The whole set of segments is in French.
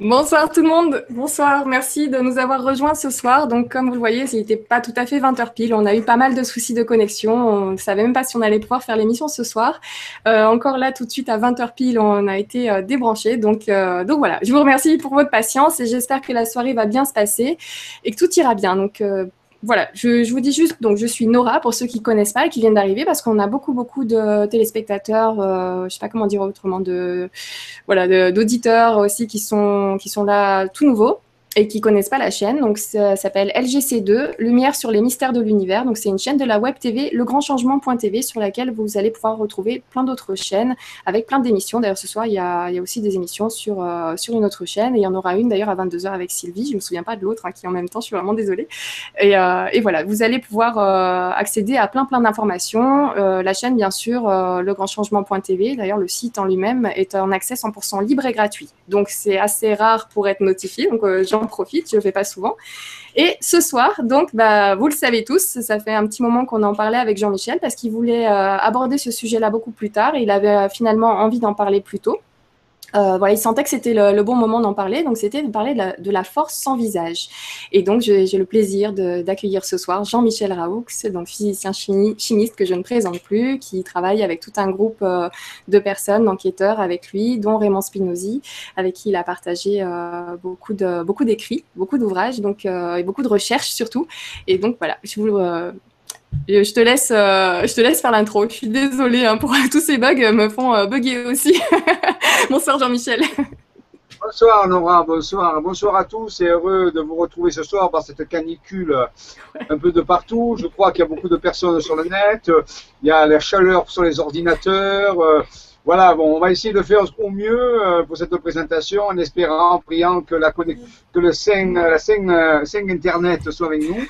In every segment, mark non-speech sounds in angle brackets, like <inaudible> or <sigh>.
Bonsoir tout le monde, bonsoir, merci de nous avoir rejoints ce soir. Donc comme vous le voyez, il n'était pas tout à fait 20h pile, on a eu pas mal de soucis de connexion, on ne savait même pas si on allait pouvoir faire l'émission ce soir. Euh, encore là tout de suite à 20h pile, on a été euh, débranché. Donc, euh, donc voilà, je vous remercie pour votre patience et j'espère que la soirée va bien se passer et que tout ira bien. Donc voilà, je, vous dis juste, donc je suis Nora pour ceux qui ne connaissent pas et qui viennent d'arriver parce qu'on a beaucoup, beaucoup de téléspectateurs, euh, je ne sais pas comment dire autrement, de, voilà, d'auditeurs aussi qui sont, qui sont là tout nouveaux et qui connaissent pas la chaîne. Donc, ça s'appelle LGC2, Lumière sur les mystères de l'univers. Donc, c'est une chaîne de la web TV, legrandchangement.tv, sur laquelle vous allez pouvoir retrouver plein d'autres chaînes avec plein d'émissions. D'ailleurs, ce soir, il y a, aussi des émissions sur, euh, sur une autre chaîne. Et il y en aura une d'ailleurs à 22h avec Sylvie. Je ne me souviens pas de l'autre hein, qui en même temps, je suis vraiment désolée. Et, euh, voilà, vous allez pouvoir euh, accéder à plein, plein d'informations. la chaîne, bien sûr, legrandchangement.tv. D'ailleurs, le site en lui-même est en accès 100% libre et gratuit. Donc, c'est assez rare pour être notifié. Donc, j'en profite, je ne fais pas souvent. Et ce soir, donc, bah, vous le savez tous, ça fait un petit moment qu'on en parlait avec Jean-Michel parce qu'il voulait euh, aborder ce sujet-là beaucoup plus tard. il avait euh, finalement envie d'en parler plus tôt. Euh, voilà, il sentait que c'était le, bon moment d'en parler, donc c'était de parler de la, force sans visage. Et donc, j'ai le plaisir d'accueillir ce soir Jean-Michel Raoux, donc physicien chimiste que je ne présente plus, qui travaille avec tout un groupe euh, de personnes, d'enquêteurs avec lui, dont Raymond Spinozzi, avec qui il a partagé euh, beaucoup d'écrits, beaucoup, d'ouvrages, donc et beaucoup de recherches surtout. Et donc, voilà, je vous je te laisse, euh, je te laisse faire l'intro. Je suis désolée hein, pour <laughs> tous ces bugs, me font euh, bugger aussi. <laughs> bonsoir Jean-Michel. Bonsoir Nora, bonsoir. Bonsoir à tous et heureux de vous retrouver ce soir par cette canicule un peu de partout. Je crois qu'il y a beaucoup de personnes sur le net. Il y a la chaleur sur les ordinateurs. Euh, voilà, bon, on va essayer de faire au mieux pour cette présentation en espérant, en priant que, la, que le 5, la 5, 5 Internet soit avec nous.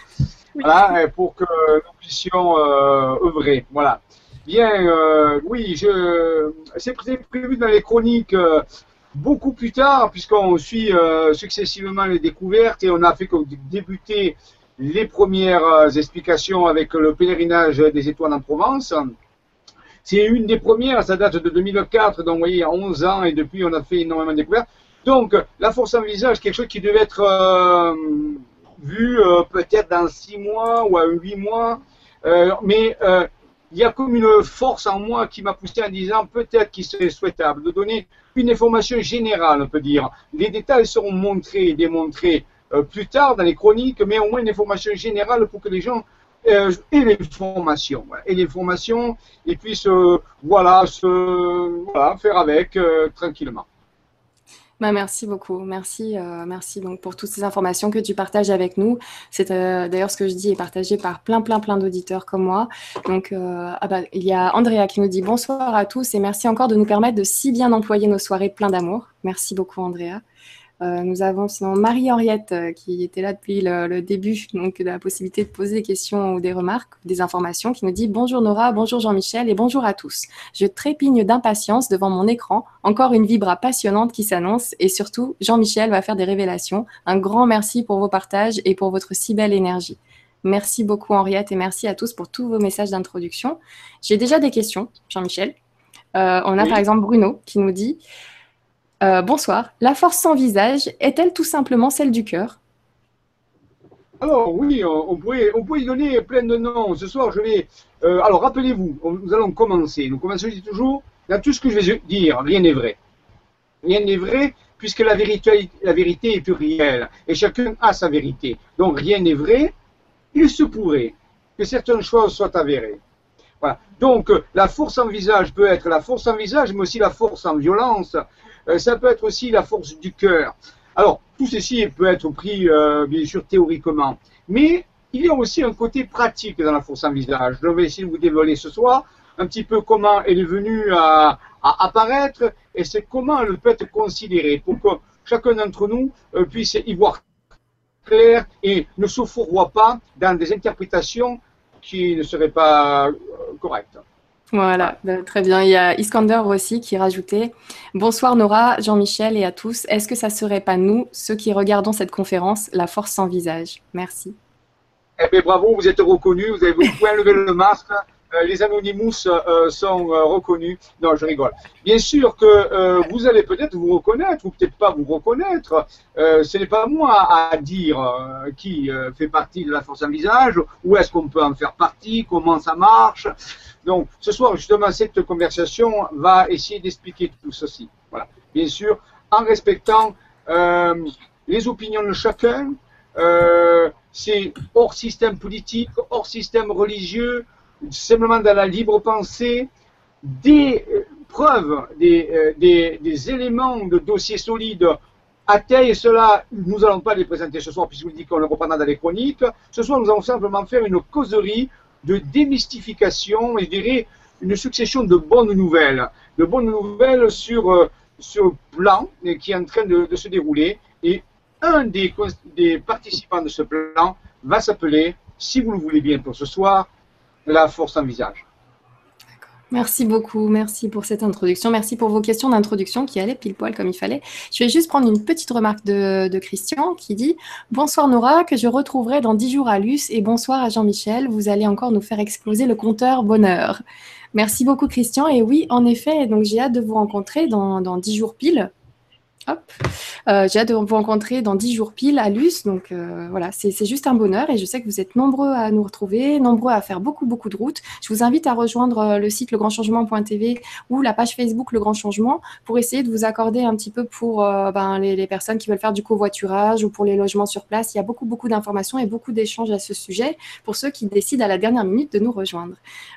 Voilà, pour que nous puissions euh, œuvrer. Voilà. Bien, euh, oui, je, c'est prévu dans les chroniques euh, beaucoup plus tard, puisqu'on suit successivement les découvertes et on a fait débuter les premières explications avec le pèlerinage des étoiles en Provence. C'est une des premières, ça date de 2004, donc vous voyez, il y a 11 ans, et depuis on a fait énormément de découvertes. Donc, la force en visage, quelque chose qui devait être vu euh, peut-être dans six mois ou à huit mois. Euh, mais euh, il y a comme une force en moi qui m'a poussé en disant peut-être qu'il serait souhaitable de donner une information générale, on peut dire. Les détails seront montrés et démontrés plus tard dans les chroniques, mais au moins une information générale pour que les gens aient l'information, et l'information et puissent voilà, se, voilà, faire avec tranquillement. Bah, merci beaucoup. Merci, euh, merci donc pour toutes ces informations que tu partages avec nous. C'est euh, d'ailleurs ce que je dis est partagé par plein, plein, plein d'auditeurs comme moi. Donc, euh, ah bah, il y a Andrea qui nous dit bonsoir à tous et merci encore de nous permettre de si bien employer nos soirées plein d'amour. Merci beaucoup, Andrea. Euh, nous avons sinon Marie-Henriette euh, qui était là depuis le, début, donc de la possibilité de poser des questions ou des remarques, des informations, qui nous dit Bonjour Nora, bonjour Jean-Michel et bonjour à tous. Je trépigne d'impatience devant mon écran. Encore une vibra passionnante qui s'annonce et surtout, Jean-Michel va faire des révélations. Un grand merci pour vos partages et pour votre si belle énergie. Merci beaucoup Henriette et merci à tous pour tous vos messages d'introduction. J'ai déjà des questions, Jean-Michel. Euh, on a par exemple Bruno qui nous dit euh, bonsoir. La force sans visage est-elle tout simplement celle du cœur? Alors oui, on pourrait, y donner plein de noms. Ce soir, je vais... Euh, alors rappelez-vous, nous allons commencer. Nous commençons toujours. Dans tout ce que je vais dire, rien n'est vrai. Rien n'est vrai puisque la vérité, la vérité est plurielle et chacun a sa vérité. Donc rien n'est vrai. Il se pourrait que certaines choses soient avérées. Voilà. Donc la force en visage peut être la force en visage, mais aussi la force en violence, euh, ça peut être aussi la force du cœur. Alors, tout ceci peut être pris, euh, bien sûr, théoriquement. Mais il y a aussi un côté pratique dans la force en visage. Je vais essayer de vous dévoiler ce soir un petit peu comment elle est venue à, apparaître et c'est comment elle peut être considérée pour que chacun d'entre nous euh, puisse y voir clair et ne se fourvoie pas dans des interprétations qui ne seraient pas correctes. Voilà, bah, très bien. Il y a Iskander aussi qui rajoutait Bonsoir Nora, Jean-Michel et à tous. Est-ce que ça serait pas nous, ceux qui regardons cette conférence, la force sans visage? Merci. Eh bien, bravo, vous êtes reconnus, vous avez pouvez lever le masque. Euh, les Anonymous euh, sont euh, reconnus. Non, je rigole. Bien sûr que vous allez peut-être vous reconnaître ou peut-être pas vous reconnaître. ce n'est pas moi à dire qui fait partie de la force en visage, où est-ce qu'on peut en faire partie, comment ça marche. Donc, ce soir, justement, cette conversation va essayer d'expliquer tout ceci. Voilà. Bien sûr, en respectant les opinions de chacun. c'est hors système politique, hors système religieux, simplement dans la libre pensée, des euh, preuves, euh, des, éléments de dossiers solides atteignent cela, nous n'allons pas les présenter ce soir, puisque je vous dis qu'on le reprendra dans les chroniques. Ce soir, nous allons simplement faire une causerie de démystification et je dirais une succession de bonnes nouvelles, de bonnes nouvelles sur, euh, le plan qui est en train de, se dérouler. Et un des participants de ce plan va s'appeler, si vous le voulez bien pour ce soir, la force en visage. Merci beaucoup, merci pour cette introduction, merci pour vos questions d'introduction qui allaient pile poil comme il fallait. Je vais juste prendre une petite remarque de, Christian qui dit Bonsoir Nora, que je retrouverai dans 10 jours à Luce et bonsoir à Jean-Michel, vous allez encore nous faire exploser le compteur bonheur. Merci beaucoup Christian, et oui, en effet, donc j'ai hâte de vous rencontrer dans, dans 10 jours pile. Euh, j'ai hâte de vous rencontrer dans 10 jours pile à Luce. Donc euh, voilà, c'est juste un bonheur et je sais que vous êtes nombreux à nous retrouver, nombreux à faire beaucoup, beaucoup de routes. Je vous invite à rejoindre euh, le site legrandchangement.tv ou la page Facebook Le Grand Changement pour essayer de vous accorder un petit peu pour ben, les, les, personnes qui veulent faire du covoiturage ou pour les logements sur place. Il y a beaucoup, beaucoup d'informations et beaucoup d'échanges à ce sujet pour ceux qui décident à la dernière minute de nous rejoindre.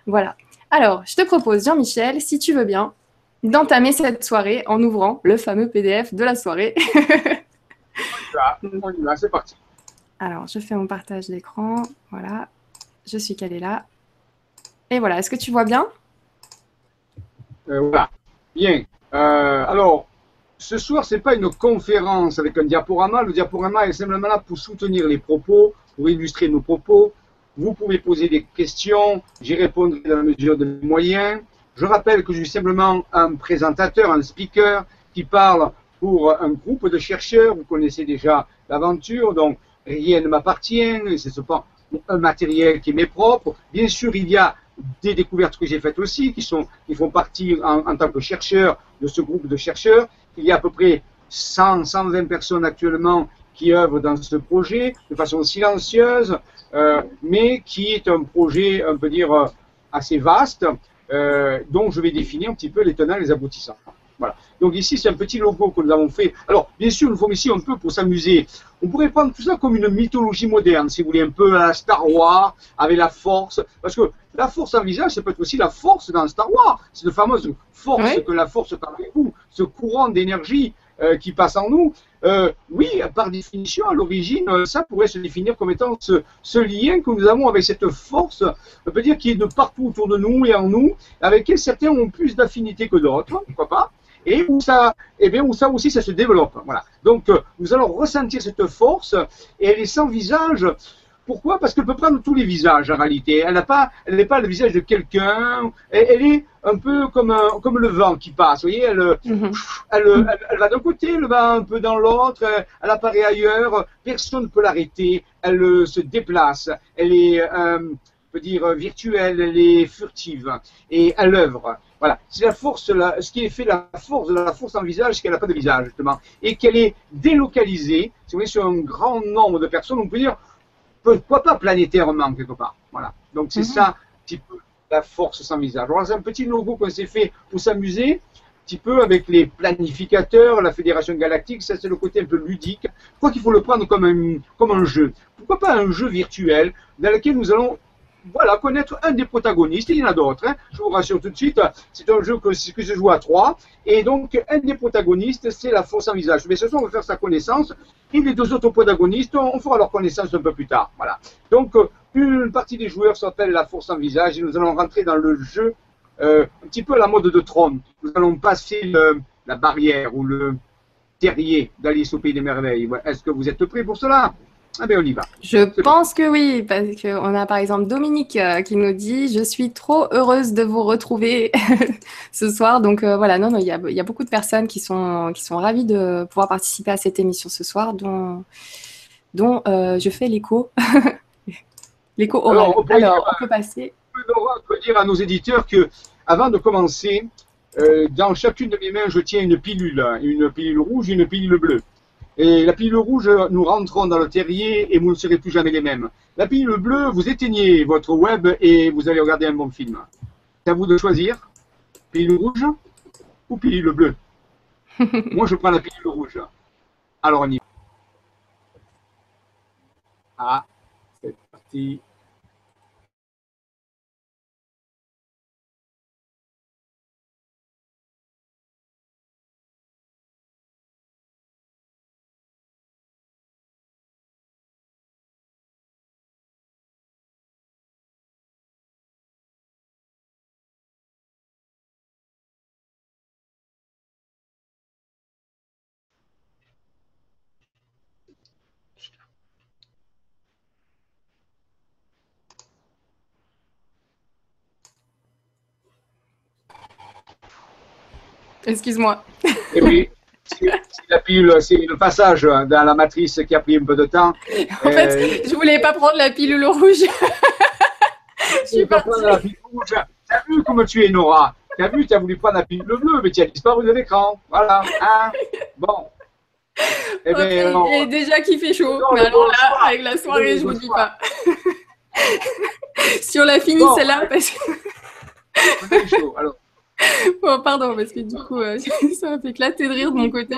Voilà. Alors, je te propose, Jean-Michel, si tu veux bien, d'entamer cette soirée en ouvrant le fameux PDF de la soirée. on y va, c'est parti. Alors, je fais mon partage d'écran. Voilà, je suis calée là. Et voilà, est-ce que tu vois bien? Euh, Voilà, bien. Euh, alors, ce soir, ce n'est pas une conférence avec un diaporama. Le diaporama est simplement là pour soutenir les propos, pour illustrer nos propos. Vous pouvez poser des questions, j'y répondrai dans la mesure de mes moyens. Je rappelle que je suis simplement un présentateur, un speaker qui parle pour un groupe de chercheurs. Vous connaissez déjà l'aventure, donc rien ne m'appartient. C'est pas un matériel qui m'est propre. Bien sûr, il y a des découvertes que j'ai faites aussi, qui, font partie en, tant que chercheur de ce groupe de chercheurs. Il y a à peu près 100, 120 personnes actuellement qui œuvrent dans ce projet de façon silencieuse, euh, mais qui est un projet, on peut dire, euh, assez vaste, euh, dont je vais définir un petit peu les tenants et les aboutissants. Voilà. Donc ici, c'est un petit logo que nous avons fait. Alors, bien sûr, nous font ici un peu pour s'amuser. On pourrait prendre tout ça comme une mythologie moderne, si vous voulez, un peu à la Star Wars, avec la force. Parce que la force en visage, ça peut être aussi la force dans Star Wars. C'est la fameuse force que la force par vous, ce courant d'énergie euh, qui passe en nous. Euh, oui, par définition, à l'origine, euh, ça pourrait se définir comme étant ce, lien que nous avons avec cette force, on peut dire qui est de partout autour de nous et en nous, avec laquelle certains ont plus d'affinité que d'autres, pourquoi pas, et où ça, eh bien, où ça aussi, ça se développe. Voilà. Donc, nous allons ressentir cette force, et elle est sans visage, pourquoi? Parce qu'elle peut prendre tous les visages en réalité. Elle n'a pas, elle n'est pas le visage de quelqu'un. Elle, est un peu comme, comme le vent qui passe. Vous voyez, elle, mhm. elle, elle, va d'un côté, elle va un peu dans l'autre. Elle apparaît ailleurs. Personne ne peut l'arrêter. Elle euh, se déplace. Elle est, euh, on peut dire virtuelle. Elle est furtive et elle œuvre. Voilà, c'est la force, la, ce qui est fait la force de la force en visage, c'est qu'elle n'a pas de visage justement, et qu'elle est délocalisée. Si vous voulez, sur un grand nombre de personnes, on peut dire pourquoi pas planétairement quelque part. Voilà. Donc c'est mhm. ça un petit peu la force sans visage. Alors c'est un petit logo qu'on s'est fait pour s'amuser, un petit peu avec les planificateurs, la Fédération Galactique, ça c'est le côté un peu ludique. Je crois qu'il faut le prendre comme un, comme un jeu. Pourquoi pas un jeu virtuel dans lequel nous allons voilà, connaître un des protagonistes. Il y en a d'autres, hein. je vous rassure tout de suite. C'est un jeu que, que se joue à trois. Et donc, un des protagonistes, c'est la force en visage. Mais ce soir, on va faire sa connaissance. Et les deux autres protagonistes, on, fera leur connaissance un peu plus tard. Voilà. Donc, euh, une partie des joueurs s'appelle la force en visage. Et nous allons rentrer dans le jeu euh, un petit peu à la mode de Tron. Nous allons passer la barrière ou le terrier d'Alice au Pays des Merveilles. Est-ce que vous êtes prêts pour cela? Ah ben on y va. Je pense que oui, parce qu'on a par exemple Dominique euh, qui nous dit Je suis trop heureuse de vous retrouver <laughs> ce soir. Donc euh, voilà, non, non, il y, a, y a, beaucoup de personnes qui sont, qui sont ravies de pouvoir participer à cette émission ce soir, dont, dont euh, je fais l'écho. <laughs> l'écho oral. Alors, on peut passer. peux dire à nos éditeurs que, avant de commencer, dans chacune de mes mains, je tiens une pilule, une pilule rouge et une pilule bleue. Et la pilule rouge, nous rentrons dans le terrier et vous ne serez plus jamais les mêmes. La pilule bleue, vous éteignez votre web et vous allez regarder un bon film. C'est à vous de choisir. Pilule rouge ou pilule bleue <laughs> Moi, je prends la pilule rouge. Alors, on y va. Ah, c'est parti. Excuse-moi. Et oui, c'est le passage dans la matrice qui a pris un peu de temps. En fait, euh, je voulais pas prendre la pilule rouge. <laughs> je suis prendre la pilule rouge. T'as vu comment tu es, Nora? T'as vu, tu as voulu prendre la pilule bleue, mais tu as disparu de l'écran. Voilà. Hein? Bon. Eh ben, Il est déjà qu'il fait chaud. mais alors là, avec la soirée, je vous dis pas. <laughs> si on la finit, celle-là, parce que. chaud. Alors. <laughs> Bon, pardon, parce que du coup, euh, <laughs> ça m'a fait éclater de rire de mon côté.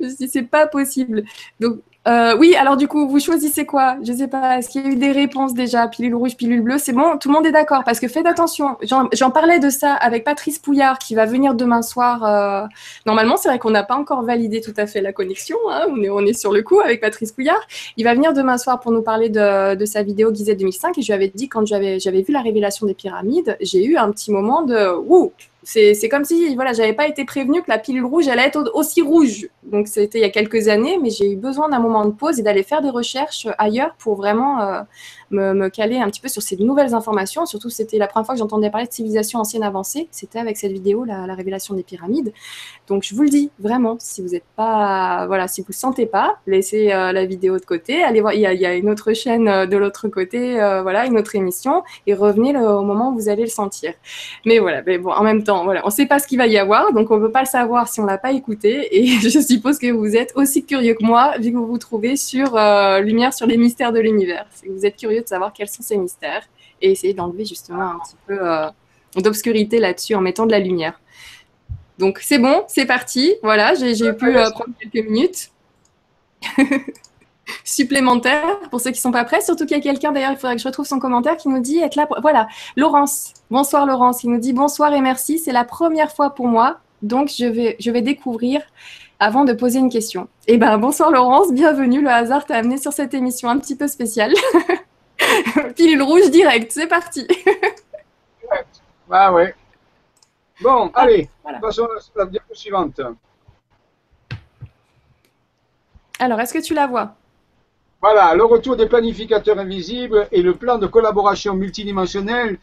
Je me suis dit, c'est pas possible. Donc, euh, oui, alors du coup, vous choisissez quoi? Je sais pas. Est-ce qu'il y a eu des réponses déjà? Pilule rouge, pilule bleue C'est bon Tout le monde est d'accord Parce que faites attention. J'en parlais de ça avec Patrice Pouillard qui va venir demain soir. Euh, normalement, c'est vrai qu'on n'a pas encore validé tout à fait la connexion. Hein. On, est, on est sur le coup avec Patrice Pouillard. Il va venir demain soir pour nous parler de, de sa vidéo Gizet 2005. Et je lui avais dit, quand j'avais vu la révélation des pyramides, j'ai eu un petit moment de Ouh c'est comme si voilà, j'avais pas été prévenue que la pilule rouge allait être aussi rouge. Donc c'était il y a quelques années, mais j'ai eu besoin d'un moment de pause et d'aller faire des recherches ailleurs pour vraiment me, caler un petit peu sur ces nouvelles informations. Surtout, c'était la première fois que j'entendais parler de civilisation ancienne avancée. C'était avec cette vidéo, la, révélation des pyramides. Donc, je vous le dis vraiment, si vous n'êtes pas, voilà, si vous sentez pas, laissez euh, la vidéo de côté. Allez voir, il y, a, une autre chaîne euh, de l'autre côté, euh, voilà, une autre émission, et revenez au moment où vous allez le sentir. Mais voilà, mais bon, en même temps, voilà, on ne sait pas ce qu'il va y avoir, donc on ne peut pas le savoir si on l'a pas écouté. Et <laughs> je suppose que vous êtes aussi curieux que moi, vu que vous vous trouvez sur Lumière sur les mystères de l'univers. Vous êtes curieux de savoir quels sont ces mystères et essayer d'enlever justement un petit peu euh, d'obscurité là-dessus en mettant de la lumière. Donc c'est bon, c'est parti. Voilà, j'ai pu euh, prendre quelques minutes <laughs> supplémentaires pour ceux qui ne sont pas prêts. Surtout qu'il y a quelqu'un, d'ailleurs, il faudrait que je retrouve son commentaire qui nous dit être là. Pour... Voilà, Laurence. Bonsoir Laurence. Il nous dit bonsoir et merci. C'est la première fois pour moi, donc je vais, je vais découvrir avant de poser une question. Eh ben bonsoir Laurence, bienvenue. Le hasard t'a amené sur cette émission un petit peu spéciale. <laughs> <laughs> Pilule rouge direct, c'est parti. <laughs> ah ouais. Bon, allez, passons à la diapo suivante. Alors, est-ce que tu la vois? Voilà, le retour des planificateurs invisibles et le plan de collaboration multidimensionnelle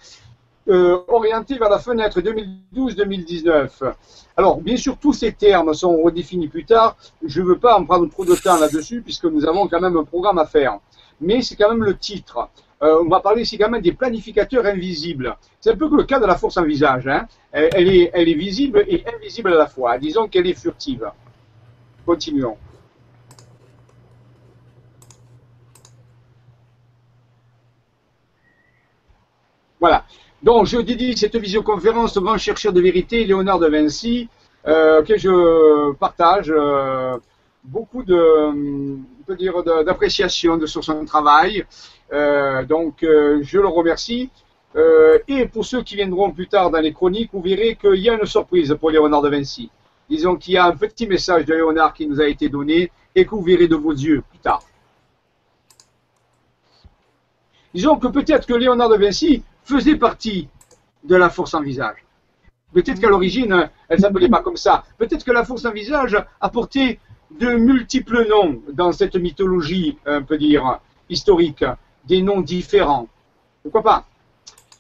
euh, orienté vers la fenêtre 2012-2019. Alors, bien sûr, tous ces termes sont redéfinis plus tard. Je ne veux pas en prendre trop de temps là-dessus, puisque nous avons quand même un programme à faire mais c'est quand même le titre. Euh, on va parler ici quand même des planificateurs invisibles. C'est un peu le cas de la force en visage. Hein. Elle, est, visible et invisible à la fois. Disons qu'elle est furtive. Continuons. Voilà. Donc, je dédie cette visioconférence au grand chercheur de vérité, Léonard de Vinci, euh, que je partage. Euh, beaucoup de, dire, d'appréciation sur son travail. Euh, donc, euh, je le remercie. Euh, et pour ceux qui viendront plus tard dans les chroniques, vous verrez qu'il y a une surprise pour Léonard de Vinci. Disons qu'il y a un petit message de Léonard qui nous a été donné et que vous verrez de vos yeux plus tard. Disons que peut-être que Léonard de Vinci faisait partie de la force en visage. Peut-être qu'à l'origine, elle ne s'appelait pas comme ça. Peut-être que la force en visage apportait de multiples noms dans cette mythologie, on peut dire, historique, des noms différents. Pourquoi pas?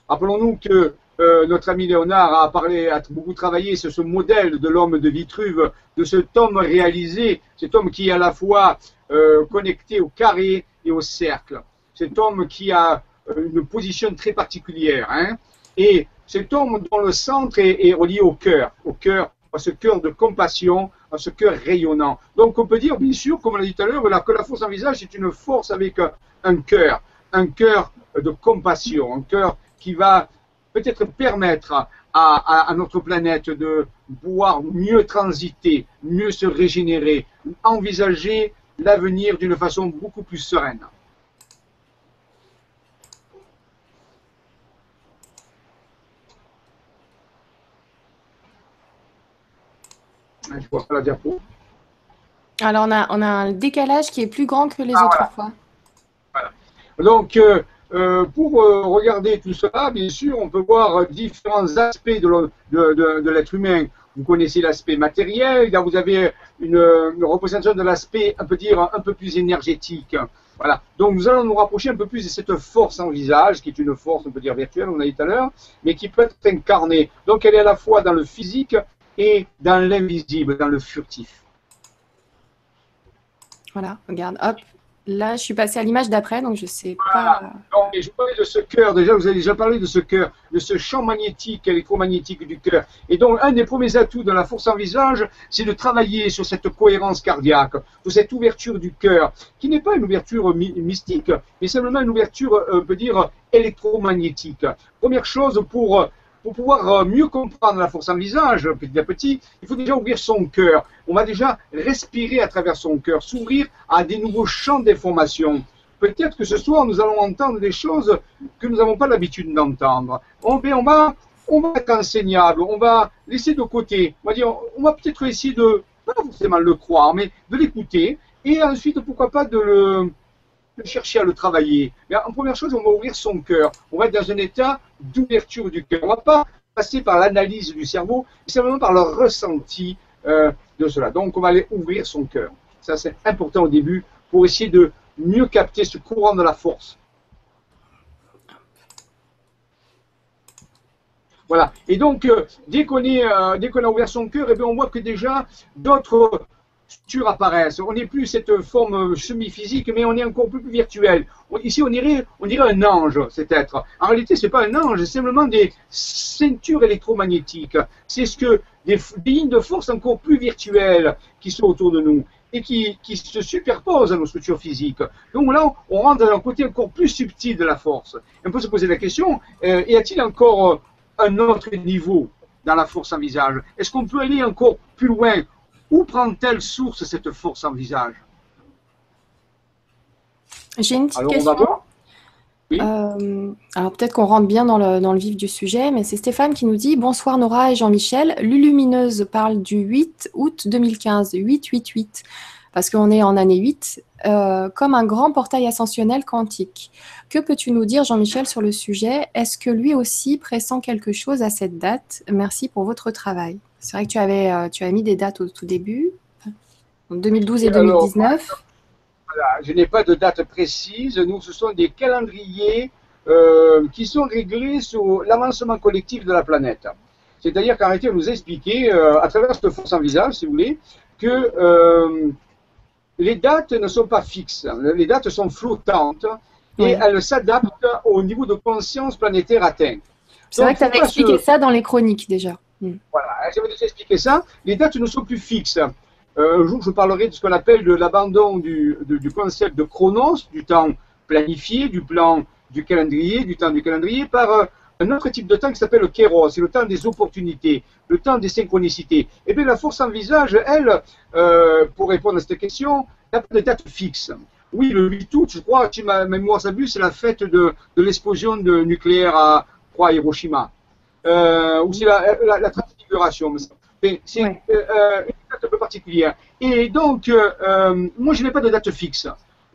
Rappelons-nous que euh, notre ami Léonard a parlé, a beaucoup travaillé sur ce modèle de l'homme de Vitruve, de cet homme réalisé, cet homme qui est à la fois euh, connecté au carré et au cercle, cet homme qui a une position très particulière. Hein. Et cet homme dont le centre est, relié au cœur, au cœur, à ce cœur de compassion, à ce cœur rayonnant. Donc on peut dire, bien sûr, comme on l'a dit tout à l'heure, que la force en visage est une force avec un cœur, un cœur de compassion, un cœur qui va peut-être permettre à, notre planète de pouvoir mieux transiter, mieux se régénérer, envisager l'avenir d'une façon beaucoup plus sereine. Je vois pas la diapo. Alors on a, on a un décalage qui est plus grand que les ah, autres fois. Donc, euh, euh, pour euh, regarder tout cela, bien sûr, on peut voir différents aspects de, l'être humain. Vous connaissez l'aspect matériel, là vous avez une, représentation de l'aspect, on peut dire, un peu plus énergétique. Voilà. Donc nous allons nous rapprocher un peu plus de cette force en visage, qui est une force, on peut dire virtuelle, on a dit tout à l'heure, mais qui peut être incarnée. Donc elle est à la fois dans le physique et dans l'invisible, dans le furtif. Voilà, regarde, hop, Là, je suis passée à l'image d'après, donc je ne sais pas. Mais je parlais de ce cœur. Déjà, vous avez déjà parlé de ce cœur, de ce champ magnétique, électromagnétique du cœur. Et donc, un des premiers atouts de la force en visage, c'est de travailler sur cette cohérence cardiaque, sur cette ouverture du cœur, qui n'est pas une ouverture mystique, mais simplement une ouverture, euh, on peut dire, électromagnétique. Première chose pour pour pouvoir euh, mieux comprendre la force en visage, petit à petit, il faut déjà ouvrir son cœur. On va déjà respirer à travers son cœur, s'ouvrir à des nouveaux champs d'information. Peut-être que ce soir, nous allons entendre des choses que nous n'avons pas l'habitude d'entendre. On, on, va, on va être enseignable, on va laisser de côté. On va peut-être essayer de, pas forcément le croire, mais de l'écouter. Et ensuite, pourquoi pas de le, chercher à le travailler. Mais en première chose, on va ouvrir son cœur. On va être dans un état d'ouverture du cœur. On ne va pas passer par l'analyse du cerveau, mais simplement par le ressenti euh, de cela. Donc, on va aller ouvrir son cœur. Ça, c'est important au début pour essayer de mieux capter ce courant de la force. Voilà. Et donc, euh, dès qu'on euh, dès qu'on a ouvert son cœur, eh on voit que déjà d'autres structures apparaissent. On n'est plus cette forme semi-physique, mais on est encore plus, virtuel. Ici, on dirait, un ange, cet être. En réalité, ce n'est pas un ange, c'est simplement des ceintures électromagnétiques. C'est ce que des, lignes de force encore plus virtuelles qui sont autour de nous et qui, se superposent à nos structures physiques. Donc là, on rentre dans un côté encore plus subtil de la force. On peut se poser la question, euh, y a-t-il encore un autre niveau dans la force en visage? Est-ce qu'on peut aller encore plus loin où prend-elle source cette force en visage? J'ai une petite question. Euh, alors peut-être qu'on rentre bien dans le, vif du sujet, mais c'est Stéphane qui nous dit Bonsoir Nora et Jean-Michel. L'Ulumineuse parle du 8 août 2015, 888, parce qu'on est en année 8, euh, comme un grand portail ascensionnel quantique. Que peux-tu nous dire, Jean-Michel, sur le sujet? Est-ce que lui aussi pressent quelque chose à cette date? Merci pour votre travail. C'est vrai que tu avais, euh, tu as mis des dates au tout début, en 2012 et 2019. je n'ai pas de date précise. Nous, ce sont des calendriers euh, qui sont réglés sur l'avancement collectif de la planète. C'est-à-dire qu'en réalité, on nous a expliqué, euh, à travers cette force en visage, si vous voulez, que les dates ne sont pas fixes. Les dates sont flottantes et elles s'adaptent au niveau de conscience planétaire atteint. C'est vrai que tu avais expliqué ça dans les chroniques déjà. Hmm. Voilà, je vais vous expliquer ça? Les dates ne sont plus fixes. Euh, un jour, je parlerai de ce qu'on appelle l'abandon du, concept de chronos, du temps planifié, du plan du calendrier, du temps du calendrier, par euh, un autre type de temps qui s'appelle le kéros, c'est le temps des opportunités, le temps des synchronicités. Eh bien, la force en visage, elle, euh, pour répondre à cette question, n'a pas de date fixe. Oui, le 8 août, je crois, si ma mémoire s'abuse, c'est la fête de, l'explosion nucléaire à Hiroshima euh, ou c'est la, la, transfiguration. C'est euh, euh, une date un peu particulière. Et donc, euh, moi, je n'ai pas de date fixe.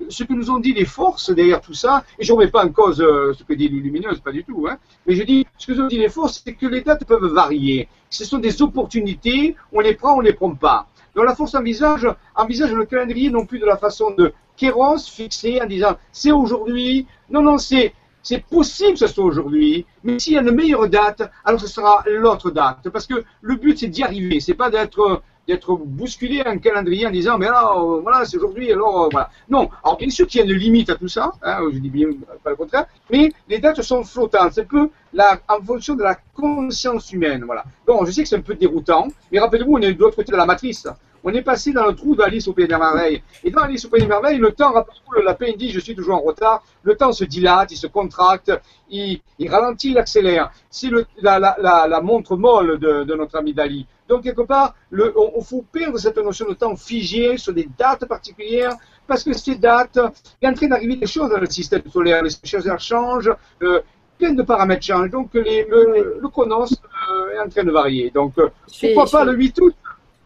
Ce que nous ont dit les forces derrière tout ça, et je ne remets pas en cause ce que dit Lumineuse, pas du tout, hein, mais je dis, ce que nous ont dit les forces, c'est que les dates peuvent varier. Ce sont des opportunités, on les prend, on ne les prend pas. Donc la force envisage, envisage le calendrier non plus de la façon de Kéros fixé en disant c'est aujourd'hui, non, non, c'est c'est possible que ce soit aujourd'hui, mais s'il y a une meilleure date, alors ce sera l'autre date. Parce que le but, c'est d'y arriver. C'est pas d'être d'être bousculé un calendrier en disant, mais là, euh, voilà, c'est aujourd'hui, alors, euh, voilà. Non, alors bien sûr qu'il y a une limite à tout ça, hein, je dis bien pas le contraire, mais les dates sont flottantes, c'est un peu la, en fonction de la conscience humaine, voilà. Bon, je sais que c'est un peu déroutant, mais rappelez-vous, on est de l'autre côté de la matrice. On est passé dans le trou d'Alice au Pays des Merveilles. Et dans Alice au Pays des Merveilles, le temps, rappelez-vous, le lapin dit, je suis toujours en retard, le temps se dilate, il se contracte, il, ralentit, il accélère. C'est la, la, la, la, montre molle de, de notre ami Dali. Donc, quelque part, le, on, faut perdre cette notion de temps figé sur des dates particulières, parce que ces dates, il est en train d'arriver des choses dans le système solaire, les choses changent, euh, plein de paramètres changent, donc les, le, le chronos euh, est en train de varier. Donc, euh, pourquoi pas le 8 août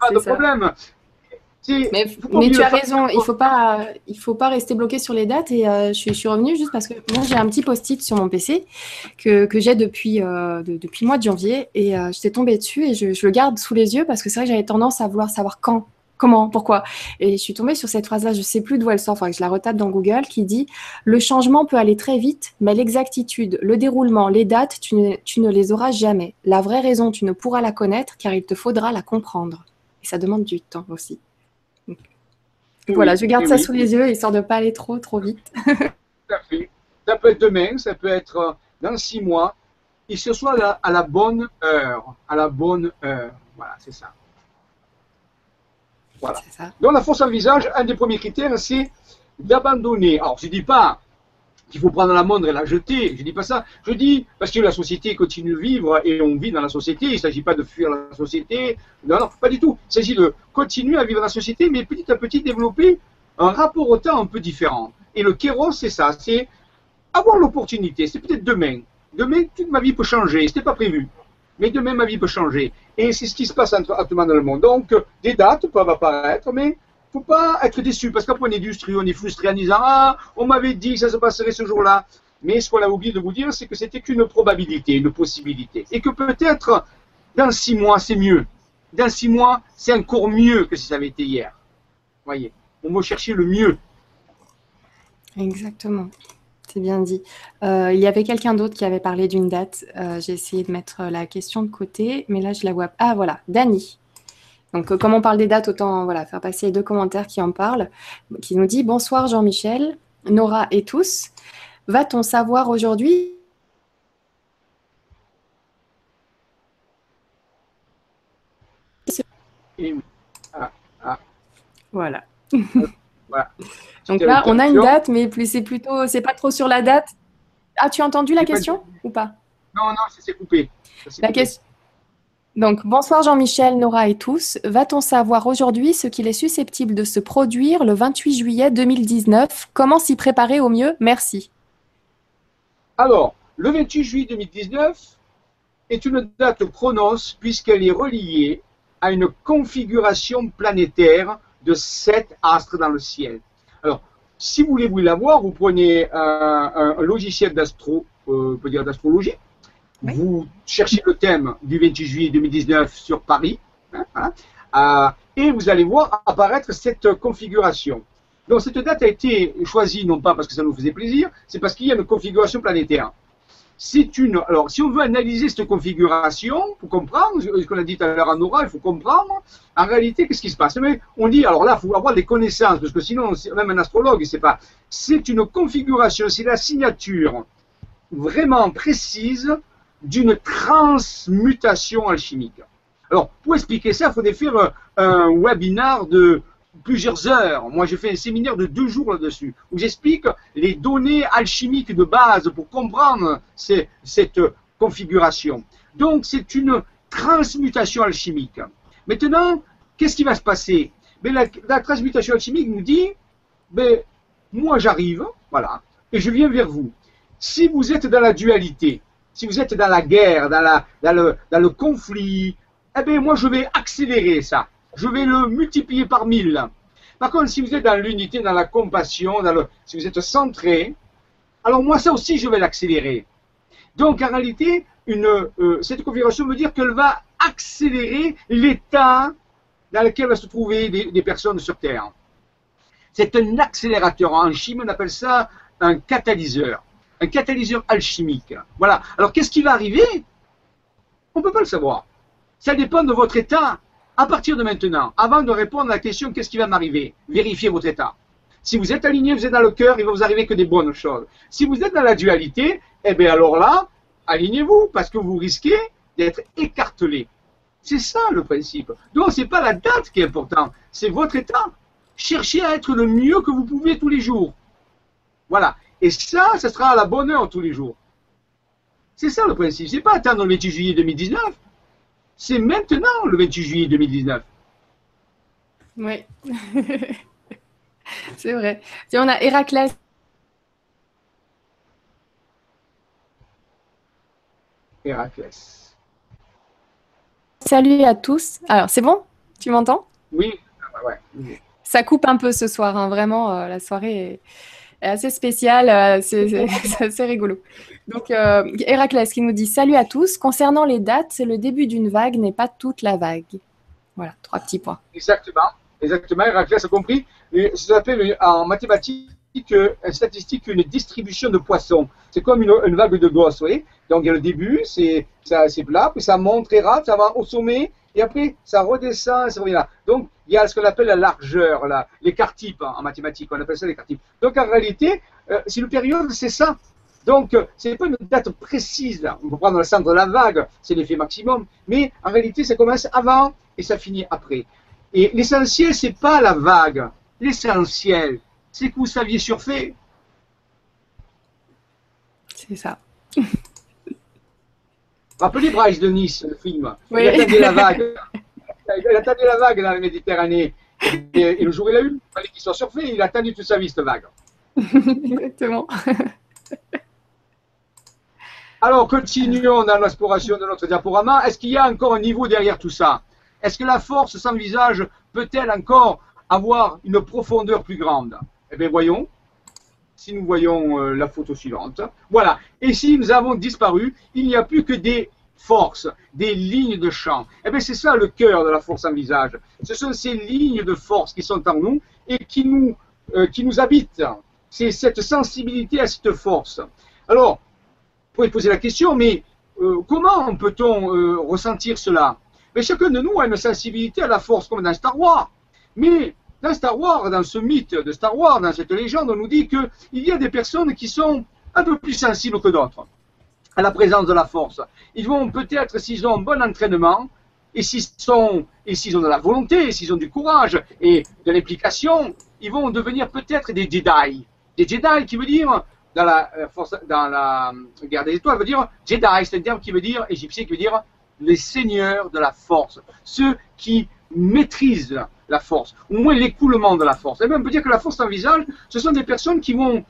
Pas de problème. Mais, tu as raison, il ne faut, pas, faut pas rester bloqué sur les dates. Et euh, je, suis, revenue juste parce que moi, j'ai un petit post-it sur mon PC que, que j'ai depuis, euh, depuis le mois de janvier. Et euh, je t'ai tombé dessus et je, je, le garde sous les yeux parce que c'est vrai que j'avais tendance à vouloir savoir quand, comment, pourquoi. Et je suis tombée sur cette phrase-là, je ne sais plus d'où elle sort, il faudrait que je la retape dans Google, qui dit Le changement peut aller très vite, mais l'exactitude, le déroulement, les dates, tu ne, tu ne les auras jamais. La vraie raison, tu ne pourras la connaître car il te faudra la comprendre. Et ça demande du temps aussi. Voilà, je garde ça sous les yeux, histoire de ne pas aller trop, trop vite. <laughs> Ça peut être demain, ça peut être euh, dans six mois, et ce soit à la, bonne heure. À la bonne heure. Voilà, c'est ça. Voilà. Donc la force en visage, un des premiers critères, c'est d'abandonner. Alors, je ne dis pas qu'il faut prendre la montre et la jeter. Je dis pas ça. Je dis parce que la société continue de vivre et on vit dans la société. Il ne s'agit pas de fuir la société. Non, non, pas du tout. Il s'agit de continuer à vivre dans la société, mais petit à petit développer un rapport au temps un peu différent. Et le kéros, c'est ça. C'est avoir l'opportunité. C'est peut-être demain. Demain, toute ma vie peut changer. Ce n'était pas prévu. Mais demain, ma vie peut changer. Et c'est ce qui se passe actuellement dans le monde. Donc, des dates peuvent apparaître, mais faut pas être déçu parce qu'après on est déçu, on est frustré en disant ah on m'avait dit que ça se passerait ce jour-là. Mais ce qu'on a oublié de vous dire, c'est que c'était qu'une probabilité, une possibilité, et que peut-être dans six mois c'est mieux. Dans six mois c'est encore mieux que si ça avait été hier. Voyez, on va chercher le mieux. Exactement. C'est bien dit. Euh, il y avait quelqu'un d'autre qui avait parlé d'une date. Euh, j'ai essayé de mettre la question de côté, mais là je la vois. Ah voilà, Dani. Donc, euh, comme on parle des dates, autant voilà, faire passer les deux commentaires qui en parlent, qui nous dit Bonsoir Jean-Michel, Nora et tous. Va-t-on savoir aujourd'hui? Ah, ah. Voilà. Donc là, on a une date, mais c'est plutôt, c'est pas trop sur la date. As tu entendu la question ou pas? Non, non, c'est coupé. La question. Donc, bonsoir Jean-Michel, Nora et tous. Va-t-on savoir aujourd'hui ce qu'il est susceptible de se produire le 28 juillet 2019 Comment s'y préparer au mieux? Merci. Alors, le 28 juillet 2019 est une date chronos puisqu'elle est reliée à une configuration planétaire de sept astres dans le ciel. Alors, si vous voulez vous la voir, vous prenez un, logiciel d'astro, euh, d'astrologie, vous cherchez le thème du 28 juillet 2019 sur Paris, hein, hein, euh, et vous allez voir apparaître cette configuration. Donc cette date a été choisie non pas parce que ça nous faisait plaisir, c'est parce qu'il y a une configuration planétaire. C'est une. Alors, si on veut analyser cette configuration pour comprendre ce qu'on a dit tout à l'heure en aura, il faut comprendre. En réalité, qu'est-ce qui se passe? Mais on dit alors là, il faut avoir des connaissances parce que sinon, même un astrologue, c'est pas. C'est une configuration, c'est la signature vraiment précise d'une transmutation alchimique. Alors, pour expliquer ça, il faudrait faire un webinar de plusieurs heures. Moi, j'ai fait un séminaire de deux jours là-dessus, où j'explique les données alchimiques de base pour comprendre cette configuration. Donc, c'est une transmutation alchimique. Maintenant, qu'est-ce qui va se passer? Mais ben, la, la, transmutation alchimique nous dit, ben, moi j'arrive, voilà, et je viens vers vous. Si vous êtes dans la dualité, si vous êtes dans la guerre, dans, le, conflit, eh bien, moi, je vais accélérer ça. Je vais le multiplier par mille. Par contre, si vous êtes dans l'unité, dans la compassion, dans le, si vous êtes centré, alors moi, ça aussi, je vais l'accélérer. Donc, en réalité, euh, cette configuration veut dire qu'elle va accélérer l'état dans lequel va se trouver des, des personnes sur Terre. C'est un accélérateur. En chimie, on appelle ça un catalyseur un catalyseur alchimique. Voilà. Alors qu'est-ce qui va arriver? On ne peut pas le savoir. Ça dépend de votre état à partir de maintenant, avant de répondre à la question qu'est-ce qui va m'arriver, vérifiez votre état. Si vous êtes aligné, vous êtes dans le cœur, il va vous arriver que des bonnes choses. Si vous êtes dans la dualité, eh bien alors là, alignez-vous, parce que vous risquez d'être écartelé. C'est ça le principe. Donc c'est pas la date qui est importante, c'est votre état. Cherchez à être le mieux que vous pouvez tous les jours. Voilà. Et ça, ce sera à la bonne heure tous les jours. C'est ça le principe. C'est pas attendre le 28 juillet 2019. C'est maintenant le 28 juillet 2019. Oui. <laughs> c'est vrai. Tiens, on a Héraclès. Héraclès. Salut à tous. Alors, c'est bon? Tu m'entends? Oui. Ah, ouais. Ça coupe un peu ce soir, hein. vraiment. Euh, la soirée est, assez spéciale. Euh, <laughs> c'est assez rigolo. Donc, euh, Héraclès qui nous dit Salut à tous. Concernant les dates, le début d'une vague, n'est pas toute la vague. Voilà, trois petits points. Exactement. Exactement. Héraclès a compris. Ça s'appelle en mathématiques, euh, en statistique, une distribution de poissons. C'est comme une, vague de gosses, vous Donc, il y a le début, c'est plat, puis ça monte très rare, ça va au sommet, et après, ça redescend, et ça revient là. Donc, il y a ce qu'on appelle la largeur, l'écart type en, mathématiques, on appelle ça l'écart type. Donc, en réalité, euh, si le période, c'est ça. Donc, ce n'est pas une date précise. On peut prendre le centre de la vague, c'est l'effet maximum. Mais en réalité, ça commence avant et ça finit après. Et l'essentiel, c'est pas la vague. L'essentiel, c'est que vous saviez surfer. C'est ça. <laughs> Rappelez Bryce de Nice, le film. Oui. Il attendait la vague. Il attendait la vague dans la Méditerranée. Et, le jour où il a eu, il fallait qu'il soit surfé. Il a attendu toute sa vie, cette vague. Exactement. <laughs> Alors, continuons dans l'exploration de notre diaporama. Est-ce qu'il y a encore un niveau derrière tout ça? Est-ce que la force sans visage peut-elle encore avoir une profondeur plus grande? Eh bien, voyons. Si nous voyons euh, la photo suivante. Voilà. Et si nous avons disparu, il n'y a plus que des forces, des lignes de champ. Eh bien, c'est ça le cœur de la force en visage. Ce sont ces lignes de force qui sont en nous et qui nous, euh, qui nous habitent. C'est cette sensibilité à cette force. Alors, pourrait poser la question, mais euh, comment peut-on ressentir cela? Mais Chacun de nous a une sensibilité à la force, comme dans Star Wars. Mais dans Star Wars, dans ce mythe de Star Wars, dans cette légende, on nous dit qu'il y a des personnes qui sont un peu plus sensibles que d'autres à la présence de la force. Ils vont peut-être, s'ils ont un bon entraînement, et s'ils ont de la volonté, s'ils ont du courage et de l'implication, ils vont devenir peut-être des Jedi. Des Jedi qui veut dire dans la, euh, force, dans la euh, guerre des étoiles veut dire Jedi, c'est un terme qui veut dire, égyptien qui veut dire les seigneurs de la force, ceux qui maîtrisent la force, au moins l'écoulement de la force. Et même on peut dire que la force en visage, ce sont des personnes qui vont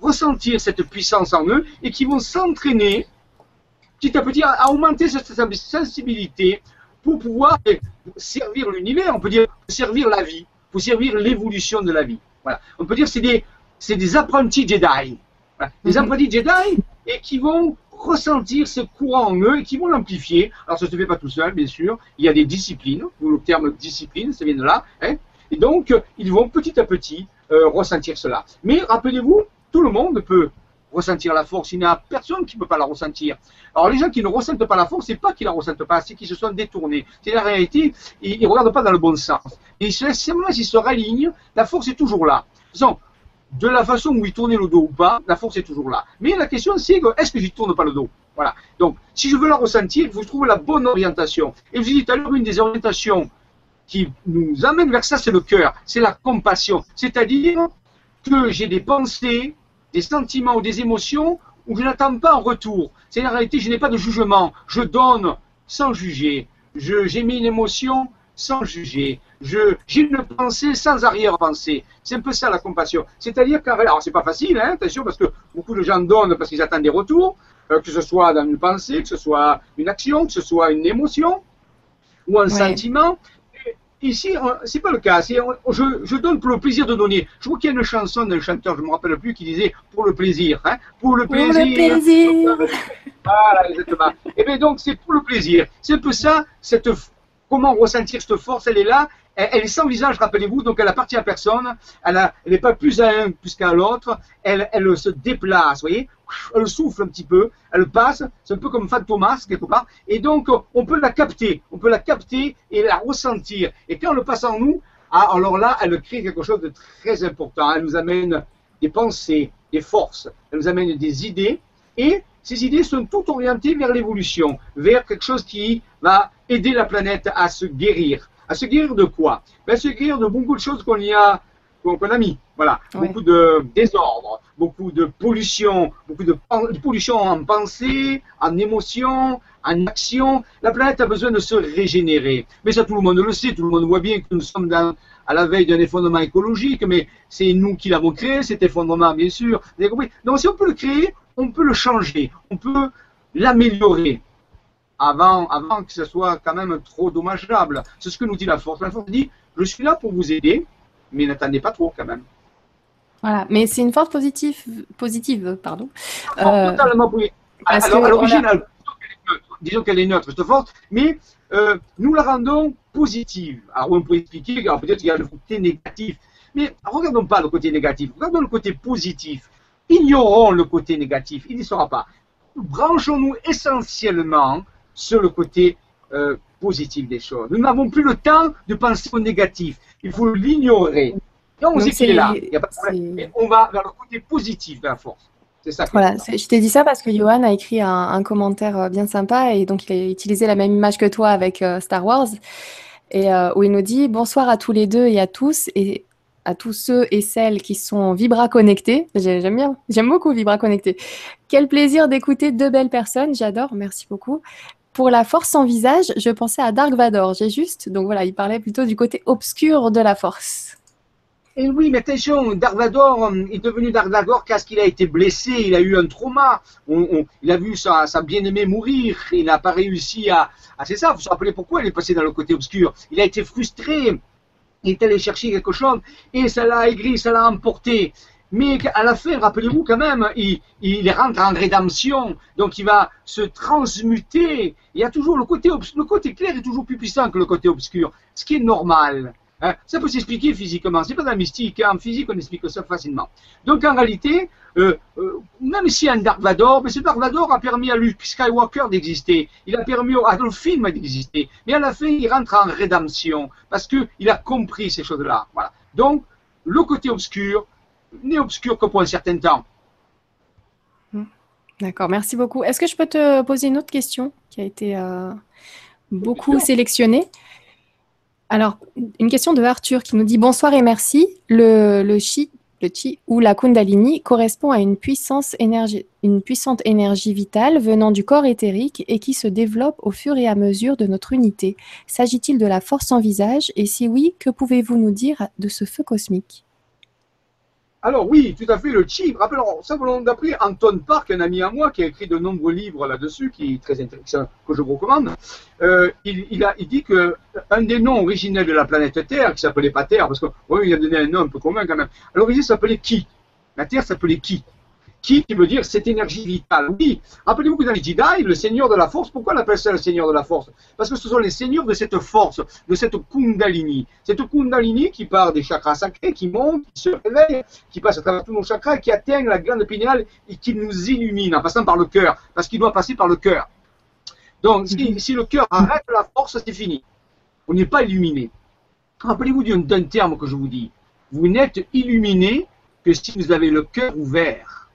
ressentir cette puissance en eux et qui vont s'entraîner petit à petit à, augmenter cette sensibilité pour pouvoir servir l'univers, on peut dire servir la vie, pour servir l'évolution de la vie. Voilà. On peut dire c'est des, c'est des apprentis Jedi. Des mhm. apprentis Jedi et qui vont ressentir ce courant en eux et qui vont l'amplifier. Alors ça ne se fait pas tout seul, bien sûr. Il y a des disciplines, le terme discipline, ça vient de là. Hein. et donc, ils vont petit à petit euh, ressentir cela. Mais rappelez-vous, tout le monde peut ressentir la force. Il n'y a personne qui ne peut pas la ressentir. Alors les gens qui ne ressentent pas la force, c'est pas qu'ils la ressentent pas, c'est qu'ils se sont détournés. C'est la réalité, ils ne regardent pas dans le bon sens. Et simplement s'ils se ralignent, la force est toujours là. Disons, de la façon où il tournait le dos ou pas, la force est toujours là. Mais la question c'est est-ce que j'y tourne pas le dos? Voilà. Donc, si je veux la ressentir, il faut trouver la bonne orientation. Et je vous dis tout à l'heure, une des orientations qui nous amène vers ça, c'est le cœur, c'est la compassion. C'est-à-dire que j'ai des pensées, des sentiments ou des émotions où je n'attends pas en retour. C'est la réalité, je n'ai pas de jugement. Je donne sans juger. J'ai mis une émotion sans juger. Je, j'ai une pensée sans arrière-pensée. C'est un peu ça la compassion. C'est-à-dire qu'en alors c'est pas facile, hein, attention, parce que beaucoup de gens donnent parce qu'ils attendent des retours, euh, que ce soit dans une pensée, que ce soit une action, que ce soit une émotion ou un sentiment. ici, c'est pas le cas. C'est, je, je, donne pour le plaisir de donner. Je vois qu'il y a une chanson d'un chanteur, je me rappelle plus, qui disait pour le plaisir, hein, pour le plaisir. Pour le plaisir. Voilà, exactement. Et eh bien donc c'est pour le plaisir. C'est un peu ça, cette comment ressentir cette force Elle est là, elle, est sans visage, rappelez-vous, donc elle appartient à personne, elle n'est pas plus à un plus qu'à l'autre, elle, se déplace, vous voyez Elle souffle un petit peu, elle passe, c'est un peu comme Fantomas quelque part, et donc on peut la capter, on peut la capter et la ressentir. Et quand elle passe en nous, ah, alors là, elle crée quelque chose de très important. Elle nous amène des pensées, des forces, elle nous amène des idées, et ces idées sont toutes orientées vers l'évolution, vers quelque chose qui va aider la planète à se guérir. À se guérir de quoi? Ben, À se guérir de beaucoup de choses qu'on y a qu'on a mis. Voilà, beaucoup de désordre, beaucoup de pollution, beaucoup de, pollution en pensée, en émotion, en action. La planète a besoin de se régénérer. Mais ça, tout le monde le sait, tout le monde voit bien que nous sommes dans, à la veille d'un effondrement écologique, mais c'est nous qui l'avons créé, cet effondrement, bien sûr. Vous avez compris? Donc, si on peut le créer, on peut le changer, on peut l'améliorer avant, avant que ce soit quand même trop dommageable. C'est ce que nous dit la force. La force dit, je suis là pour vous aider, mais n'attendez pas trop quand même. Voilà, mais c'est une force positive, positive pardon. Euh, totalement positive. Alors, à l'origine, disons qu'elle est neutre, cette force, mais euh, nous la rendons positive. Alors, on peut expliquer, peut-être qu'il y a le côté négatif, mais regardons pas le côté négatif, regardons le côté positif. Ignorons le côté négatif, il n'y sera pas. Branchons-nous essentiellement sur le côté euh, positif des choses. Nous n'avons plus le temps de penser au négatif. Il faut l'ignorer. Et on sait qu'il est là. Il y a pas de problème. on va vers le côté positif de la force. C'est ça. Voilà, je t'ai dit ça parce que Johan a écrit un, commentaire euh, bien sympa et donc il a utilisé la même image que toi avec euh, Star Wars et où il nous dit bonsoir à tous les deux et à tous et à tous ceux et celles qui sont Vibra connectés. J'aime bien, j'aime beaucoup Vibra connectés. Quel plaisir d'écouter deux belles personnes, j'adore, merci beaucoup pour la force en visage, je pensais à Dark Vador. J'ai juste, donc voilà, il parlait plutôt du côté obscur de la force. Et oui, mais attention, Dark Vador euh, est devenu Dark Vador parce qu'il a été blessé, il a eu un trauma. il a vu sa, bien-aimée mourir, il n'a pas réussi à. c'est ça, vous vous rappelez pourquoi il est passé dans le côté obscur. Il a été frustré, il est allé chercher quelque chose et ça l'a aigri, ça l'a emporté. Mais à la fin, rappelez-vous quand même, il, il, rentre en rédemption, donc il va se transmuter. Il y a toujours le côté, le côté clair est toujours plus puissant que le côté obscur, ce qui est normal. Hein. Ça peut s'expliquer physiquement, c'est pas de la mystique, hein. en physique on explique ça facilement. Donc en réalité, euh, euh, même si un Dark Vador, mais ce Dark Vador a permis à Luke Skywalker d'exister, il a permis à Adolf film d'exister, mais à la fin il rentre en rédemption, parce qu'il a compris ces choses-là. Donc, le côté obscur, n'est obscur que pour un certain temps. Hmm. D'accord, merci beaucoup. Est-ce que je peux te poser une autre question qui a été euh, beaucoup sélectionnée? Alors, une question de Arthur qui nous dit bonsoir et merci. Le, le chi, le chi ou la kundalini correspond à une, puissance énergie, une puissante énergie vitale venant du corps éthérique et qui se développe au fur et à mesure de notre unité. S'agit-il de la force en visage? Et si oui, que pouvez-vous nous dire de ce feu cosmique? Alors oui, tout à fait, le chi. Rappelons simplement d'après Anton Park, un ami à moi qui a écrit de nombreux livres là-dessus, qui est très intéressant, que je vous recommande. Euh, il, a, dit que un des noms originels de la planète Terre, qui s'appelait pas Terre, parce qu'il a donné un nom un peu commun quand même. À l'origine, s'appelait Qui? La Terre s'appelait Qui? Qui, qui veut dire cette énergie vitale. Oui, rappelez-vous que dans les Jedi, le Seigneur de la Force, pourquoi on appelle ça le Seigneur de la Force? Parce que ce sont les seigneurs de cette force, de cette Kundalini. Cette Kundalini qui part des chakras sacrés, qui monte, qui se réveille, qui passe à travers tous nos chakras, qui atteint la glande pinéale et qui nous illumine en passant par le cœur, parce qu'il doit passer par le cœur. Donc, si, si le cœur arrête la force, c'est fini. On n'est pas illuminé. Rappelez-vous d'un terme que je vous dis. Vous n'êtes illuminé que si vous avez le cœur ouvert.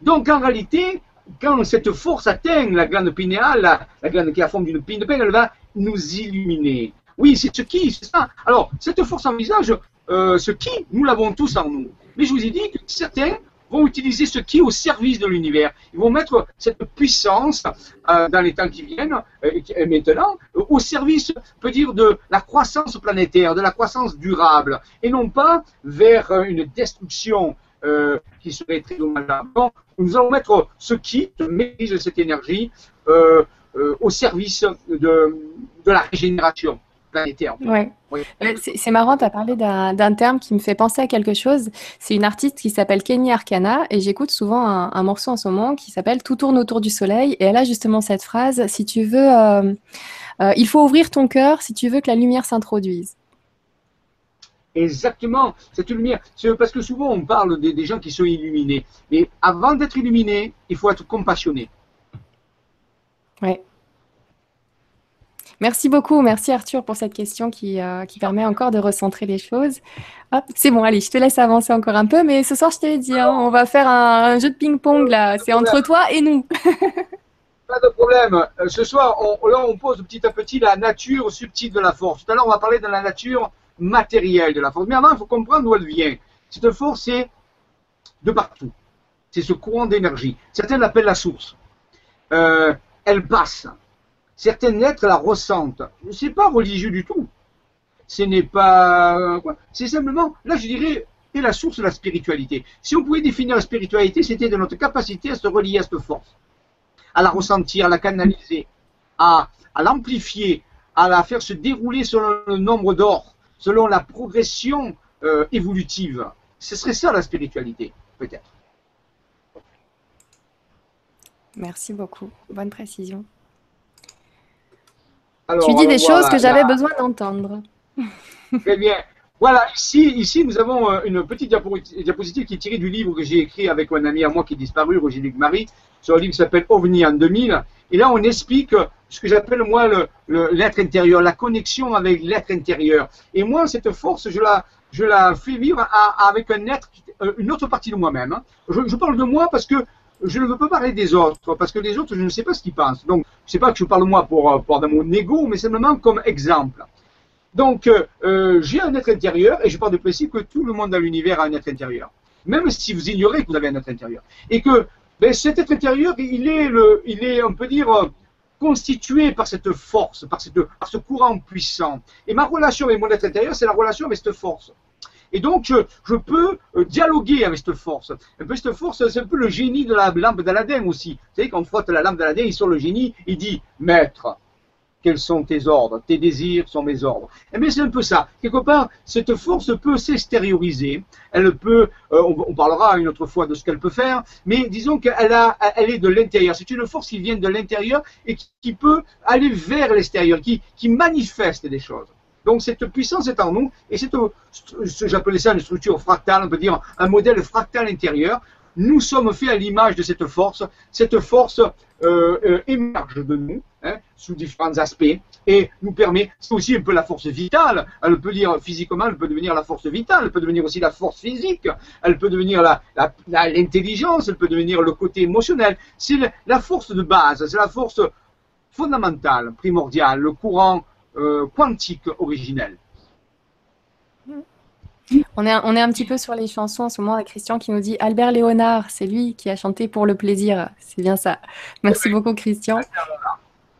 Donc en réalité, quand cette force atteint la glande pinéale, la, glande qui a forme d'une pine de elle va nous illuminer. Oui, c'est ce qui, c'est ça. Alors, cette force en visage, euh, ce qui, nous l'avons tous en nous. Mais je vous ai dit que certains vont utiliser ce qui au service de l'univers. Ils vont mettre cette puissance euh, dans les temps qui viennent, euh, maintenant, au service, peut dire, de la croissance planétaire, de la croissance durable, et non pas vers une destruction euh, qui serait très dommageable. Nous allons mettre ce kit, maîtrise cette énergie, euh, euh, au service de, de, la régénération. planétaire. Ouais. C'est marrant, tu as parlé d'un terme qui me fait penser à quelque chose. C'est une artiste qui s'appelle Kenny Arcana et j'écoute souvent un, morceau en ce moment qui s'appelle Tout tourne autour du soleil. Et elle a justement cette phrase Si tu veux, il faut ouvrir ton cœur si tu veux que la lumière s'introduise. Exactement, cette lumière. Parce que souvent on parle des, des gens qui sont illuminés. Mais avant d'être illuminé, il faut être compassionné. Ouais. Merci beaucoup, merci Arthur pour cette question qui, euh, qui permet encore de recentrer les choses. c'est bon, allez, je te laisse avancer encore un peu, mais ce soir, je t'avais dit, hein, on va faire un, jeu de ping-pong là, c'est entre toi et nous. <laughs> Pas de problème. Euh, ce soir, on, là, on pose petit à petit la nature subtile de la force. Tout à l'heure, on va parler de la nature matérielle de la force. Mais avant, il faut comprendre d'où elle vient. Cette force, c'est de partout. C'est ce courant d'énergie. Certains l'appellent la source. Euh, elle passe certains êtres la ressentent. Ce n'est pas religieux du tout. Ce n'est pas. C'est simplement, là je dirais, est la source de la spiritualité. Si on pouvait définir la spiritualité, c'était de notre capacité à se relier à cette force, à la ressentir, à la canaliser, à, l'amplifier, à la faire se dérouler selon le nombre d'or, selon la progression euh, évolutive. Ce serait ça la spiritualité, peut-être. Merci beaucoup. Bonne précision tu dis des choses que j'avais besoin d'entendre. Très <laughs> bien. Voilà, ici, ici, nous avons euh, une petite diapositive qui est tirée du livre que j'ai écrit avec un ami à moi qui est disparu, Roger Luc Marie, un livre s'appelle OVNI en 2000. Et là, on explique ce que j'appelle, moi, l'être intérieur, la connexion avec l'être intérieur. Et moi, cette force, je la, fais vivre avec un être, euh, une autre partie de moi-même. Hein. Je, parle de moi parce que je ne veux pas parler des autres, parce que les autres, je ne sais pas ce qu'ils pensent. Donc, je sais pas que je parle moi pour, euh, pour mon ego, mais simplement comme exemple. Donc, euh, j'ai un être intérieur, et je parle de principe que tout le monde dans l'univers a un être intérieur. Même si vous ignorez que vous avez un être intérieur. Et que ben, cet être intérieur, il est, on peut dire, constitué par cette force, par, par ce courant puissant. Et ma relation avec mon être intérieur, c'est la relation avec cette force. Et donc, je, peux euh, dialoguer avec cette force. Un cette force, c'est un peu le génie de la lampe d'Aladin aussi. Vous savez, quand on frotte la lampe d'Aladin, il sort le génie, il dit Maître, quels sont tes ordres Tes désirs sont mes ordres. Et eh bien, c'est un peu ça. Quelque part, cette force peut s'extérioriser. Elle peut, euh, on, parlera une autre fois de ce qu'elle peut faire, mais disons qu'elle a, elle est de l'intérieur. C'est une force qui vient de l'intérieur et qui, peut aller vers l'extérieur, qui, qui manifeste des choses. Donc cette puissance est en nous, et c'est, j'appelais ça une structure fractale, on peut dire un modèle fractal intérieur. Nous sommes faits à l'image de cette force. Cette force euh, euh, émerge de nous hein, sous différents aspects et nous permet, c'est aussi un peu la force vitale. Elle peut dire physiquement, elle peut devenir la force vitale, elle peut devenir aussi la force physique, elle peut devenir l'intelligence, elle peut devenir le côté émotionnel. C'est la force de base, c'est la force fondamentale, primordiale, le courant euh, quantique originel. On est, on est un petit peu sur les chansons en ce moment avec Christian qui nous dit Albert Léonard, c'est lui qui a chanté pour le plaisir. C'est bien ça. Merci beaucoup, Christian.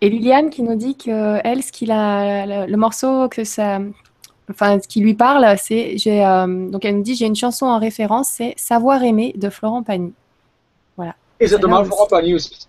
Et Liliane qui nous dit que elle, ce qu'il a, le, morceau que ça, enfin, ce qui lui parle, c'est, j'ai, euh, donc elle nous dit, j'ai une chanson en référence, c'est Savoir aimer de Florent Pagny. Voilà. Exactement, Florent Pagny aussi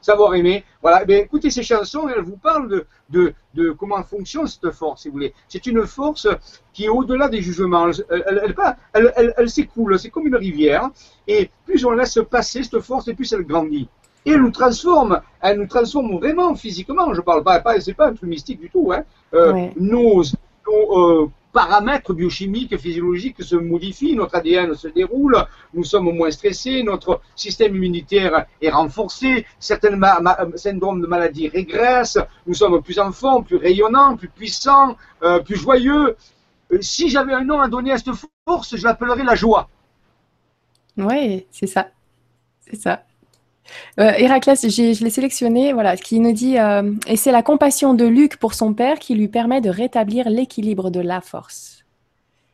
savoir aimer. Voilà, eh écoutez ces chansons, elles vous parlent de, de, comment fonctionne cette force, si vous voulez. C'est une force qui est au-delà des jugements. Elle, elle, elle, s'écoule, c'est comme une rivière. Et plus on laisse passer cette force, et plus elle grandit. Et elle nous transforme, elle nous transforme vraiment physiquement. Je parle pas, pas c'est pas un truc mystique du tout. Hein. Euh, nos, euh, paramètres biochimiques, physiologiques se modifient, notre ADN se déroule, nous sommes moins stressés, notre système immunitaire est renforcé, certains syndromes de maladie régressent, nous sommes plus en forme, plus rayonnants, plus puissants, euh, plus joyeux. Euh, si j'avais un nom à donner à cette force, je l'appellerais la joie. Oui, c'est ça. C'est ça. Euh, Héraclès, je l'ai sélectionné, voilà, qui nous dit euh, Et c'est la compassion de Luc pour son père qui lui permet de rétablir l'équilibre de la force.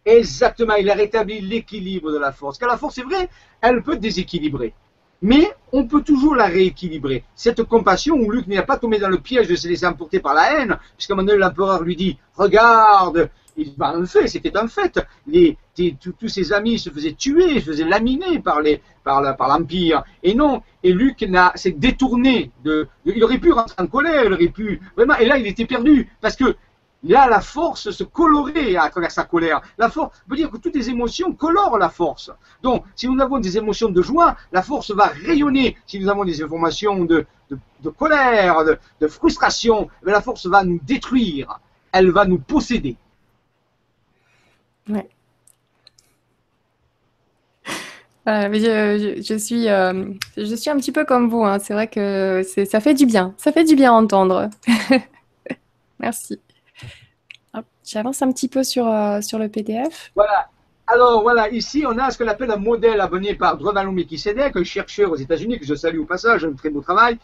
Exactement, il a rétabli l'équilibre de la force. Car la force, c'est vrai, elle peut déséquilibrer. Mais on peut toujours la rééquilibrer. Cette compassion où Luc n'a pas tombé dans le piège de se laisser emporter par la haine, puisqu'à un moment donné, l'empereur lui dit Regarde, il va un fait, c'était un fait. Les, tous ses amis se faisaient tuer, se faisaient laminer par les, par l'empire. Et non, et Luc s'est détourné il aurait pu rentrer en colère, il aurait pu vraiment. Et là, il était perdu parce que a la force se colorer à travers sa colère. La force veut dire que toutes les émotions colorent la force. Donc, si nous avons des émotions de joie, la force va rayonner. Si nous avons des informations de, colère, de, de frustration, eh la force va nous détruire. Elle va nous posséder. Ouais. Je, suis, euh, je suis un petit peu comme vous. Hein. C'est vrai que ça fait du bien. Ça fait du bien à entendre. <laughs> Merci. J'avance un petit peu sur, euh, sur le PDF. Voilà. Alors voilà, ici on a ce qu'on appelle un modèle abonné par Drevalo Melchizedek, un chercheur aux États-Unis que je salue au passage, un très beau travail.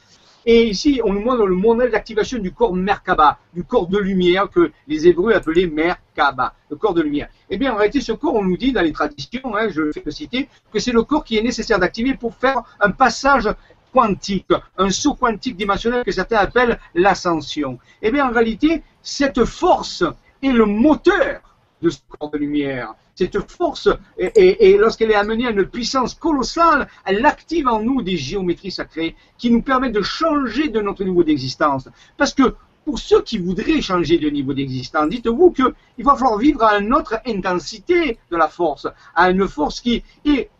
Et ici, on nous montre le modèle d'activation du corps Merkaba, du corps de lumière que les Hébreux appelaient Merkaba, le corps de lumière. Eh bien, en réalité, ce corps, on nous dit dans les traditions, hein, je fais le citer, que c'est le corps qui est nécessaire d'activer pour faire un passage quantique, un saut quantique dimensionnel que certains appellent l'ascension. Eh bien, en réalité, cette force est le moteur de ce corps de lumière. Cette force, et, lorsqu'elle est amenée à une puissance colossale, elle active en nous des géométries sacrées qui nous permettent de changer de notre niveau d'existence. Parce que pour ceux qui voudraient changer de niveau d'existence, dites-vous qu'il va falloir vivre à une autre intensité de la force, à une force qui est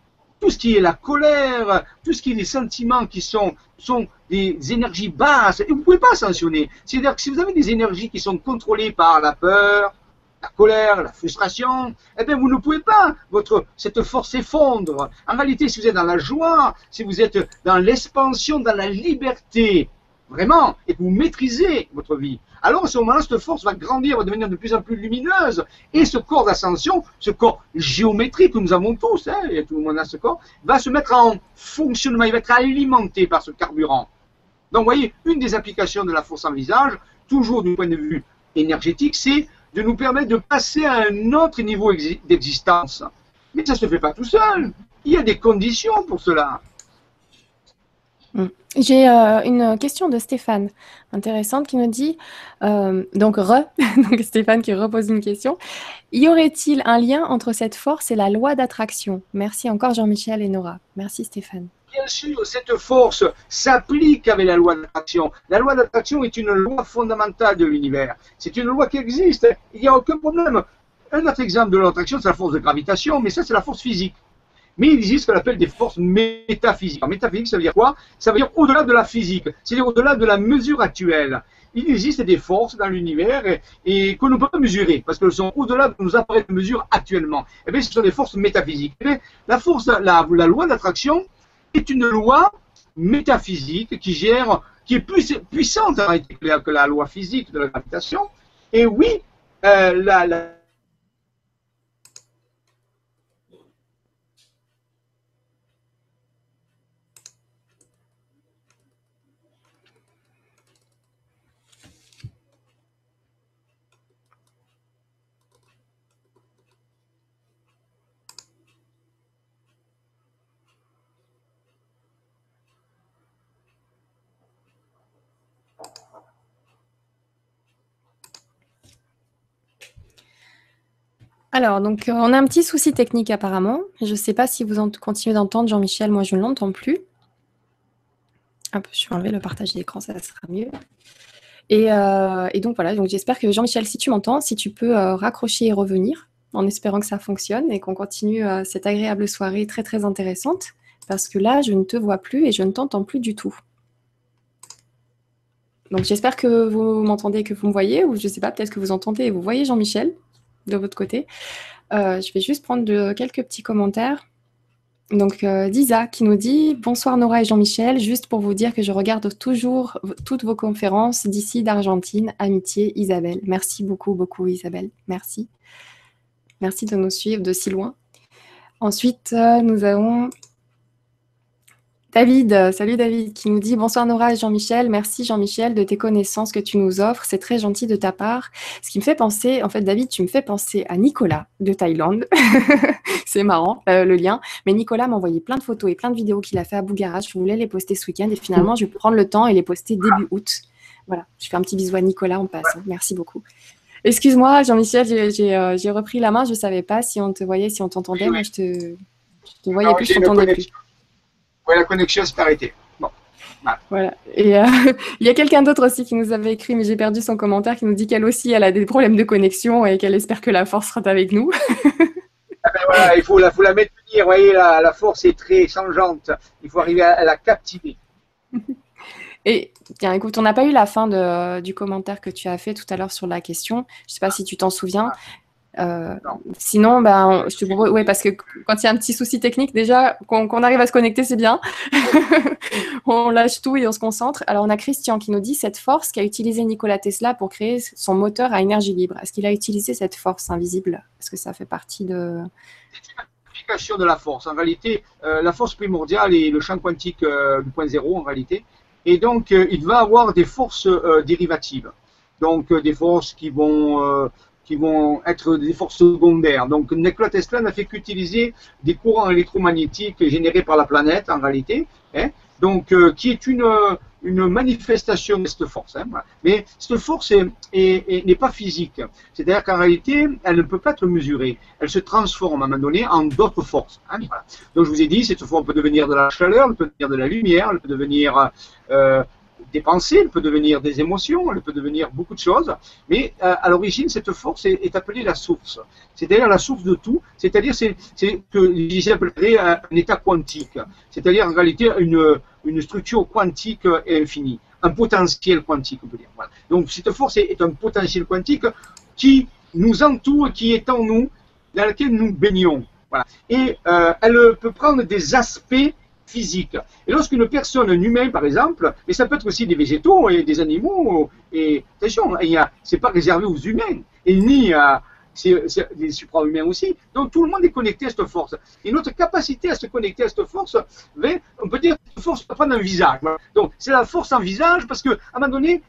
tout ce qui est la colère, tout ce qui est les sentiments qui sont, sont des énergies basses, et vous ne pouvez pas sanctionner. C'est-à-dire que si vous avez des énergies qui sont contrôlées par la peur, la colère, la frustration, eh bien, vous ne pouvez pas, votre, cette force s'effondre. En réalité, si vous êtes dans la joie, si vous êtes dans l'expansion, dans la liberté, vraiment, et que vous maîtrisez votre vie, alors à ce moment-là, cette force va grandir, va devenir de plus en plus lumineuse, et ce corps d'ascension, ce corps géométrique que nous avons tous, hein, et tout le monde a ce corps, va se mettre en fonctionnement, il va être alimenté par ce carburant. Donc, vous voyez, une des applications de la force en visage, toujours du point de vue énergétique, c'est de nous permettre de passer à un autre niveau d'existence. Mais ça ne se fait pas tout seul. Il y a des conditions pour cela. Mm. J'ai euh, une question de Stéphane, intéressante, qui nous dit, euh, donc re, <laughs> donc Stéphane qui repose une question, y aurait-il un lien entre cette force et la loi d'attraction? Merci encore Jean-Michel et Nora. Merci Stéphane. Bien sûr, cette force s'applique avec la loi d'attraction. La loi d'attraction est une loi fondamentale de l'univers. C'est une loi qui existe. Il n'y a aucun problème. Un autre exemple de l'attraction, c'est la force de gravitation, mais ça, c'est la force physique. Mais il existe ce qu'on appelle des forces métaphysiques. métaphysique, ça veut dire quoi? Ça veut dire au-delà de la physique, c'est-à-dire au-delà de la mesure actuelle. Il existe des forces dans l'univers et, que nous ne pouvons pas mesurer parce qu'elles sont au-delà de nos appareils de mesure actuellement. Eh bien, ce sont des forces métaphysiques. Eh la force, la loi d'attraction, est une loi métaphysique qui gère, qui est plus puissante que la loi physique de la gravitation. Et oui, euh, la Alors, donc, euh, on a un petit souci technique apparemment. Je ne sais pas si vous continuez d'entendre Jean-Michel. Moi, je ne l'entends plus. Je vais enlever le partage d'écran, ça sera mieux. Et, euh, donc, voilà. Donc, j'espère que Jean-Michel, si tu m'entends, si tu peux euh, raccrocher et revenir en espérant que ça fonctionne et qu'on continue cette agréable soirée très, très intéressante. Parce que là, je ne te vois plus et je ne t'entends plus du tout. Donc, j'espère que vous m'entendez, que vous me voyez, ou je ne sais pas, peut-être que vous entendez et vous voyez Jean-Michel de votre côté. Euh, je vais juste prendre quelques petits commentaires. Donc, euh, Disa qui nous dit Bonsoir Nora et Jean-Michel, juste pour vous dire que je regarde toujours toutes vos conférences d'ici d'Argentine. Amitié, Isabelle. Merci beaucoup, beaucoup, Isabelle. Merci. Merci de nous suivre de si loin. Ensuite, euh, nous avons David, salut David, qui nous dit bonsoir Nora et Jean-Michel. Merci Jean-Michel de tes connaissances que tu nous offres. C'est très gentil de ta part. Ce qui me fait penser, en fait, David, tu me fais penser à Nicolas de Thaïlande. <laughs> c'est marrant euh, le lien. Mais Nicolas m'a envoyé plein de photos et plein de vidéos qu'il a fait à Bougarach. Je voulais les poster ce week-end et finalement, je vais prendre le temps et les poster début août. Voilà, je fais un petit bisou à Nicolas en passant. Merci beaucoup. Excuse-moi, Jean-Michel, j'ai euh, repris la main. Je ne savais pas si on te voyait, si on t'entendait. Moi, je te, te voyais plus, je t'entendais plus la connexion s'est arrêtée. Bon. Voilà. Et euh, <laughs> il y a quelqu'un d'autre aussi qui nous avait écrit, mais j'ai perdu son commentaire, qui nous dit qu'elle aussi, elle a des problèmes de connexion et qu'elle espère que la force sera avec nous. Ah ben voilà, il faut la, faut la maintenir. Vous voyez, la, la, force est très changeante. Il faut arriver à, la captiver. <laughs> Et tiens, écoute, on n'a pas eu la fin de, du commentaire que tu as fait tout à l'heure sur la question. Je ne sais pas si tu t'en souviens. Euh, sinon, ben, je te propose, ouais, parce que quand il y a un petit souci technique, déjà, qu'on arrive à se connecter, c'est bien. <laughs> on lâche tout et on se concentre. Alors, on a Christian qui nous dit cette force qu'a utilisé Nikola Tesla pour créer son moteur à énergie libre. Est-ce qu'il a utilisé cette force invisible? Est-ce que ça fait partie de. C'est une application de la force. En réalité, euh, la force primordiale est le champ quantique euh, du point zéro, en réalité. Et donc, il va avoir des forces dérivatives. Donc, des forces qui vont qui vont être des forces secondaires. Donc Nikola Tesla n'a fait qu'utiliser des courants électromagnétiques générés par la planète en réalité, hein, donc euh, qui est une, manifestation de cette force. Hein, Mais cette force n'est pas physique, c'est-à-dire qu'en réalité, elle ne peut pas être mesurée. Elle se transforme à un moment donné en d'autres forces. Hein, Donc je vous ai dit, cette force peut devenir de la chaleur, elle peut devenir de la lumière, elle peut devenir euh, des pensées, elle peut devenir des émotions, elle peut devenir beaucoup de choses, mais euh, à l'origine, cette force est, appelée la source, c'est-à-dire la source de tout, c'est-à-dire c'est que les appelleraient un, état quantique, c'est-à-dire en réalité une, une structure quantique infinie, un potentiel quantique, on peut dire. Donc cette force est, un potentiel quantique qui nous entoure, qui est en nous, dans lequel nous baignons. Et euh, elle peut prendre des aspects physique. Et lorsqu'une personne, un humain par exemple, mais ça peut être aussi des végétaux et des animaux, et attention, c'est pas réservé aux humains, et ni à des supra-humains aussi. Donc tout le monde est connecté à cette force. Et notre capacité à se connecter à cette force, ben, on peut dire que cette force va prendre un visage. Donc c'est la force en visage parce qu'à un moment donné,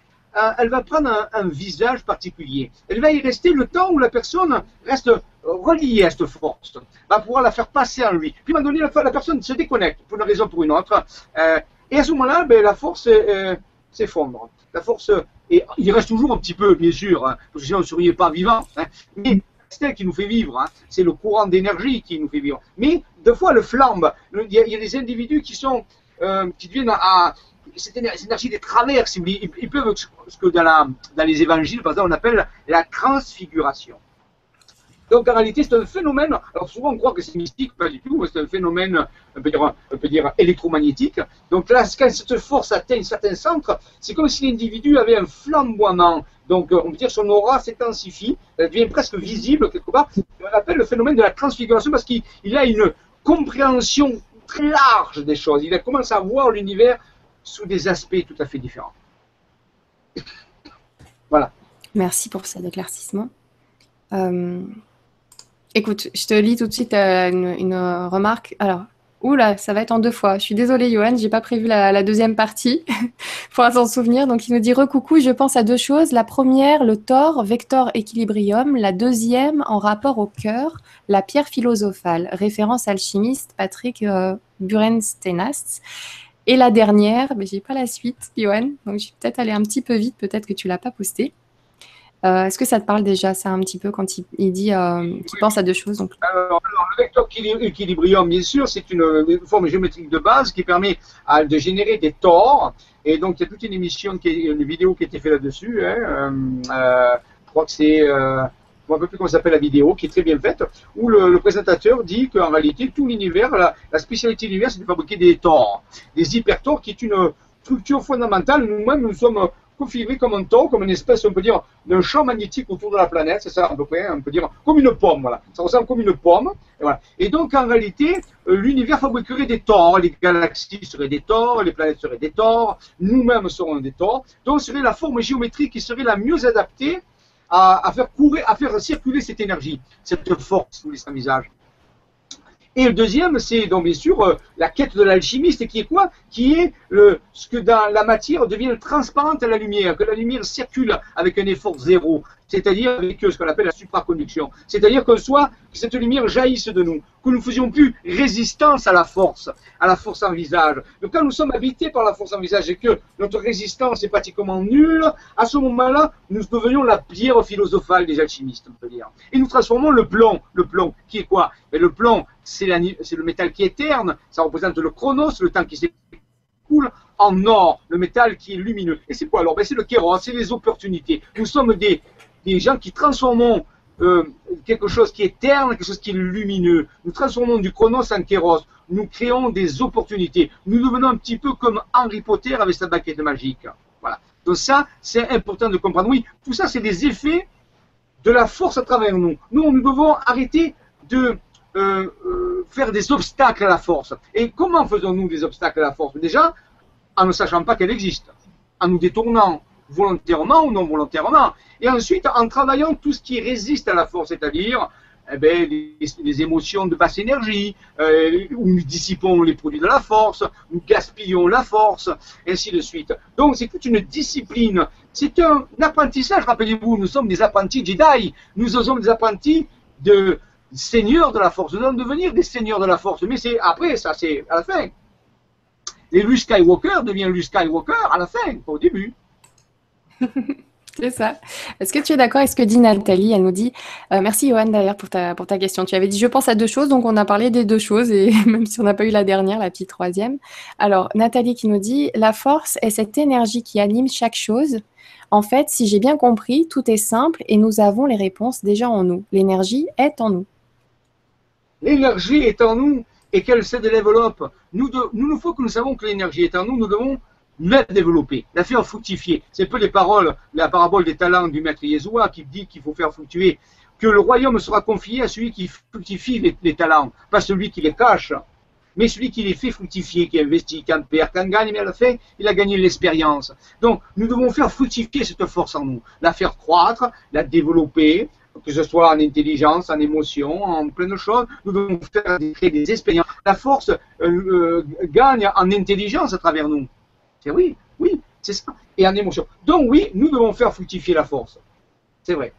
elle va prendre un, visage particulier. Elle va y rester le temps où la personne reste reliée à cette force, va pouvoir la faire passer en lui. Puis à un moment donné, la, personne se déconnecte pour une raison ou pour une autre. Euh, et à ce moment-là, ben, la force euh, s'effondre. La force, et il reste toujours un petit peu, bien sûr, hein, parce que sinon on ne serait pas vivant. Hein, mais c'est qui nous fait vivre, hein, c'est le courant d'énergie qui nous fait vivre. Mais deux fois le flambe. Il y a, des individus qui sont, qui viennent à, cette énergie des travers, ils, peuvent, ce que dans, les évangiles, par exemple, on appelle la transfiguration. Donc en réalité, c'est un phénomène, alors souvent on croit que c'est mystique, pas du tout, c'est un phénomène, on peut dire, électromagnétique. Donc là, quand cette force atteint un certain centre, c'est comme si l'individu avait un flamboiement. Donc on peut dire son aura s'intensifie, elle devient presque visible quelque part. On appelle le phénomène de la transfiguration parce qu'il a une compréhension très large des choses. Il a commencé à voir l'univers sous des aspects tout à fait différents. <coughs> voilà. Merci pour cet éclaircissement. Euh, écoute, je te lis tout de suite euh, une, remarque. Alors, oula, ça va être en deux fois. Je suis désolée, Johan, j'ai pas prévu la, deuxième partie. <laughs> pour s'en souvenir. Donc, il nous dit recoucou, je pense à deux choses. La première, le Thor, Vector Equilibrium. La deuxième, en rapport au cœur, la pierre philosophale. Référence alchimiste Patrick euh, Burenstenast. Et la dernière, mais j'ai pas la suite, Johan, donc je vais peut-être aller un petit peu vite, peut-être que tu l'as pas posté. Euh, est-ce que ça te parle déjà, ça, un petit peu, quand il, dit euh, qu'il pense à deux choses donc... alors, le vecteur équilibrium, bien sûr, c'est une, forme géométrique de base qui permet de générer des tors. Et donc, il y a toute une émission, qui est, une vidéo qui a été faite là-dessus. Hein, euh, je crois que c'est un peu plus comment s'appelle la vidéo, qui est très bien faite, où le, présentateur dit qu'en réalité, tout l'univers, la, spécialité de l'univers, c'est de fabriquer des tors, des hypertors, qui est une structure fondamentale. Nous-mêmes, nous sommes configurés comme un tort, comme une espèce, on peut dire, d'un champ magnétique autour de la planète, c'est ça à peu près, on peut dire, comme une pomme, voilà. Ça ressemble comme une pomme. Et, voilà. et donc, en réalité, euh, l'univers fabriquerait des tors, les galaxies seraient des tors, les planètes seraient des tors, nous-mêmes serons des tors. Donc, serait la forme géométrique qui serait la mieux adaptée à, faire courir, à faire circuler cette énergie, cette force sous les. Et le deuxième, c'est bien sûr euh, la quête de l'alchimiste, qui est quoi? Qui est ce que dans la matière devient transparente à la lumière, que la lumière circule avec un effort zéro c'est-à-dire avec ce qu'on appelle la supraconduction. C'est-à-dire que soit que cette lumière jaillisse de nous, que nous faisions plus résistance à la force, à la force en visage. Donc quand nous sommes habités par la force en visage et que notre résistance est pratiquement nulle, à ce moment-là, nous devenions la pierre philosophale des alchimistes, on peut dire. Et nous transformons le plomb, le plomb, qui est quoi? Mais Le plomb, c'est le métal qui est terne, ça représente le chronos, le temps qui s'écoule, en or, le métal qui est lumineux. Et c'est quoi alors? Ben, C'est le kéros, c'est les opportunités. Nous sommes des gens qui transformons euh, quelque chose qui est terne, quelque chose qui est lumineux. Nous transformons du chronos en kéros. Nous créons des opportunités. Nous devenons un petit peu comme Harry Potter avec sa baguette magique. Voilà. Donc ça, c'est important de comprendre. Oui, tout ça, c'est des effets de la force à travers nous. Nous, nous devons arrêter de euh, euh, faire des obstacles à la force. Et comment faisons-nous des obstacles à la force? Déjà, en ne sachant pas qu'elle existe, en nous détournant volontairement ou non volontairement, et ensuite en travaillant tout ce qui résiste à la force, c'est-à-dire eh ben, les, émotions de basse énergie, euh, où nous dissipons les produits de la force, nous gaspillons la force, ainsi de suite. Donc c'est toute une discipline, c'est un apprentissage, rappelez-vous, nous sommes des apprentis Jedi, nous sommes des apprentis de seigneurs de la force, nous allons devenir des seigneurs de la force, mais c'est après, ça c'est à la fin. Et Luke Skywalker devient Luke Skywalker à la fin, pas au début. <laughs> C'est ça. Est-ce que tu es d'accord avec ce que dit Nathalie? Elle nous dit euh, Merci Johan d'ailleurs pour ta, pour ta question. Tu avais dit Je pense à deux choses, donc on a parlé des deux choses, et <laughs> même si on n'a pas eu la dernière, la petite troisième. Alors, Nathalie qui nous dit La force est cette énergie qui anime chaque chose. En fait, si j'ai bien compris, tout est simple et nous avons les réponses déjà en nous. L'énergie est en nous. L'énergie est en nous et qu'elle se développe. Nous, de, nous, il faut que nous savons que l'énergie est en nous. Nous devons la développer, la faire fructifier. C'est un peu les paroles, la parabole des talents du maître Yeshua qui dit qu'il faut faire fructuer, que le royaume sera confié à celui qui fructifie les, talents, pas celui qui les cache, mais celui qui les fait fructifier, qui investit, qui en perd, qui en gagne, mais à la fin, il a gagné l'expérience. Donc, nous devons faire fructifier cette force en nous, la faire croître, la développer, que ce soit en intelligence, en émotion, en plein de choses. Nous devons faire créer des expériences. La force euh, euh, gagne en intelligence à travers nous. C'est oui, oui, c'est ça. Et en émotion. Donc oui, nous devons faire fructifier la force. C'est vrai.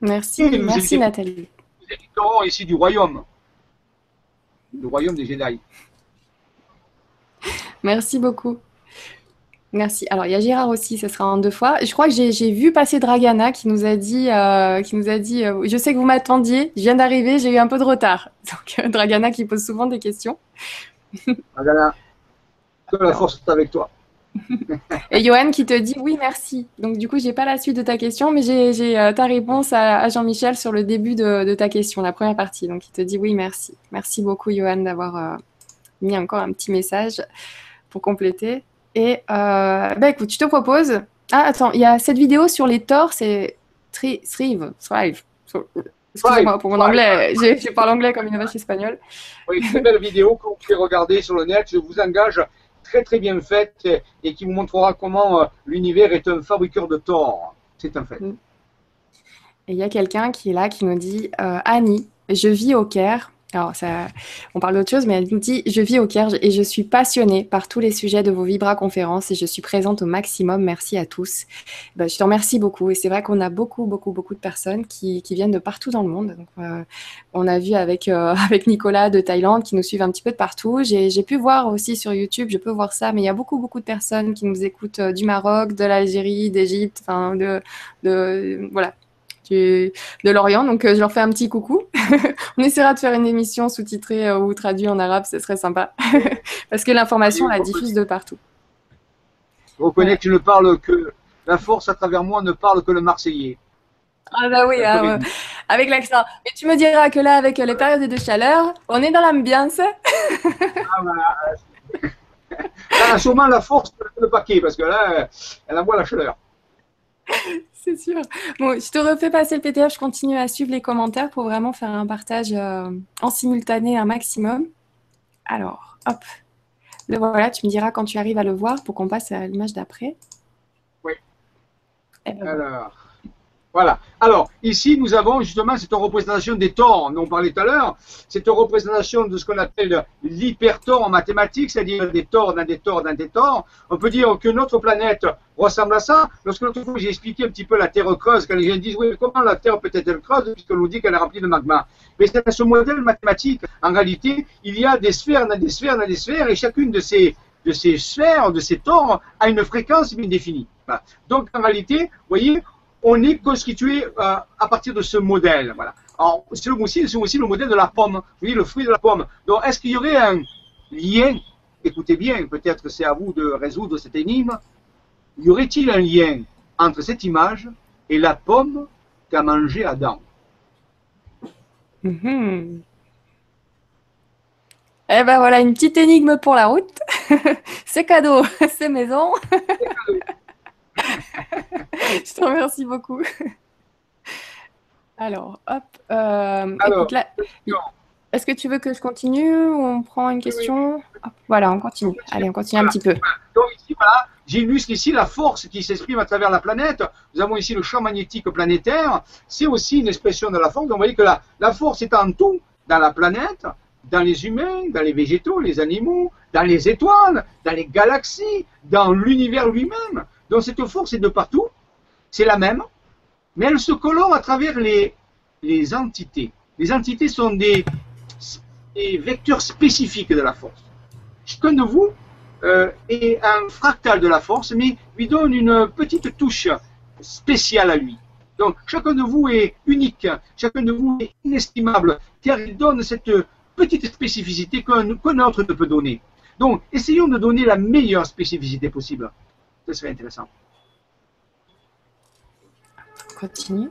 Merci, merci Nathalie. Nous héritons ici du royaume. Le royaume des Jedi. Merci beaucoup. Merci. Alors, il y a Gérard aussi, ce sera en deux fois. Je crois que j'ai vu passer Dragana qui nous a dit, euh, qui nous a dit euh, Je sais que vous m'attendiez, je viens d'arriver, j'ai eu un peu de retard. <laughs> Donc, euh, Dragana qui pose souvent des questions. Dragana, que la force est avec toi. <laughs> Et Johan qui te dit oui, merci. Donc, du coup, j'ai pas la suite de ta question, mais j'ai euh, ta réponse à, Jean-Michel sur le début de, ta question, la première partie. Donc, il te dit oui, merci. Merci beaucoup, Johan, d'avoir euh, mis encore un petit message pour compléter. Et euh, bah, écoute, je te propose. Ah, attends, il y a cette vidéo sur les torts, c'est Thrive, Thrive. Excusez-moi pour mon anglais, je parle anglais comme une vache espagnole. Oui, une belle vidéo que vous pouvez regarder sur le net. Je vous engage très très bien faite et qui vous montrera comment euh, l'univers est un fabriqueur de tort. C'est un fait. Mm. Il y a quelqu'un qui est là qui nous dit euh, Annie, je vis au Caire alors, on parle d'autre chose, mais elle nous dit Je vis au Caire et je suis passionnée par tous les sujets de vos Vibra conférences et je suis présente au maximum. Merci à tous. Ben, je te remercie beaucoup. Et c'est vrai qu'on a beaucoup, beaucoup, beaucoup de personnes qui, viennent de partout dans le monde. Euh, on a vu avec, euh, <laughs> avec Nicolas de Thaïlande qui nous suivent un petit peu de partout. J'ai pu voir aussi sur YouTube, je peux voir ça, mais il y a beaucoup, beaucoup de personnes qui nous écoutent euh, du Maroc, de l'Algérie, d'Égypte, enfin, de, de, voilà, de l'Orient. Donc, euh, je leur fais un petit coucou. <laughs> on essaiera de faire une émission sous-titrée euh, ou traduite en arabe, ce serait sympa. <laughs> Parce que l'information, la diffuse de partout. Je reconnais que tu ne parles que. La force à travers moi ne parle que le Marseillais. Ah bah oui, ah avec l'accent. Mais tu me diras que là, avec les périodes de chaleur, on est dans l'ambiance. ah bah, elle a sûrement la force de le paquet, parce que là, elle envoie la chaleur. <laughs> C'est sûr. Bon, je te refais passer le PDF, je continue à suivre les commentaires pour vraiment faire un partage euh, en simultané un maximum. Alors, hop. Le voilà, tu me diras quand tu arrives à le voir pour qu'on passe à l'image d'après. Oui. Ben Alors. Voilà. Alors, ici, nous avons justement cette représentation des torts on parlait tout à l'heure. Cette représentation de ce qu'on appelle l'hypertort en mathématiques, c'est-à-dire des torts dans des torts dans des torts. On peut dire que notre planète ressemble à ça. Lorsque l'autre fois, j'ai expliqué un petit peu la Terre creuse, quand les gens disent, oui, comment la Terre peut être creuse, puisqu'on nous dit qu'elle est remplie de magma. Mais c'est ce modèle mathématique. En réalité, il y a des sphères dans des sphères dans des sphères, et chacune de ces de ces sphères, de ces torts, a une fréquence bien définie. Donc en réalité, vous voyez, on est constitué euh, à partir de ce modèle. Voilà. Alors, c'est aussi, aussi le modèle de la pomme. Vous voyez, le fruit de la pomme. Donc, est-ce qu'il y aurait un lien écoutez bien, peut-être c'est à vous de résoudre cette énigme, y aurait-il un lien entre cette image et la pomme qu'a mangé Adam? Mhm. Eh ben voilà, une petite énigme pour la route. <laughs> c'est cadeau, <laughs> c'est maison. <laughs> Je te remercie beaucoup. Alors, hop. Euh, est-ce que tu veux que je continue ou on prend une question? Voilà, on continue. Allez, on continue un petit peu. Donc ici, voilà, j'illustre ici la force qui s'exprime à travers la planète. Nous avons ici le champ magnétique planétaire. C'est aussi une expression de la force. Donc vous voyez que la, la force est en tout dans la planète, dans les humains, dans les végétaux, les animaux, dans les étoiles, dans les galaxies, dans l'univers lui-même. Donc cette force est de partout. C'est la même mais elle se colore à travers les, les entités. Les entités sont des, vecteurs spécifiques de la force. Chacun de vous euh, est un fractal de la force, mais lui donne une petite touche spéciale à lui. Donc chacun de vous est unique, chacun de vous est inestimable, car il donne cette petite spécificité qu'un autre ne peut donner. Donc essayons de donner la meilleure spécificité possible. Ce serait intéressant continue.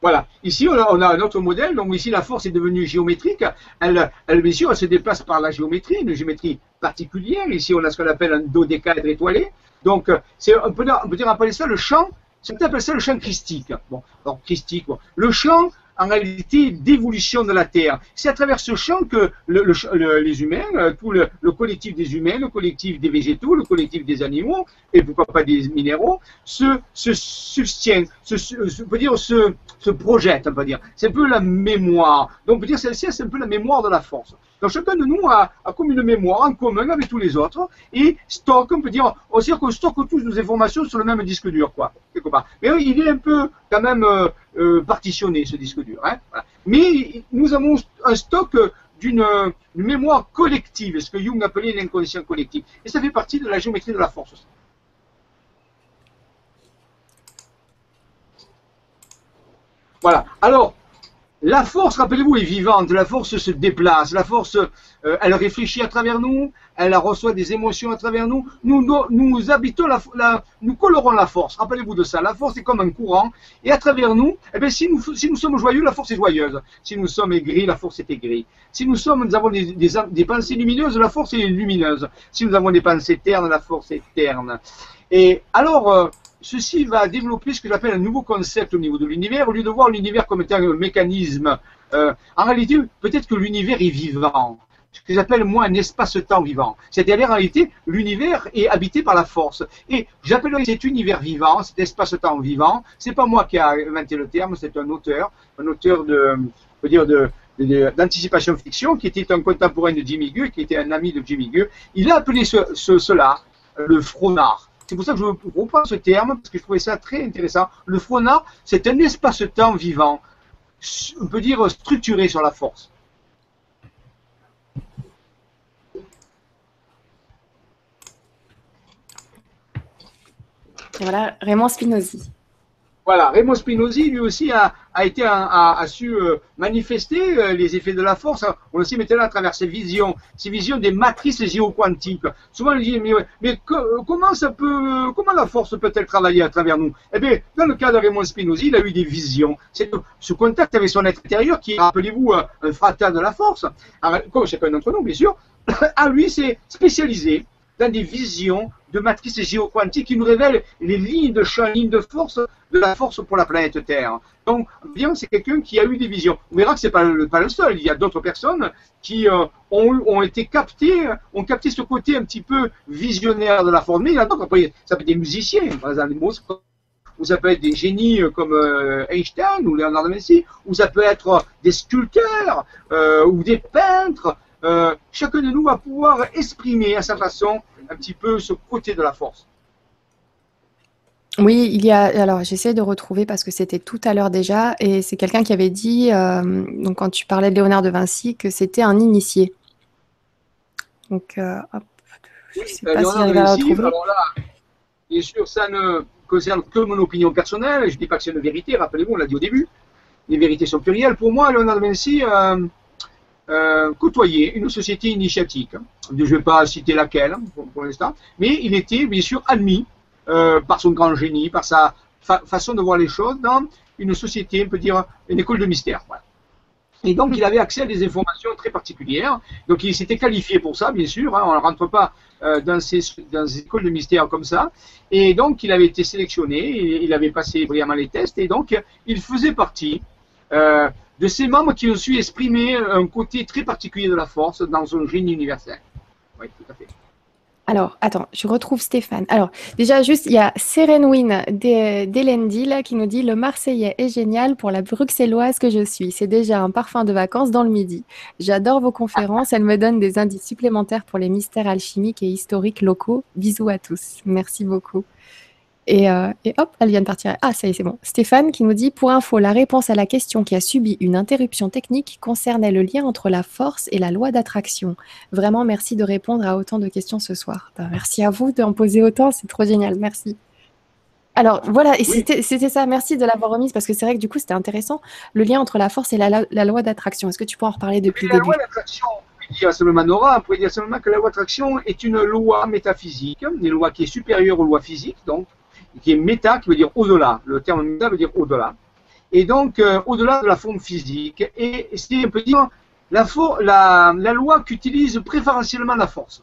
Voilà. Ici, on a, un autre modèle. Donc ici, la force est devenue géométrique. Elle, elle, bien sûr, elle se déplace par la géométrie, une géométrie particulière. Ici, on a ce qu'on appelle un dodécaèdre étoilé. Donc, c'est, on peut, on peut dire appeler ça le champ. Peut appeler ça le champ christique. Bon, alors christique. Le champ en réalité d'évolution de la Terre. C'est à travers ce champ que les humains, euh, tout le, collectif des humains, le collectif des végétaux, le collectif des animaux, et pourquoi pas des minéraux, se, se subtiennent, se, on peut dire se, se projettent, on peut dire. C'est un peu la mémoire. Donc on peut dire celle-ci, c'est un peu la mémoire de la force. Donc chacun de nous a, comme une mémoire en commun avec tous les autres et stocke, on peut dire, on sait qu'on stocke tous nos informations sur le même disque dur, quoi, quelque part. Mais il est un peu quand même euh, euh, partitionné, ce disque dur. Hein, Mais nous avons un stock d'une mémoire collective, ce que Jung appelait l'inconscient collectif. Et ça fait partie de la géométrie de la force aussi. Voilà. Alors, la force, rappelez-vous, est vivante, la force se déplace, la force, euh, elle réfléchit à travers nous, elle reçoit des émotions à travers nous. Nous, habitons la, nous colorons la force. Rappelez-vous de ça. La force est comme un courant, et à travers nous, eh bien, si nous, si nous sommes joyeux, la force est joyeuse. Si nous sommes aigris, la force est aigrie. Si nous sommes, nous avons des, des pensées lumineuses, la force est lumineuse. Si nous avons des pensées ternes, la force est terne. Et alors, euh, ceci va développer ce que j'appelle un nouveau concept au niveau de l'univers. Au lieu de voir l'univers comme étant un mécanisme, euh, en réalité, peut-être que l'univers est vivant. Ce que j'appelle moi un espace-temps vivant. C'est-à-dire en réalité, l'univers est habité par la force. Et j'appellerais cet univers vivant, cet espace-temps vivant, c'est pas moi qui ai inventé le terme, c'est un auteur, un auteur de, dire de, d'anticipation fiction, qui était un contemporain de Jimmy Gu, qui était un ami de Jimmy Gu. Il a appelé ce, cela le fronard. C'est pour ça que je reprends ce terme, parce que je trouvais ça très intéressant. Le fronard, c'est un espace-temps vivant, on peut dire structuré sur la force. Voilà, Raymond Spinozzi. Voilà, Raymond Spinozzi, lui aussi, a, su euh, manifester euh, les effets de la force. On le sait maintenant à travers ses visions, ses visions des matrices géoquantiques. Souvent, on dit, mais, mais comment ça peut, comment la force peut-elle travailler à travers nous? Eh bien, dans le cas de Raymond Spinozzi, il a eu des visions. C'est ce contact avec son être intérieur qui, rappelez-vous, un de la force, comme chacun d'entre nous, bien sûr, <coughs> à lui, c'est spécialisé dans des visions de matrices géoquantiques qui nous révèlent les lignes de champ, lignes de force de la force pour la planète Terre. Donc, bien, c'est quelqu'un qui a eu des visions. On verra que c'est pas pas le seul. Il y a d'autres personnes qui euh, ont, été captées, ont capté ce côté un petit peu visionnaire de la force. Mais il y en a d'autres. Ça peut être des musiciens, par exemple, ou ça peut être des génies euh, comme euh, Einstein ou Leonardo da Vinci, ou ça peut être des sculpteurs ou des peintres euh, chacun de nous va pouvoir exprimer à sa façon un petit peu ce côté de la force. Oui, il y a. Alors, j'essaie de retrouver parce que c'était tout à l'heure déjà, et c'est quelqu'un qui avait dit, euh, donc quand tu parlais de Léonard de Vinci, que c'était un initié. Donc, euh, hop, je ne sais pas si j'arrive à retrouver. Alors là, bien sûr, ça ne concerne que mon opinion personnelle. Je ne dis pas que c'est une vérité. Rappelez-vous, on l'a dit au début. Les vérités sont plurielles. Pour moi, Léonard de Vinci, euh, côtoyé une société initiatique. Je ne vais pas citer laquelle pour, l'instant, mais il était bien sûr admis euh, par son grand génie, par sa façon de voir les choses dans une société, on peut dire une école de mystère. Et donc, il avait accès à des informations très particulières. Donc, il s'était qualifié pour ça, bien sûr. Hein. on ne rentre pas euh, dans, ces, dans ces écoles de mystère comme ça. Et donc, il avait été sélectionné, il avait passé brillamment les tests. Et donc, il faisait partie euh, de ces membres qui ont su exprimer un côté très particulier de la force dans un génie universel. Oui, tout à fait. Alors, attends, je retrouve Stéphane. Alors, déjà, juste, il y a Serenwin d'Elendil qui nous dit Le Marseillais est génial pour la bruxelloise que je suis. C'est déjà un parfum de vacances dans le midi. J'adore vos conférences. Elles me donnent des indices supplémentaires pour les mystères alchimiques et historiques locaux. Bisous à tous. Merci beaucoup. Euh, et, hop, elle vient de partir. Ah, ça y est, c'est bon. Stéphane qui nous dit Pour info, la réponse à la question qui a subi une interruption technique concernait le lien entre la force et la loi d'attraction. Vraiment, merci de répondre à autant de questions ce soir. Ben, merci à vous d'en poser autant, c'est trop génial. Merci. Alors voilà, c'était ça. Merci de l'avoir remise parce que c'est vrai que du coup, c'était intéressant. Le lien entre la force et la, loi d'attraction. Est-ce que tu peux en reparler depuis le début? La loi d'attraction, on pourrait dire seulement Nora, on pourrait dire seulement que la loi d'attraction est une loi métaphysique, une loi qui est supérieure aux lois physiques, donc qui est méta, qui veut dire au-delà. Le terme méta veut dire au-delà. Et donc, euh, au-delà de la forme physique. Et c'est, un peu dire, la, loi qu'utilise préférentiellement la force.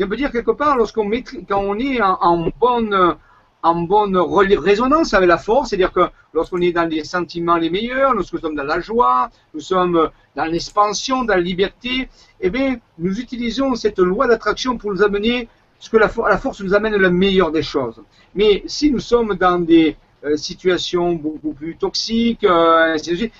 Un peu dire quelque part, lorsqu'on quand on est en, bonne en bonne résonance avec la force, c'est-à-dire que lorsqu'on est dans les sentiments les meilleurs, lorsque nous sommes dans la joie, nous sommes dans l'expansion, dans la liberté, eh bien, nous utilisons cette loi d'attraction pour nous amener parce que la, la, force nous amène le meilleur des choses. Mais si nous sommes dans des euh, situations beaucoup plus toxiques, euh,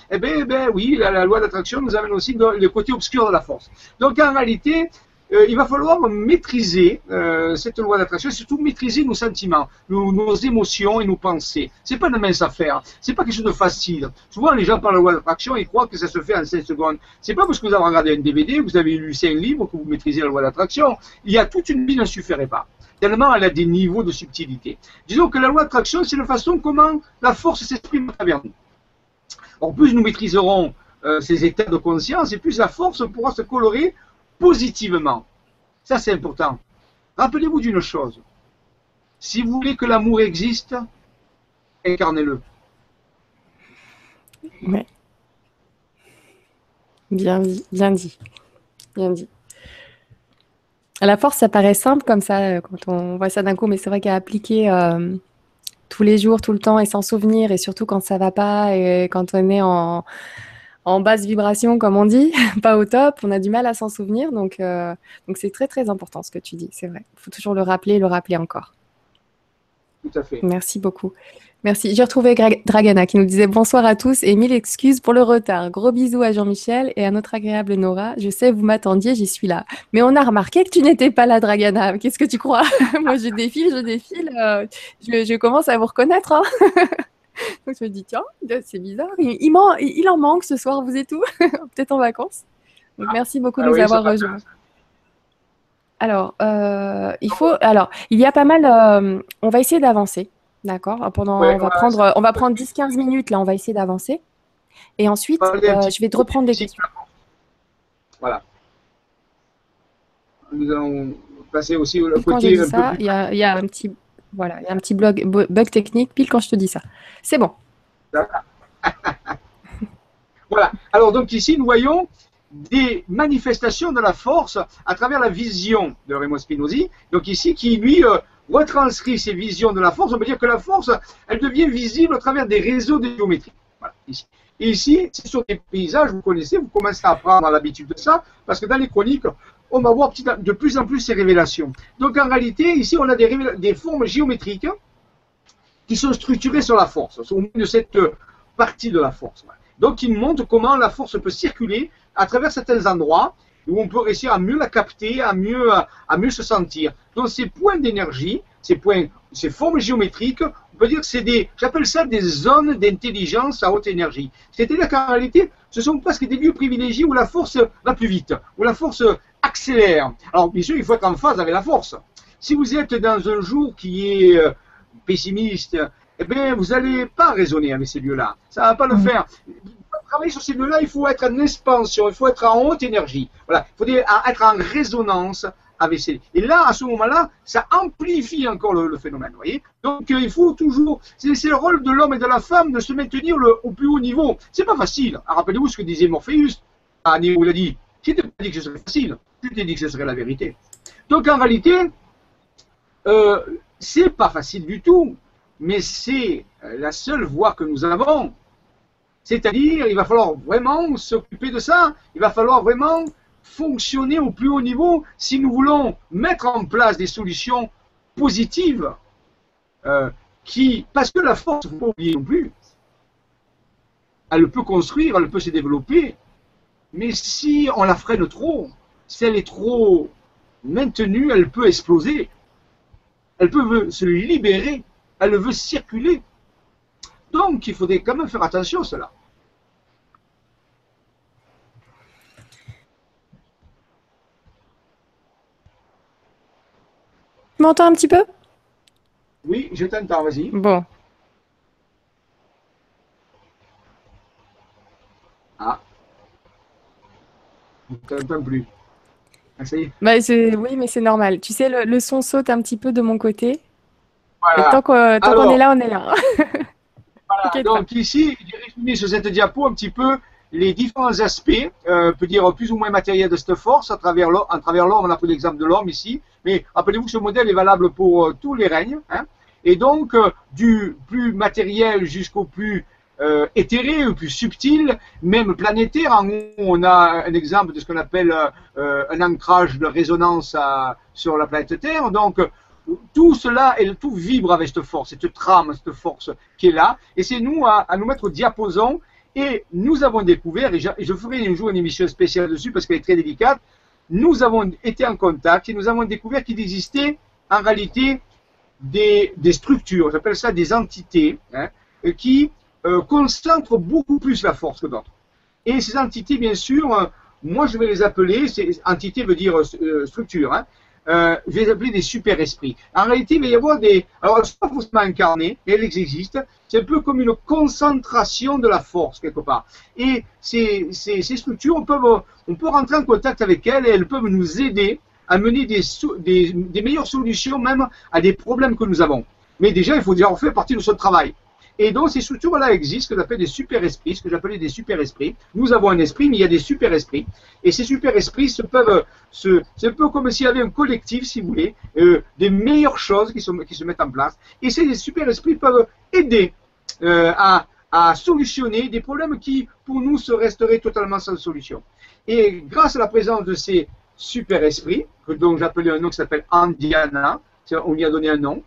eh bien, eh ben, oui, la, la loi d'attraction nous amène aussi le côté obscur de la force. Donc en réalité, euh, il va falloir maîtriser euh, cette loi d'attraction, surtout maîtriser nos sentiments, nos, émotions et nos pensées. C'est pas une mince affaire, c'est pas quelque chose de facile. Souvent, les gens parlent de loi d'attraction, ils croient que ça se fait en 5 secondes. C'est pas parce que vous avez regardé un DVD, vous avez lu 5 livres que vous maîtrisez la loi d'attraction. Il y a toute une vie ne suffirait pas. Tellement elle a des niveaux de subtilité. Disons que la loi d'attraction, c'est la façon comment la force s'exprime à travers nous. En plus nous maîtriserons euh, ces états de conscience, et plus la force pourra se colorer positivement. Ça, c'est important. Rappelez-vous d'une chose. Si vous voulez que l'amour existe, incarnez-le. Bien dit, bien dit, bien dit. À la force, ça paraît simple comme ça euh, quand on voit ça d'un coup, mais c'est vrai qu'à appliquer euh, tous les jours, tout le temps et sans souvenir, et surtout quand ça va pas et quand on est en, en basse vibration, comme on dit, <laughs> pas au top. On a du mal à s'en souvenir. Donc, euh, donc c'est très, très important ce que tu dis. C'est vrai. Il faut toujours le rappeler et le rappeler encore. Tout à fait. Merci beaucoup. Merci. J'ai retrouvé Dragana qui nous disait bonsoir à tous et mille excuses pour le retard. Gros bisous à Jean-Michel et à notre agréable Nora. Je sais, vous m'attendiez, j'y suis là. Mais on a remarqué que tu n'étais pas là, Dragana. Qu'est-ce que tu crois? <laughs> Moi, je défile, je défile. Euh, je, commence à vous reconnaître. Hein. <laughs> <laughs> Donc je me dis, tiens, c'est bizarre. Il, il, en manque ce soir, vous et tout. <laughs> Peut-être en vacances. Donc ah. merci beaucoup de ah nous avoir rejoints. Alors, euh, il faut. Alors, il y a pas mal. Euh, on va essayer d'avancer, d'accord? Pendant, on va prendre, on va prendre 10-15 minutes là. On va essayer d'avancer, et ensuite, euh, je vais te reprendre des questions. Voilà. Nous allons passer aussi au côté. il y a un petit voilà, il y a un petit bug technique pile quand je te dis ça. C'est bon. <laughs> voilà. Alors donc ici, nous voyons des manifestations de la force à travers la vision de Remo Spinozzi. Donc ici, qui lui euh, retranscrit ces visions de la force. On peut dire que la force, elle devient visible à travers des réseaux de géométrie. Ici. Ici, c'est sur des paysages, vous connaissez, vous commencez à prendre l'habitude de ça, parce que dans les chroniques, on va voir de plus en plus ces révélations. Donc en réalité, ici, on a des, formes géométriques qui sont structurées sur la force, au de cette partie de la force. Donc nous montrent comment la force peut circuler à travers certains endroits où on peut réussir à mieux la capter, à mieux, à mieux se sentir. Donc ces points d'énergie, ces points, ces formes géométriques, on peut dire que c'est des, j'appelle ça des zones d'intelligence à haute énergie. C'est-à-dire qu'en réalité, ce sont presque des lieux privilégiés où la force va plus vite, où la force accélère. Alors, bien sûr, il faut être en phase avec la force. Si vous êtes dans un jour qui est euh, pessimiste, eh bien, vous n'allez pas raisonner avec ces lieux-là. Ça ne va pas le mmh. faire. travailler sur ces deux-là, il faut être en expansion, il faut être en haute énergie. Voilà, il faut être en résonance avec ces. Et là, à ce moment-là, ça amplifie encore le, phénomène. Voyez Donc, euh, il faut toujours. C'est le rôle de l'homme et de la femme de se maintenir le, au plus haut niveau. C'est pas facile. Ah, rappelez-vous ce que disait Morpheus. Ah, il a dit Je t'ai pas dit que ce serait facile. Je t'ai dit que ce serait la vérité. Donc, en réalité, euh, c'est pas facile du tout. Mais c'est euh, la seule voie que nous avons. C'est-à-dire, il va falloir vraiment s'occuper de ça. Il va falloir vraiment fonctionner au plus haut niveau si nous voulons mettre en place des solutions positives. Euh, qui, parce que la force, il ne faut pas oublier non plus, elle peut construire, elle peut se développer, mais si on la freine trop, si elle est trop maintenue, elle peut exploser. Elle peut se libérer, elle veut circuler. Donc, il faudrait quand même faire attention à cela. Tu m'entends un petit peu? Oui, je t'entends, vas-y. Bon. Ah. Plus. Ah, bah, oui, mais c'est normal. Tu sais, le, son saute un petit peu de mon côté. Voilà. tant qu'on est là, on est là. <laughs> voilà. Donc ici, j'ai résumé sur cette diapo un petit peu les différents aspects, euh, peut dire plus ou moins matériels de cette force, à travers l'homme, à travers l'homme, on a pris l'exemple de l'homme ici, mais rappelez-vous que ce modèle est valable pour euh, tous les règnes, hein, et donc euh, du plus matériel jusqu'au plus euh, éthéré, ou plus subtil, même planétaire, en on a un exemple de ce qu'on appelle euh, un ancrage de résonance à, sur la planète Terre, donc tout cela, et tout vibre avec cette force, cette trame, cette force qui est là, et c'est nous à, à nous mettre au diapason. Et nous avons découvert, et je, ferai un jour une émission spéciale dessus parce qu'elle est très délicate, nous avons été en contact et nous avons découvert qu'il existait en réalité des, structures, j'appelle ça des entités, hein, qui euh, concentrent beaucoup plus la force que d'autres. Et ces entités, bien sûr, euh, moi je vais les appeler, ces entités veut dire euh, structure, hein, euh, je vais les appeler des super-esprits. En réalité, il va y avoir des... Alors, elles ne sont pas forcément incarnées, elles existent. C'est un peu comme une concentration de la force, quelque part. Et ces, ces, structures, on peut, on peut rentrer en contact avec elles et elles peuvent nous aider à mener des meilleures solutions même à des problèmes que nous avons. Mais déjà, il faut déjà en faire partie de ce travail. Et donc, ces structures-là existent, ce que j'appelle des super-esprits, ce que j'appelais des super-esprits. Nous avons un esprit, mais il y a des super-esprits. Et ces super-esprits se peuvent, se, c'est un peu comme s'il y avait un collectif, si vous voulez, euh, des meilleures choses qui, sont, qui se mettent en place. Et ces super-esprits peuvent aider euh, à, à solutionner des problèmes qui, pour nous, se resteraient totalement sans solution. Et grâce à la présence de ces super-esprits, dont j'appelais un nom qui s'appelle Andiana, on y a donné un nom,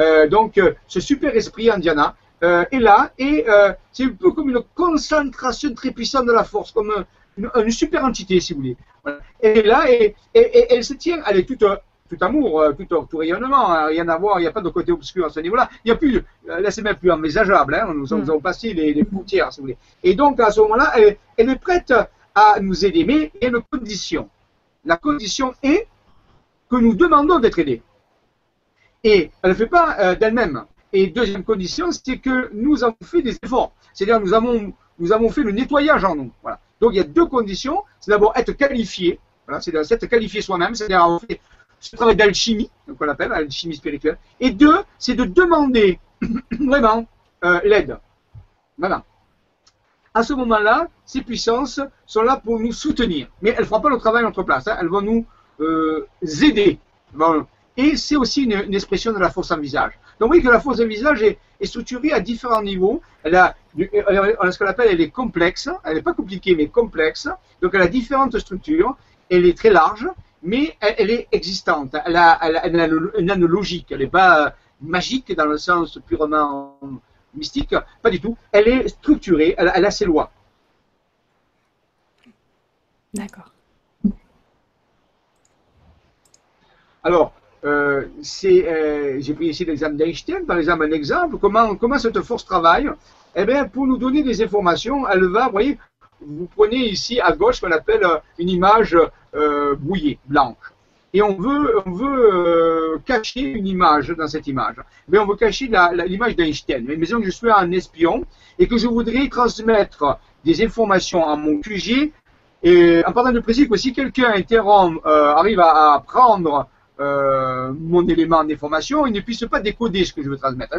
euh, donc ce super-esprit Andiana, euh, est là et euh, c'est un peu comme une concentration très puissante de la force, comme une, super entité, si vous voulez. Elle est là et, elle se tient, elle est toute, tout amour, euh, tout, tout, rayonnement, hein, rien à voir, il n'y a pas de côté obscur à ce niveau-là. Il n'y a plus, là c'est même plus envisageable, hein, nous, nous, avons passé les, les frontières, si vous voulez. Et donc à ce moment-là, elle, elle, est prête à nous aider, mais il y a une condition. La condition est que nous demandons d'être aidés. Et elle ne fait pas d'elle-même. Et deuxième condition, c'est que nous avons fait des efforts. C'est-à-dire nous avons, nous avons fait le nettoyage en nous. Voilà. Donc il y a deux conditions. C'est d'abord être qualifié. Voilà, c'est d'être qualifié soi-même, c'est-à-dire avoir fait ce travail d'alchimie, qu'on appelle alchimie spirituelle. Et deux, c'est de demander <clears throat> vraiment euh, l'aide. Voilà. À ce moment-là, ces puissances sont là pour nous soutenir. Mais elles ne feront pas le travail à notre place. Hein. Elles vont nous euh, aider. Et c'est aussi une, expression de la force en visage. Donc oui, que la force de visage est, structurée à différents niveaux. Elle a, ce qu'on appelle, elle est complexe. Elle n'est pas compliquée, mais complexe. Donc elle a différentes structures. Elle est très large, mais elle, est existante. Elle a, elle, a, une logique. Elle n'est pas magique dans le sens purement mystique. Pas du tout. Elle est structurée. Elle, elle a ses lois. D'accord. Alors, euh, euh, j'ai pris ici l'exemple d'Einstein, par exemple, un exemple, comment, comment cette force travaille? Eh bien, pour nous donner des informations, elle va, vous voyez, vous prenez ici à gauche ce qu'on appelle euh, une image brouillée, blanche. Et on veut, on veut cacher une image dans cette image. Mais on veut cacher l'image d'Einstein. Mais disons que je suis un espion et que je voudrais transmettre des informations à mon QG. Et en partant de préciser que si quelqu'un interrompt, euh, arrive à, prendre euh, mon élément d'information, il ne puisse pas décoder ce que je veux transmettre.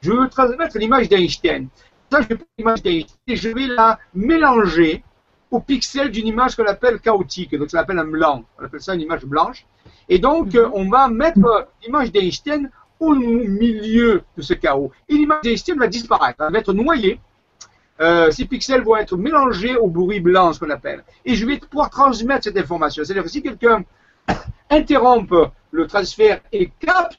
je veux transmettre l'image d'Einstein. Ça, je vais l'image d'Einstein et je vais la mélanger au pixel d'une image qu'on appelle chaotique. Donc, ça s'appelle un blanc. On appelle ça une image blanche. Et donc, mhm. on va mettre l'image d'Einstein au milieu de ce chaos. Et l'image d'Einstein va disparaître, elle va être noyée. Euh, ces pixels vont être mélangés au bruit blanc, ce qu'on appelle. Et je vais pouvoir transmettre cette information. C'est-à-dire que si quelqu'un interrompt le transfert et capte,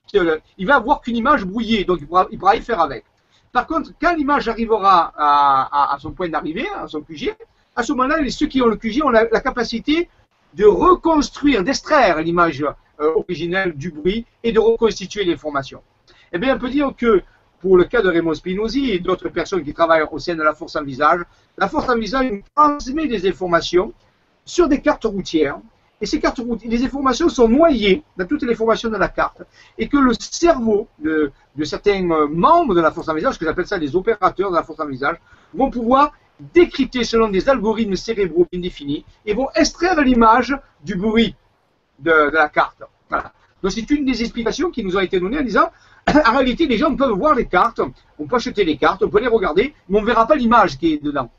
il va avoir qu'une image brouillée, donc il pourra, y faire avec. Par contre, quand l'image arrivera à, son point d'arrivée, à son QG, à ce moment-là, ceux qui ont le QG ont la, capacité de reconstruire, d'extraire l'image euh, originelle du bruit et de reconstituer l'information. Eh bien, on peut dire que pour le cas de Raymond Spinozzi et d'autres personnes qui travaillent au sein de la force en visage, la force en visage transmet des informations sur des cartes routières. Et ces cartes routières, les informations sont noyées dans toutes les informations de la carte. Et que le cerveau de, de certains membres de la force en visage, que j'appelle ça les opérateurs de la force en visage, vont pouvoir décrypter selon des algorithmes cérébraux bien définis et vont extraire l'image du bruit de, la carte. Voilà. Donc c'est une des explications qui nous a été donnée en disant, <coughs> en réalité, les gens peuvent voir les cartes, on peut acheter les cartes, on peut les regarder, mais on ne verra pas l'image qui est dedans.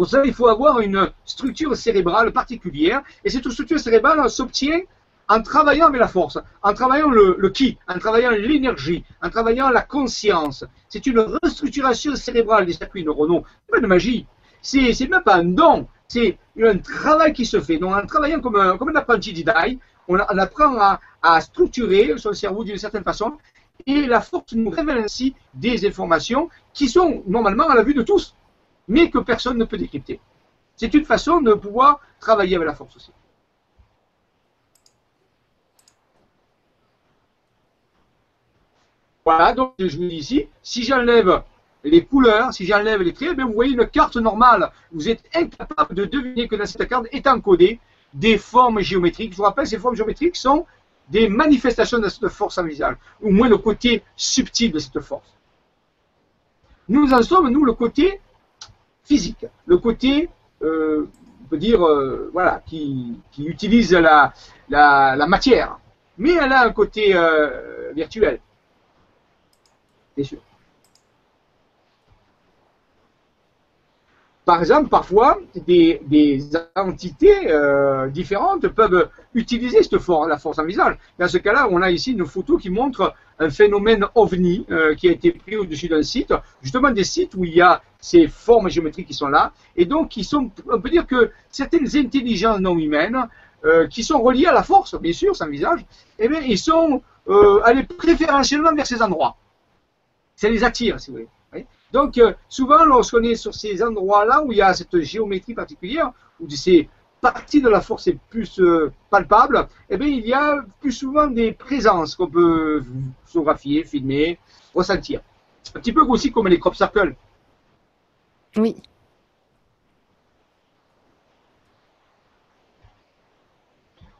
Pour ça, il faut avoir une structure cérébrale particulière, et cette structure cérébrale s'obtient en travaillant avec la force, en travaillant le, qui, en travaillant l'énergie, en travaillant la conscience. C'est une restructuration cérébrale des circuits neuronaux. C'est pas de magie. C'est, c'est même pas un don. C'est un travail qui se fait. Donc, en travaillant comme un, comme un apprenti d'IDAI, on, on, apprend à, à structurer son cerveau d'une certaine façon. Et la force nous révèle ainsi des informations qui sont normalement à la vue de tous, mais que personne ne peut décrypter. C'est une façon de pouvoir travailler avec la force aussi. Voilà, donc je vous dis ici, si j'enlève les couleurs, si j'enlève les traits, eh vous voyez une carte normale. Vous êtes incapable de deviner que dans cette carte est encodée des formes géométriques. Je vous rappelle, ces formes géométriques sont des manifestations de cette force en visage, au moins le côté subtil de cette force. Nous en sommes, nous, le côté physique, le côté, euh, on peut dire, euh, voilà, qui, utilise la, matière. Mais elle a un côté euh, virtuel sûr. Par exemple, parfois, des, entités différentes peuvent utiliser cette force, la force en visage. Dans ce cas-là, on a ici une photo qui montre un phénomène ovni qui a été pris au-dessus d'un site, justement des sites où il y a ces formes géométriques qui sont là, et donc qui sont, on peut dire que certaines intelligences non humaines, euh, qui sont reliées à la force, bien sûr, sans visage, eh bien, ils sont allés préférentiellement vers ces endroits ça les attire, si vous voulez. Donc, euh, souvent, lorsqu'on est sur ces endroits-là où il y a cette géométrie particulière, où ces parties de la force est plus euh, palpable, eh bien, il y a plus souvent des présences qu'on peut photographier, filmer, ressentir. Un petit peu aussi comme les crop circles. Oui.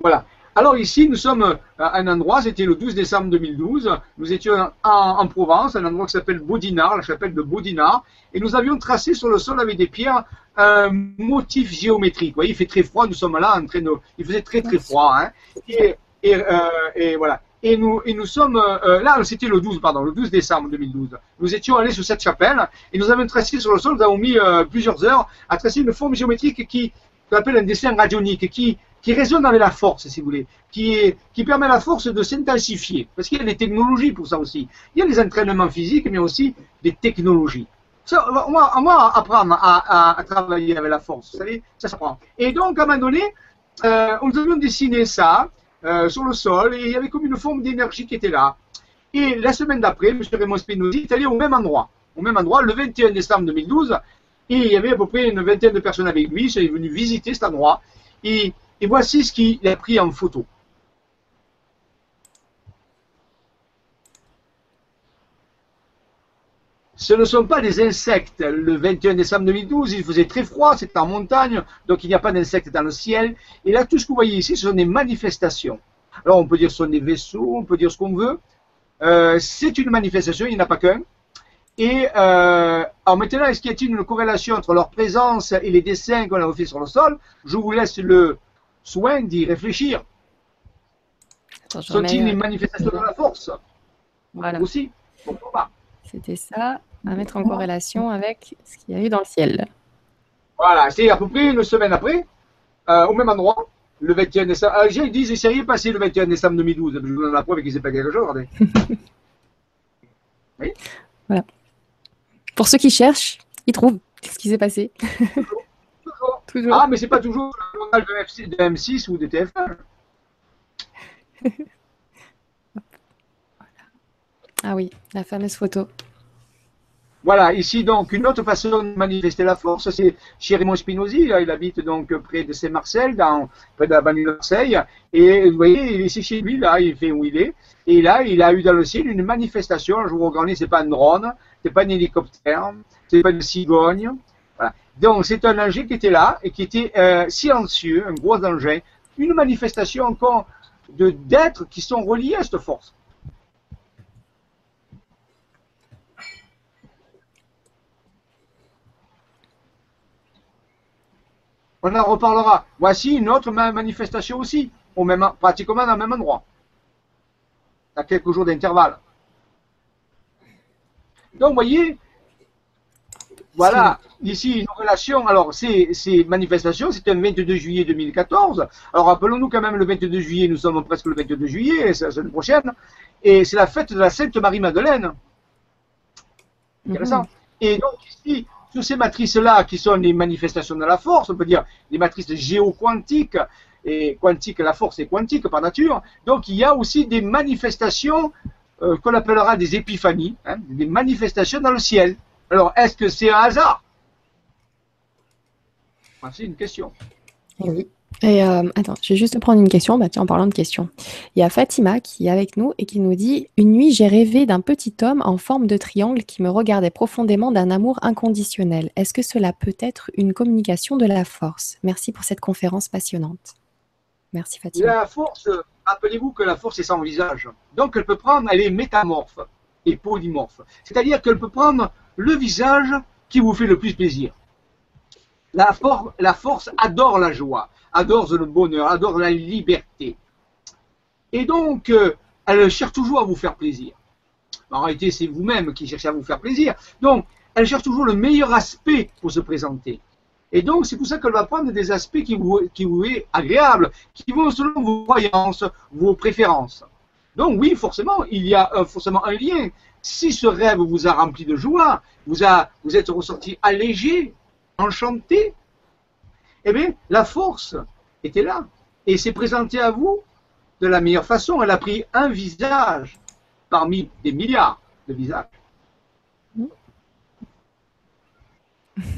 Voilà. Alors ici, nous sommes à un endroit, c'était le 12 décembre 2012, nous étions en, Provence, un endroit qui s'appelle Baudinard, la chapelle de Baudinard, et nous avions tracé sur le sol avec des pierres un motif géométrique. Vous voyez, il fait très froid, nous sommes là en train de... Il faisait très très froid, hein. et, euh, voilà. Et nous, nous sommes euh, là, c'était le 12, pardon, le 12 décembre 2012. Nous étions allés sur cette chapelle et nous avons tracé sur le sol, nous avons mis euh, plusieurs heures à tracer une forme géométrique qui, qu'on appelle un dessin radionique, qui qui résonne avec la force, si vous voulez, qui, qui permet à la force de s'intensifier. Parce qu'il y a des technologies pour ça aussi. Il y a des entraînements physiques, mais aussi des technologies. Ça, on, va, apprendre à, travailler avec la force. Vous savez, ça s'apprend. Et donc, à un moment donné, euh, nous avions dessiné ça euh, sur le sol, et il y avait comme une forme d'énergie qui était là. Et la semaine d'après, M. Raymond Spinozzi est allé au même endroit. Au même endroit, le 21 décembre 2012, et il y avait à peu près une vingtaine de personnes avec lui. Ils sont venus visiter cet endroit. Et et voici ce qu'il a pris en photo. Ce ne sont pas des insectes. Le 21 décembre 2012, il faisait très froid, c'est en montagne, donc il n'y a pas d'insectes dans le ciel. Et là, tout ce que vous voyez ici, ce sont des manifestations. Alors, on peut dire que ce sont des vaisseaux, on peut dire ce qu'on veut. Euh, c'est une manifestation, il n'y en a pas qu'un. Et euh, alors maintenant, est-ce qu'il y a-t-il une corrélation entre leur présence et les dessins qu'on a fait sur le sol? Je vous laisse le soin d'y réfléchir. Sont-ils une manifestation de la force? Voilà. Aussi, pourquoi pas? C'était ça, à mettre en corrélation avec ce qu'il y a eu dans le ciel. Voilà, c'est à peu près une semaine après, euh, au même endroit, le 21 décembre. Euh, j'ai dit, c'est rien passé le 21 décembre 2012. Je vous donne la preuve qu'il s'est pas quelque chose, regardez. <laughs> oui. Voilà. Pour ceux qui cherchent, ils trouvent. Qu'est-ce qui s'est passé toujours. <laughs> toujours. Ah, mais c'est pas toujours le journal de, M6 ou de TF1. <laughs> ah oui, la fameuse photo. Voilà, ici donc une autre façon de manifester la force, c'est chez Raymond Spinozzi, il habite donc près de Saint-Marcel, près de la banlieue de Marseille, et vous voyez, il est ici chez lui, là, il fait où il est, et là, il a eu dans le ciel une manifestation, je vous reconnais, c'est pas un drone, c'est pas un hélicoptère, c'est pas une cigogne. Donc c'est un engin qui était là, et qui était euh, silencieux, un gros engin, une manifestation encore d'êtres qui sont reliés à cette force. On en reparlera. Voici une autre manifestation aussi, au même, pratiquement dans le même endroit, à quelques jours d'intervalle. Donc, vous voyez, voilà, ici une relation. Alors, ces, ces manifestations, c'était le 22 juillet 2014. Alors, rappelons-nous quand même, le 22 juillet, nous sommes presque le 22 juillet, c'est la semaine prochaine, et c'est la fête de la Sainte Marie-Madeleine. Intéressant. Mhm. Et donc, ici, toutes ces matrices-là, qui sont les manifestations de la force, on peut dire les matrices géoquantiques, et quantique, la force est quantique par nature, donc il y a aussi des manifestations euh, qu'on appellera des épiphanies, hein, des manifestations dans le ciel. Alors, est-ce que c'est un hasard? C'est une question. Eh oui. Et euh, attends, je vais juste prendre une question. Bah, tiens, en parlant de questions, il y a Fatima qui est avec nous et qui nous dit Une nuit, j'ai rêvé d'un petit homme en forme de triangle qui me regardait profondément d'un amour inconditionnel. Est-ce que cela peut être une communication de la force? Merci pour cette conférence passionnante. Merci Fatima. La force, rappelez-vous que la force est sans visage. Donc elle peut prendre, elle est métamorphe et polymorphe. C'est-à-dire qu'elle peut prendre le visage qui vous fait le plus plaisir. La, force adore la joie adore le bonheur, adore la liberté. Et donc, euh, elle cherche toujours à vous faire plaisir. En réalité, c'est vous-même qui cherchez à vous faire plaisir. Donc, elle cherche toujours le meilleur aspect pour se présenter. Et donc, c'est pour ça qu'elle va prendre des aspects qui vous, qui vous est agréables, qui vont selon vos croyances, vos préférences. Donc, oui, forcément, il y a forcément un lien. Si ce rêve vous a rempli de joie, vous êtes ressorti allégé, enchanté, eh bien, la force était là et s'est présentée à vous de la meilleure façon. Elle a pris un visage parmi des milliards de visages.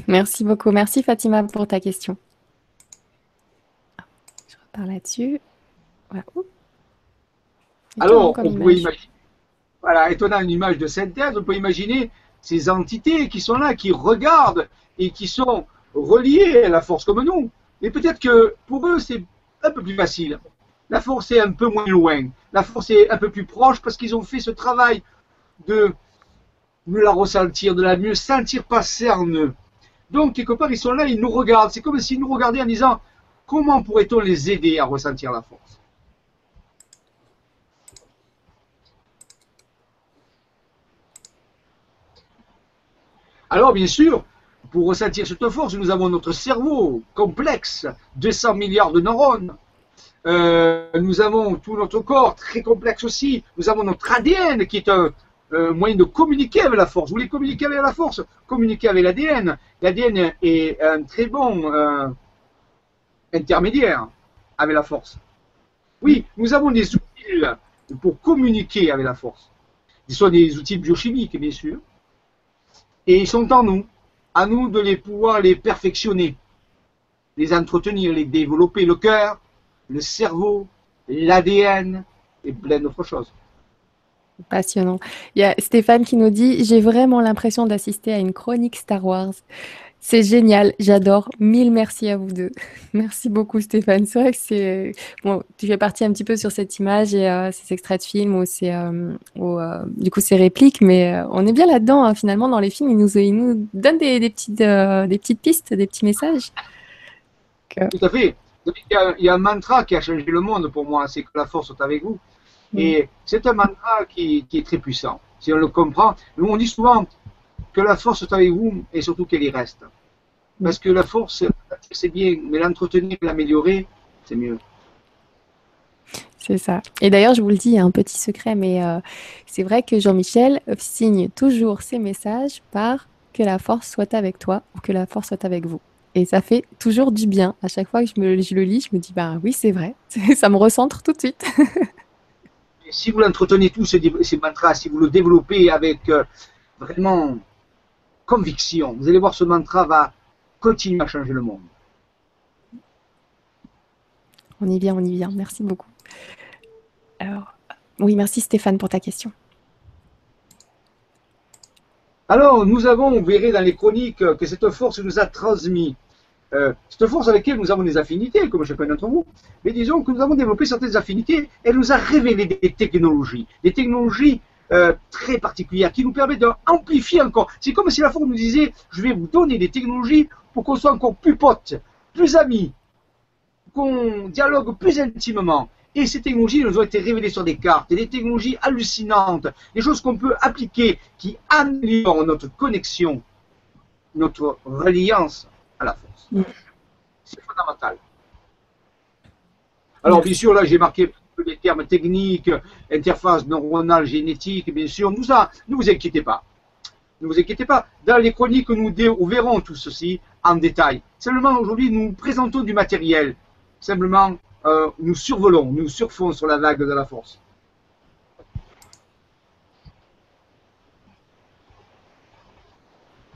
Merci beaucoup. Merci Fatima pour ta question. Je repars là-dessus. Alors, on peut imaginer, voilà, étonnant une image de synthèse, on peut imaginer ces entités qui sont là, qui regardent et qui sont reliés à la force comme nous. Mais peut-être que pour eux, c'est un peu plus facile. La force est un peu moins loin. La force est un peu plus proche parce qu'ils ont fait ce travail de mieux la ressentir, de la mieux sentir passer en eux. Donc, quelque part, ils sont là, ils nous regardent. C'est comme s'ils nous regardaient en disant comment pourrait-on les aider à ressentir la force? Alors, bien sûr, pour ressentir cette force, nous avons notre cerveau complexe, 200 milliards de neurones. Euh, nous avons tout notre corps très complexe aussi. Nous avons notre ADN qui est un, moyen de communiquer avec la force. Vous voulez communiquer avec la force? Communiquer avec l'ADN. L'ADN est un très bon euh, intermédiaire avec la force. Oui, nous avons des outils pour communiquer avec la force. Ce sont des outils biochimiques, bien sûr. Et ils sont en nous à nous de les pouvoir les perfectionner, les entretenir, les développer, le cœur, le cerveau, l'ADN et plein d'autres choses. Passionnant. Il y a Stéphane qui nous dit J'ai vraiment l'impression d'assister à une chronique Star Wars. C'est génial, j'adore. Mille merci à vous deux. <laughs> Merci beaucoup Stéphane. C'est vrai que c'est bon, tu fais partie un petit peu sur cette image et euh, ces extraits de films ou c'est euh, euh, du coup ces répliques, mais on est bien là-dedans hein, finalement dans les films. Ils nous, ils nous donnent des, des petites des petites pistes, des petits messages. Tout à fait. Il y, a, il y, a, un mantra qui a changé le monde pour moi, c'est que la force est avec vous. Et c'est un mantra qui, qui, est très puissant. Si on le comprend, nous on dit souvent que la force est avec vous et surtout qu'elle y reste. Parce que la force, c'est bien, mais l'entretenir et l'améliorer, c'est mieux. C'est ça. Et d'ailleurs, je vous le dis, il y a un petit secret, mais euh, c'est vrai que Jean-Michel signe toujours ses messages par que la force soit avec toi ou que la force soit avec vous. Et ça fait toujours du bien. À chaque fois que je, me, je le lis, je me dis, bah oui, c'est vrai. <laughs> ça me recentre tout de suite. si vous l'entretenez tous, ces, mantras, si vous le développez avec euh, vraiment conviction, vous allez voir ce mantra va continuer à changer le monde. On y vient, on y vient. Merci beaucoup. Alors, oui, merci Stéphane pour ta question. Alors, nous avons, vous verrez dans les chroniques, que cette force nous a transmis. Euh, cette force avec laquelle nous avons des affinités, comme chacun d'entre vous, mais disons que nous avons développé certaines affinités, elle nous a révélé des technologies, des technologies euh, très particulières qui nous permettent d'amplifier encore. C'est comme si la force nous disait, je vais vous donner des technologies pour qu'on soit encore plus potes, plus amis, qu'on dialogue plus intimement. Et ces technologies nous ont été révélées sur des cartes, des technologies hallucinantes, des choses qu'on peut appliquer qui améliorent notre connexion, notre reliance à la force. Mm. C'est fondamental. Alors bien sûr, là j'ai marqué les termes techniques, interface neuronale génétique, bien sûr, nous ça, ne vous inquiétez pas. Ne vous inquiétez pas. Dans les chroniques, nous verrons tout ceci en détail. Simplement, aujourd'hui, nous présentons du matériel. Simplement, euh, nous survolons, nous surfons sur la vague de la force.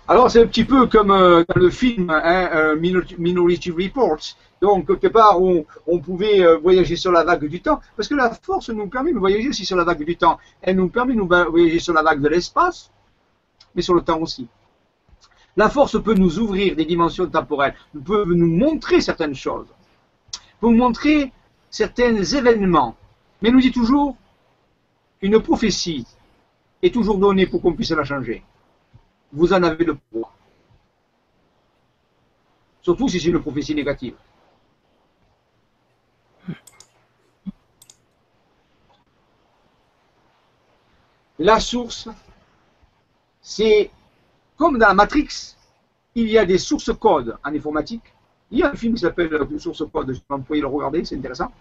Alors, c'est un petit peu comme euh, dans le film hein, euh, Minority Reports. Donc, quelque part, on, pouvait voyager sur la vague du temps, parce que la force nous permet de voyager aussi sur la vague du temps. Elle nous permet de voyager sur la vague de l'espace, mais sur le temps aussi. La force peut nous ouvrir des dimensions temporelles, peut nous montrer certaines choses, peut nous montrer certains événements, mais nous dit toujours, une prophétie est toujours donnée pour qu'on puisse la changer. Vous en avez le pouvoir. Surtout si c'est une prophétie négative. La source c'est comme dans la Matrix, il y a des sources codes en informatique. Il y a un film qui s'appelle Source code, vous pouvez le regarder, c'est intéressant.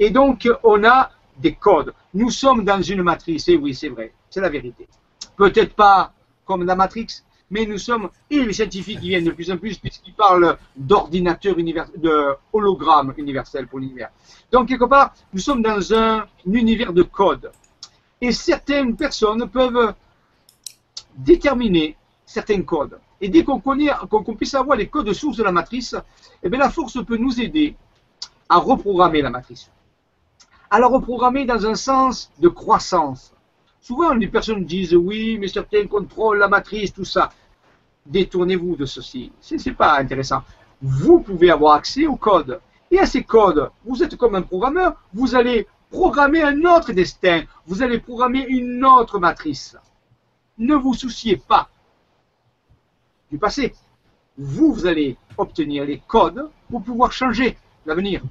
Et donc, on a des codes. Nous sommes dans une matrice, et oui, c'est vrai, c'est la vérité. Peut-être pas comme la Matrix, mais nous sommes, et les scientifiques viennent de plus en plus, puisqu'ils parlent d'ordinateur universel, de hologramme universel pour l'univers. Donc, quelque part, nous sommes dans un univers de codes. Et certaines personnes peuvent déterminer certains codes. Et dès qu'on connaît, qu'on puisse avoir les codes sources de la matrice, eh bien la force peut nous aider à reprogrammer la matrice. À la reprogrammer dans un sens de croissance. Souvent, les personnes disent oui, mais certains contrôlent la matrice, tout ça. Détournez-vous de ceci. Ce n'est pas intéressant. Vous pouvez avoir accès aux codes. Et à ces codes, vous êtes comme un programmeur, vous allez programmer un autre destin. Vous allez programmer une autre matrice ne vous souciez pas du passé. Vous, vous allez obtenir les codes pour pouvoir changer l'avenir.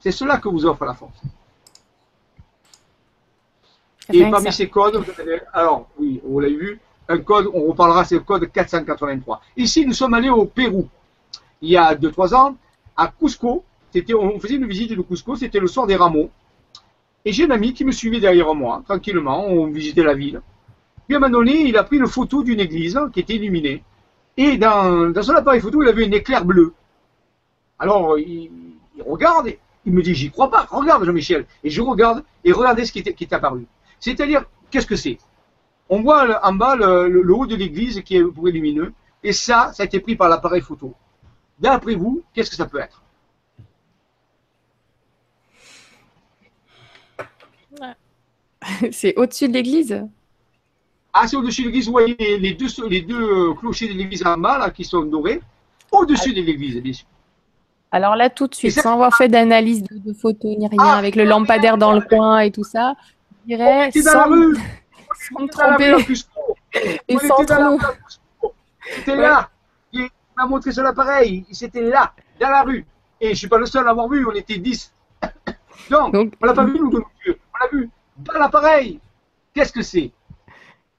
C'est cela que vous offre la force. Et parmi ces codes, vous avez, alors oui, vous l'avez vu, un code, on reparlera, c'est le code 483. Ici, nous sommes allés au Pérou. Il y a 2-3 ans, à Cusco, on faisait une visite de Cusco, c'était le soir des rameaux. Et j'ai un ami qui me suivait derrière moi, tranquillement, on visitait la ville. Puis à un moment donné, il a pris une photo d'une église qui était illuminée. Et dans, son appareil photo, il avait un éclair bleu. Alors, il, regarde, il me dit, j'y crois pas, regarde Jean-Michel. Et je regarde, et regardez ce qui est, qui est apparu. C'est-à-dire, qu'est-ce que c'est? On voit en bas le, haut de l'église qui est pour lumineux, et ça, ça a été pris par l'appareil photo. D'après vous, qu'est-ce que ça peut être? <laughs> C'est au-dessus de l'église? Ah, c'est au-dessus de l'église, vous voyez les, deux, les deux clochers de l'église en bas, là, qui sont dorés, au-dessus de l'église, bien sûr. Alors là, tout de suite, sans avoir fait d'analyse de, photos ni rien, ah, avec le lampadaire dans le coin et tout ça, dirais, <laughs> sans, dans la rue. sans me tromper, et sans trop... C'était là, il m'a montré sur l'appareil, c'était là, dans la rue. Et je ne suis pas le seul à l'avoir vu, on était 10. Donc, Donc on l'a pas vu, nous, de. On l'a vu dans l'appareil. Qu'est-ce que c'est?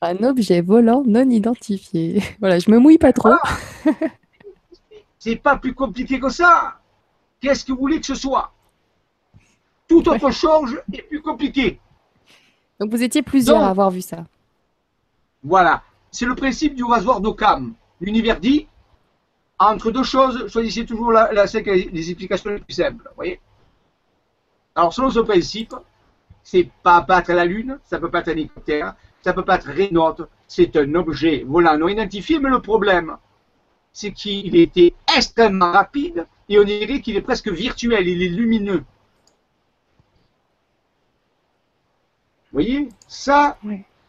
Un objet volant non identifié. <laughs> Voilà, je me mouille pas trop. <laughs> c'est pas plus compliqué que ça. Qu'est-ce que vous voulez que ce soit? Tout autre chose est plus compliqué. Donc vous étiez plusieurs à avoir vu ça. Voilà. C'est le principe du rasoir d'Occam. L'univers dit, entre deux choses, choisissez toujours la, la, les explications les plus simples. voyez Alors selon ce principe, c'est pas battre la Lune, ça peut pas être un hélicoptère, ça peut pas être Renault, c'est un objet volant non identifié, mais le problème, c'est qu'il était extrêmement rapide et on dirait qu'il est presque virtuel, il est lumineux. Vous voyez Ça,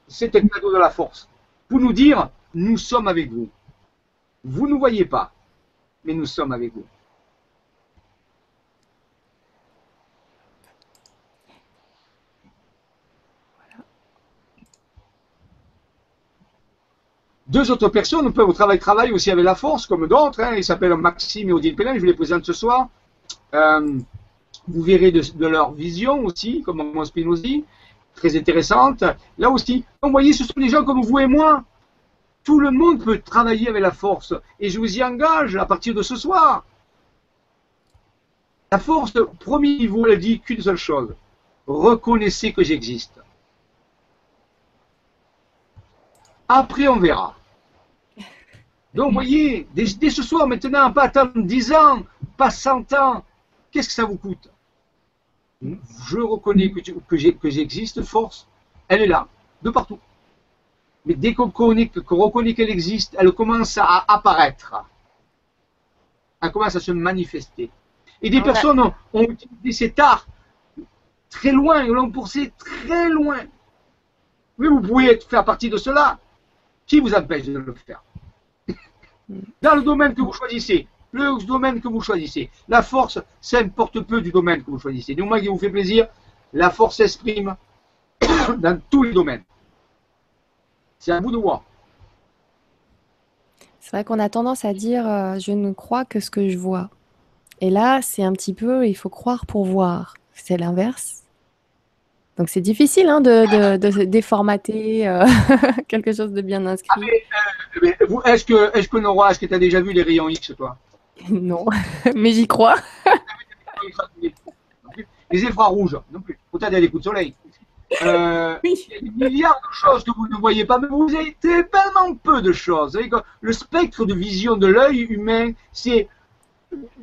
c'est un cadeau de la force. Pour nous dire, nous sommes avec vous. Vous ne voyez pas, mais nous sommes avec vous. Deux autres personnes peuvent travailler travail aussi avec la force, comme d'autres. Hein. Ils s'appellent Maxime et Odile Pellin, je vous les présente ce soir. Euh, vous verrez de, leur vision aussi, comme mon Spinozzi, très intéressante. Là aussi, vous voyez, ce sont des gens comme vous et moi. Tout le monde peut travailler avec la force. Et je vous y engage à partir de ce soir. La force, premier niveau, elle dit qu'une seule chose. Reconnaissez que j'existe. Après, on verra. Donc, vous voyez, dès, ce soir, maintenant, pas attendre 10 ans, pas 100 ans, qu'est-ce que ça vous coûte? Je reconnais que, que j'existe, force, elle est là, de partout. Mais dès qu'on reconnaît qu'elle existe, elle commence à apparaître. Elle commence à se manifester. Et des personnes ont, utilisé cet art très loin, ils l'ont poussé très loin. Oui, vous pouvez faire partie de cela. Qui vous empêche de le faire? Dans le domaine que vous choisissez, le domaine que vous choisissez. La force, ça importe peu du domaine que vous choisissez. Du moment qui vous fait plaisir, la force s'exprime <coughs> dans tous les domaines. C'est à vous de voir. C'est vrai qu'on a tendance à dire euh, je ne crois que ce que je vois. Et là, c'est un petit peu il faut croire pour voir. C'est l'inverse. Donc c'est difficile hein, de, déformater euh, <laughs> quelque chose de bien inscrit. Ah, euh, est-ce que, est-ce que Nora, est-ce que tu as déjà vu les rayons X, toi? <laughs> Non, <laughs> mais j'y crois. <laughs> les infrarouges, non plus. Peut-être des coups de soleil. Euh, il y a des milliards de choses que vous ne voyez pas, mais vous avez tellement peu de choses. le spectre de vision de l'œil humain, c'est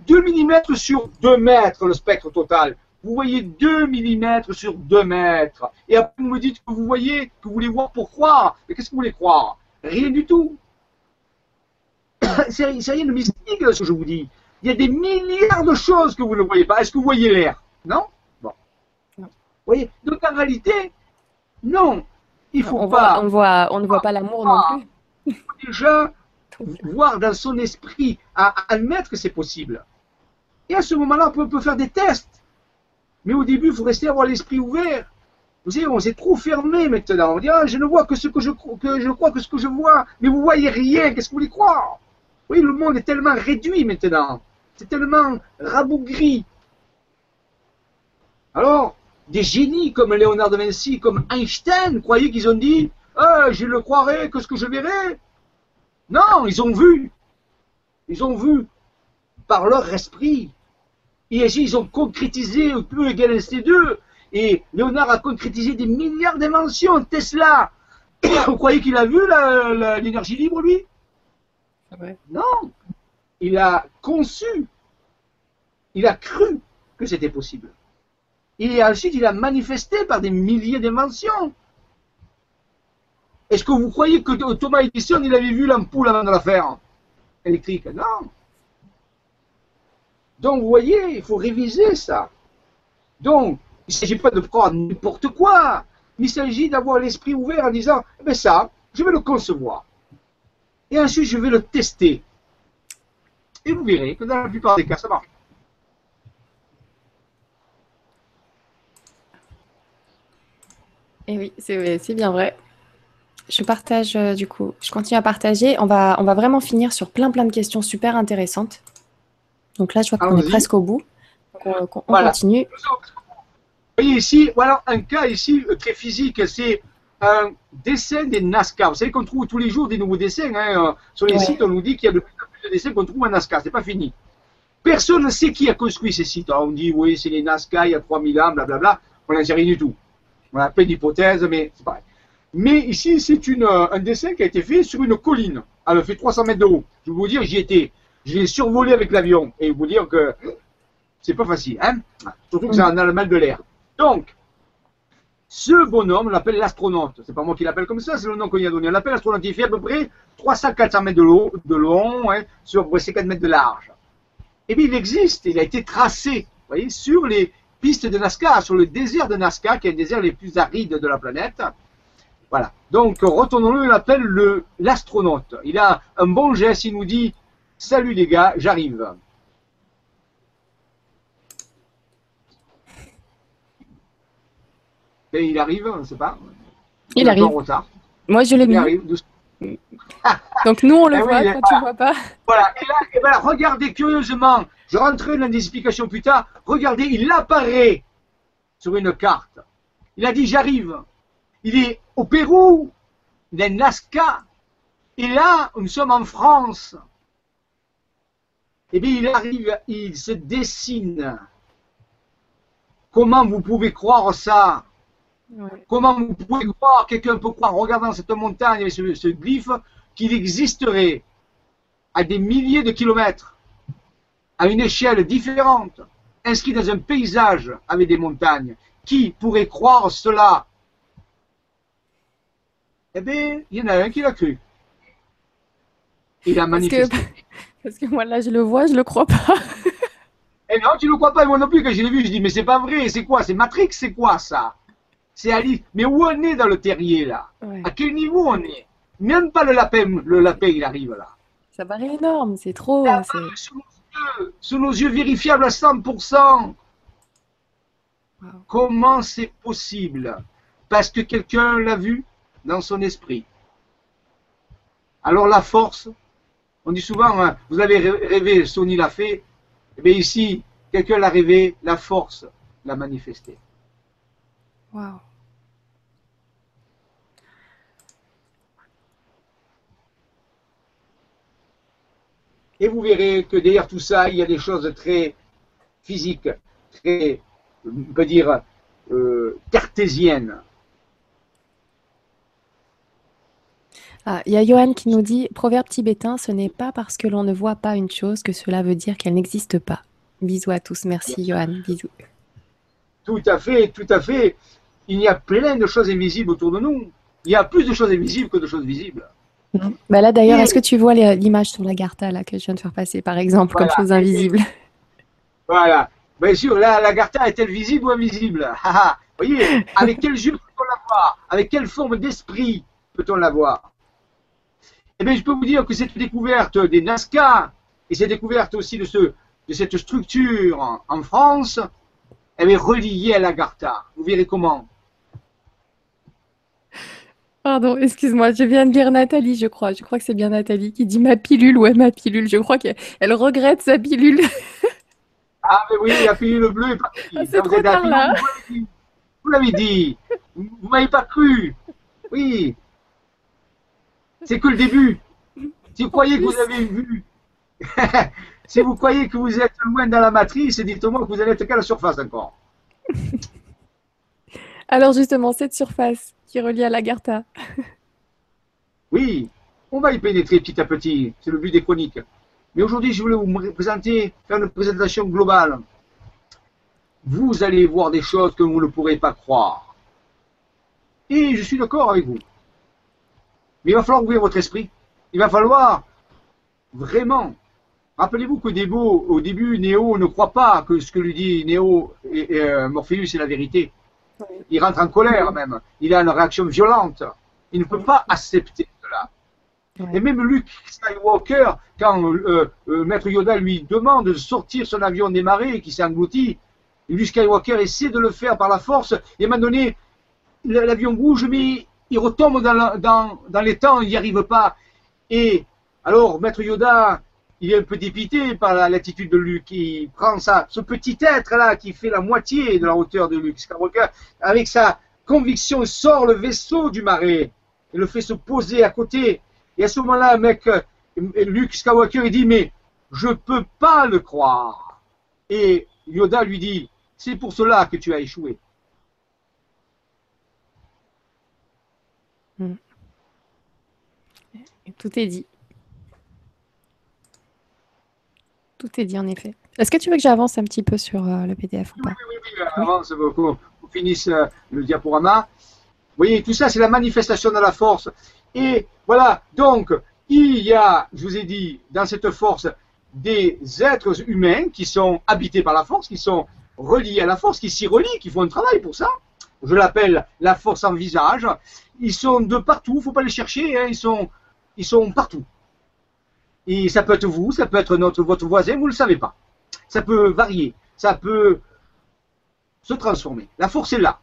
2 mm sur 2 mètres, le spectre total vous voyez 2 mm sur 2 mètres. Et après, vous me dites que vous voyez, que vous voulez voir pour croire. Mais qu'est-ce que vous voulez croire? Rien du tout. <laughs> C'est rien de mystique, ce que je vous dis. Il y a des milliards de choses que vous ne voyez pas. Est-ce que vous voyez l'air? Non? Bon. Vous voyez? Donc en réalité, non. Il faut on pas. Voit, on, voit, on ne voit pas l'amour non plus. Il faut déjà <laughs> voir dans son esprit, à admettre que c'est possible. Et à ce moment-là, on peut faire des tests. Mais au début, il faut rester avoir l'esprit ouvert. Vous savez, on s'est trop fermé maintenant. On dit, ah, je ne vois que ce que je, que je crois que ce que je vois. Mais vous voyez rien. Qu'est-ce que vous voulez croire? Oui, le monde est tellement réduit maintenant. C'est tellement rabougri. Alors, des génies comme Léonard de Vinci, comme Einstein, croyez qu'ils ont dit, ah, je ne croirai que ce que je verrai? Non, ils ont vu. Ils ont vu par leur esprit. Et ils ont concrétisé E peu égal C2. Et Léonard a concrétisé des milliards d'inventions. Tesla, <coughs> vous croyez qu'il a vu l'énergie libre, lui? Non. Il a conçu, il a cru que c'était possible. Et ensuite, il a manifesté par des milliers d'inventions. Est-ce que vous croyez que Thomas Edison, il avait vu l'ampoule avant de la faire électrique? Non. Donc, vous voyez, il faut réviser ça. Donc, il ne s'agit pas de croire n'importe quoi. Il s'agit d'avoir l'esprit ouvert en disant, eh ben ça, je vais le concevoir. Et ensuite, je vais le tester. Et vous verrez que dans la plupart des cas, ça marche. Et oui, c'est bien vrai. Je partage euh, du coup, je continue à partager. On va, on va vraiment finir sur plein plein de questions super intéressantes. Donc là, je vois qu'on est presque au bout. on, continue. Vous voyez ici, voilà un cas ici euh, très physique, c'est un dessin des NASCAR. Vous savez qu'on trouve tous les jours des nouveaux dessins. Hein. Euh, sur les sites, on nous dit qu'il y a de plus en plus de dessins qu'on trouve en NASCAR. C'est pas fini. Personne ne sait qui a construit ces sites. on dit, oui, c'est les NASCAR, il y a 3000 ans, blablabla. On n'en sait rien du tout. On a plein d'hypothèses, mais c'est pareil. Mais ici, c'est euh, un dessin qui a été fait sur une colline. Elle fait 300 mètres de haut. Je vais vous dire, j'y étais. Je l'ai survolé avec l'avion. Et vous dire que c'est pas facile. Hein Surtout que ça en a le mal de l'air. Donc, ce bonhomme, on l'appelle l'astronaute. C'est pas moi qui l'appelle comme ça, c'est le nom qu'on lui a donné. On l'appelle l'astronaute. Il fait à peu près 300-400 mètres de, de long, hein, sur à peu près 50 mètres de large. Et bien, il existe, il a été tracé, vous voyez, sur les pistes de Nazca, sur le désert de Nazca, qui est un désert les plus arides de la planète. Voilà. Donc, retournons-le, il l'appelle l'astronaute. Il a un bon geste, il nous dit Salut les gars, j'arrive. Il arrive, on ne sait pas. Il, arrive. En retard. Moi, je l'ai mis. Arrive. <laughs> Donc nous, on le eh voit, toi, tu ne vois pas. <laughs> Voilà, et là, et ben, regardez curieusement, je rentrerai dans des explications plus tard, regardez, il apparaît sur une carte. Il a dit, j'arrive. Il est au Pérou, dans Nazca, et là, nous sommes en France. Eh bien, il arrive, il se dessine. Comment vous pouvez croire ça? Comment vous pouvez croire, quelqu'un peut croire, en regardant cette montagne et ce, glyphe, qu'il existerait à des milliers de kilomètres, à une échelle différente, inscrit dans un paysage avec des montagnes? Qui pourrait croire cela? Eh bien, il y en a un qui l'a cru. Il a manifesté. <laughs> Parce que, moi, là, je le vois, je le crois pas. <laughs> Eh non, tu le crois pas, moi non plus, quand je l'ai vu, je dis, mais c'est pas vrai, c'est quoi? C'est Matrix, c'est quoi ça? C'est Alice. Mais où on est dans le terrier là À quel niveau on est Même pas le lapin, le lapin il arrive là. Ça paraît énorme, c'est trop. Sous, nos yeux, vérifiables à 100%. Comment c'est possible Parce que quelqu'un l'a vu dans son esprit. Alors la force, on dit souvent, hein, vous avez rêvé, Sony l'a fait. Eh bien ici, quelqu'un l'a rêvé, la force l'a manifesté. Wow. Et vous verrez que derrière tout ça, il y a des choses très physiques, très, on peut dire, euh, cartésiennes. Ah, il y a Johan qui nous dit Proverbe tibétain, ce n'est pas parce que l'on ne voit pas une chose que cela veut dire qu'elle n'existe pas. Bisous à tous. Merci, Johan. Bisous. Tout à fait, tout à fait. Il y a plein de choses invisibles autour de nous. Il y a plus de choses invisibles que de choses visibles. Bah là d'ailleurs, est-ce que tu vois l'image sur la Gartha là, que je viens de faire passer par exemple comme chose invisible? <laughs> Voilà. Bien sûr, là, la Gartha est-elle visible ou invisible? <laughs> Vous voyez, avec quel yeux peut-on la voir? Avec quelle forme d'esprit peut-on la voir? Eh bien, je peux vous dire que cette découverte des Nazca et cette découverte aussi de, ce, de cette structure en, France, elle est reliée à la Gartha. Vous verrez comment. Pardon, excuse-moi, je viens de lire Nathalie, je crois. Je crois que c'est bien Nathalie qui dit ma pilule. Ouais, ma pilule. Je crois qu'elle regrette sa pilule. ah, mais oui, la pilule bleue est partie. Ah, c'est trop tard, là. Vous l'avez dit. Vous m'avez pas cru. Oui. C'est que le début. Si vous croyez que vous avez vu, <laughs> si vous croyez que vous êtes loin dans la matrice, dites-moi que vous allez être qu'à la surface encore. <laughs> Alors justement, cette surface qui relie à l'Agartha. <laughs> oui, on va y pénétrer petit à petit, c'est le but des chroniques. Mais aujourd'hui, je voulais vous présenter, faire une présentation globale. Vous allez voir des choses que vous ne pourrez pas croire. Et je suis d'accord avec vous. Mais il va falloir ouvrir votre esprit. Il va falloir vraiment. Rappelez-vous qu'au début, au début, Néo ne croit pas que ce que lui dit Néo et, euh, Morpheus est la vérité. Il rentre en colère même. Il a une réaction violente. Il ne peut pas accepter cela. Et même Luke Skywalker, quand euh, euh, Maître Yoda lui demande de sortir son avion des marées qui s'est englouti, Luke Skywalker essaie de le faire par la force, et à un moment donné, l'avion bouge, mais il retombe dans, dans, dans les temps, il n'y arrive pas. Et alors, Maître Yoda, il est un peu dépité par l'attitude de Luke. Il prend ça, ce petit être-là qui fait la moitié de la hauteur de Luke Skywalker, avec sa conviction, sort le vaisseau du marais et le fait se poser à côté. Et à ce moment-là, mec, Luke Skywalker, il dit, mais je peux pas le croire. Et Yoda lui dit, c'est pour cela que tu as échoué. Hmm. Tout est dit. Tout est dit en effet. Est-ce que tu veux que j'avance un petit peu sur euh, le PDF ou pas Oui, oui, oui, avance, qu'on finisse euh, le diaporama. Vous voyez, tout ça, c'est la manifestation de la force. Et voilà, donc, il y a, je vous ai dit, dans cette force, des êtres humains qui sont habités par la force, qui sont reliés à la force, qui s'y relient, qui font un travail pour ça. Je l'appelle la force en visage. Ils sont de partout, il ne faut pas les chercher, hein, ils, sont, ils sont partout. Et ça peut être vous, ça peut être votre voisin, vous ne le savez pas. Ça peut varier, ça peut se transformer. La force est là.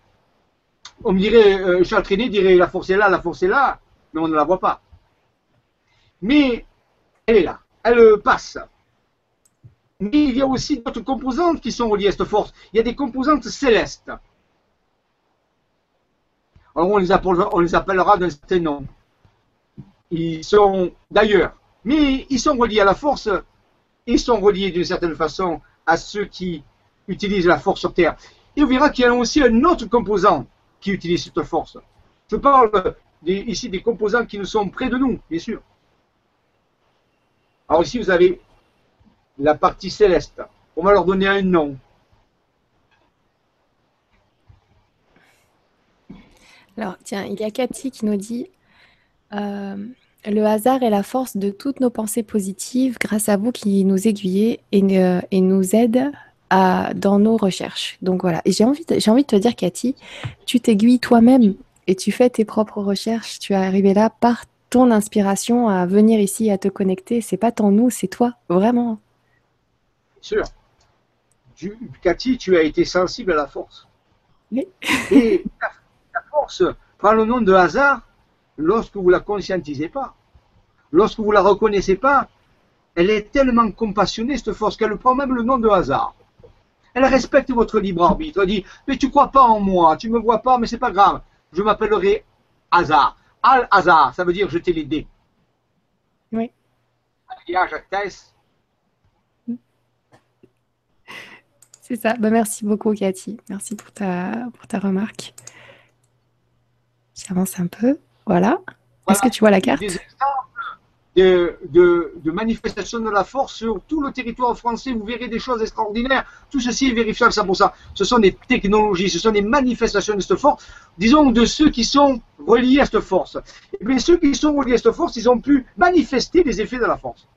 On me dirait, euh, Charles dirait la force est là, la force est là, mais on ne la voit pas. Mais elle est là, elle passe. Mais il y a aussi d'autres composantes qui sont reliées à cette force. Il y a des composantes célestes. Alors on les, appellera, on les appellera d'un certain nom. Ils sont d'ailleurs mais ils sont reliés à la force, ils sont reliés d'une certaine façon à ceux qui utilisent la force sur Terre. Et on verra qu'il y a aussi un autre composant qui utilise cette force. Je parle ici des composants qui nous sont près de nous, bien sûr. Alors ici, vous avez la partie céleste. On va leur donner un nom. Alors, tiens, il y a Cathy qui nous dit euh, le hasard est la force de toutes nos pensées positives grâce à vous qui nous aiguillez et, nous aide à, dans nos recherches. Donc voilà. Et j'ai envie, de, j'ai envie de te dire, Cathy, tu t'aiguilles toi-même et tu fais tes propres recherches. Tu es arrivé là par ton inspiration à venir ici, à te connecter. C'est pas tant nous, c'est toi, vraiment. Sûr. Cathy, tu as été sensible à la force. Oui. et la force prend le nom de hasard lorsque vous la conscientisez pas, lorsque vous la reconnaissez pas, elle est tellement compassionnée, cette force, qu'elle prend même le nom de hasard. Elle respecte votre libre arbitre. Elle dit, mais tu crois pas en moi, tu me vois pas, mais c'est pas grave. Je m'appellerai hasard. Al hasard, ça veut dire jeter les dés. Oui. C'est ça. Bah, merci beaucoup, Cathy. Merci pour ta, pour ta remarque. J'avance un peu. Voilà. Est-ce que tu vois la carte Des exemples de, de, manifestation de la force sur tout le territoire français. Vous verrez des choses extraordinaires. Tout ceci est vérifiable ça pour ça. Ce sont des technologies, ce sont des manifestations de cette force, disons de ceux qui sont reliés à cette force. Et bien ceux qui sont reliés à cette force, ils ont pu manifester les effets de la force.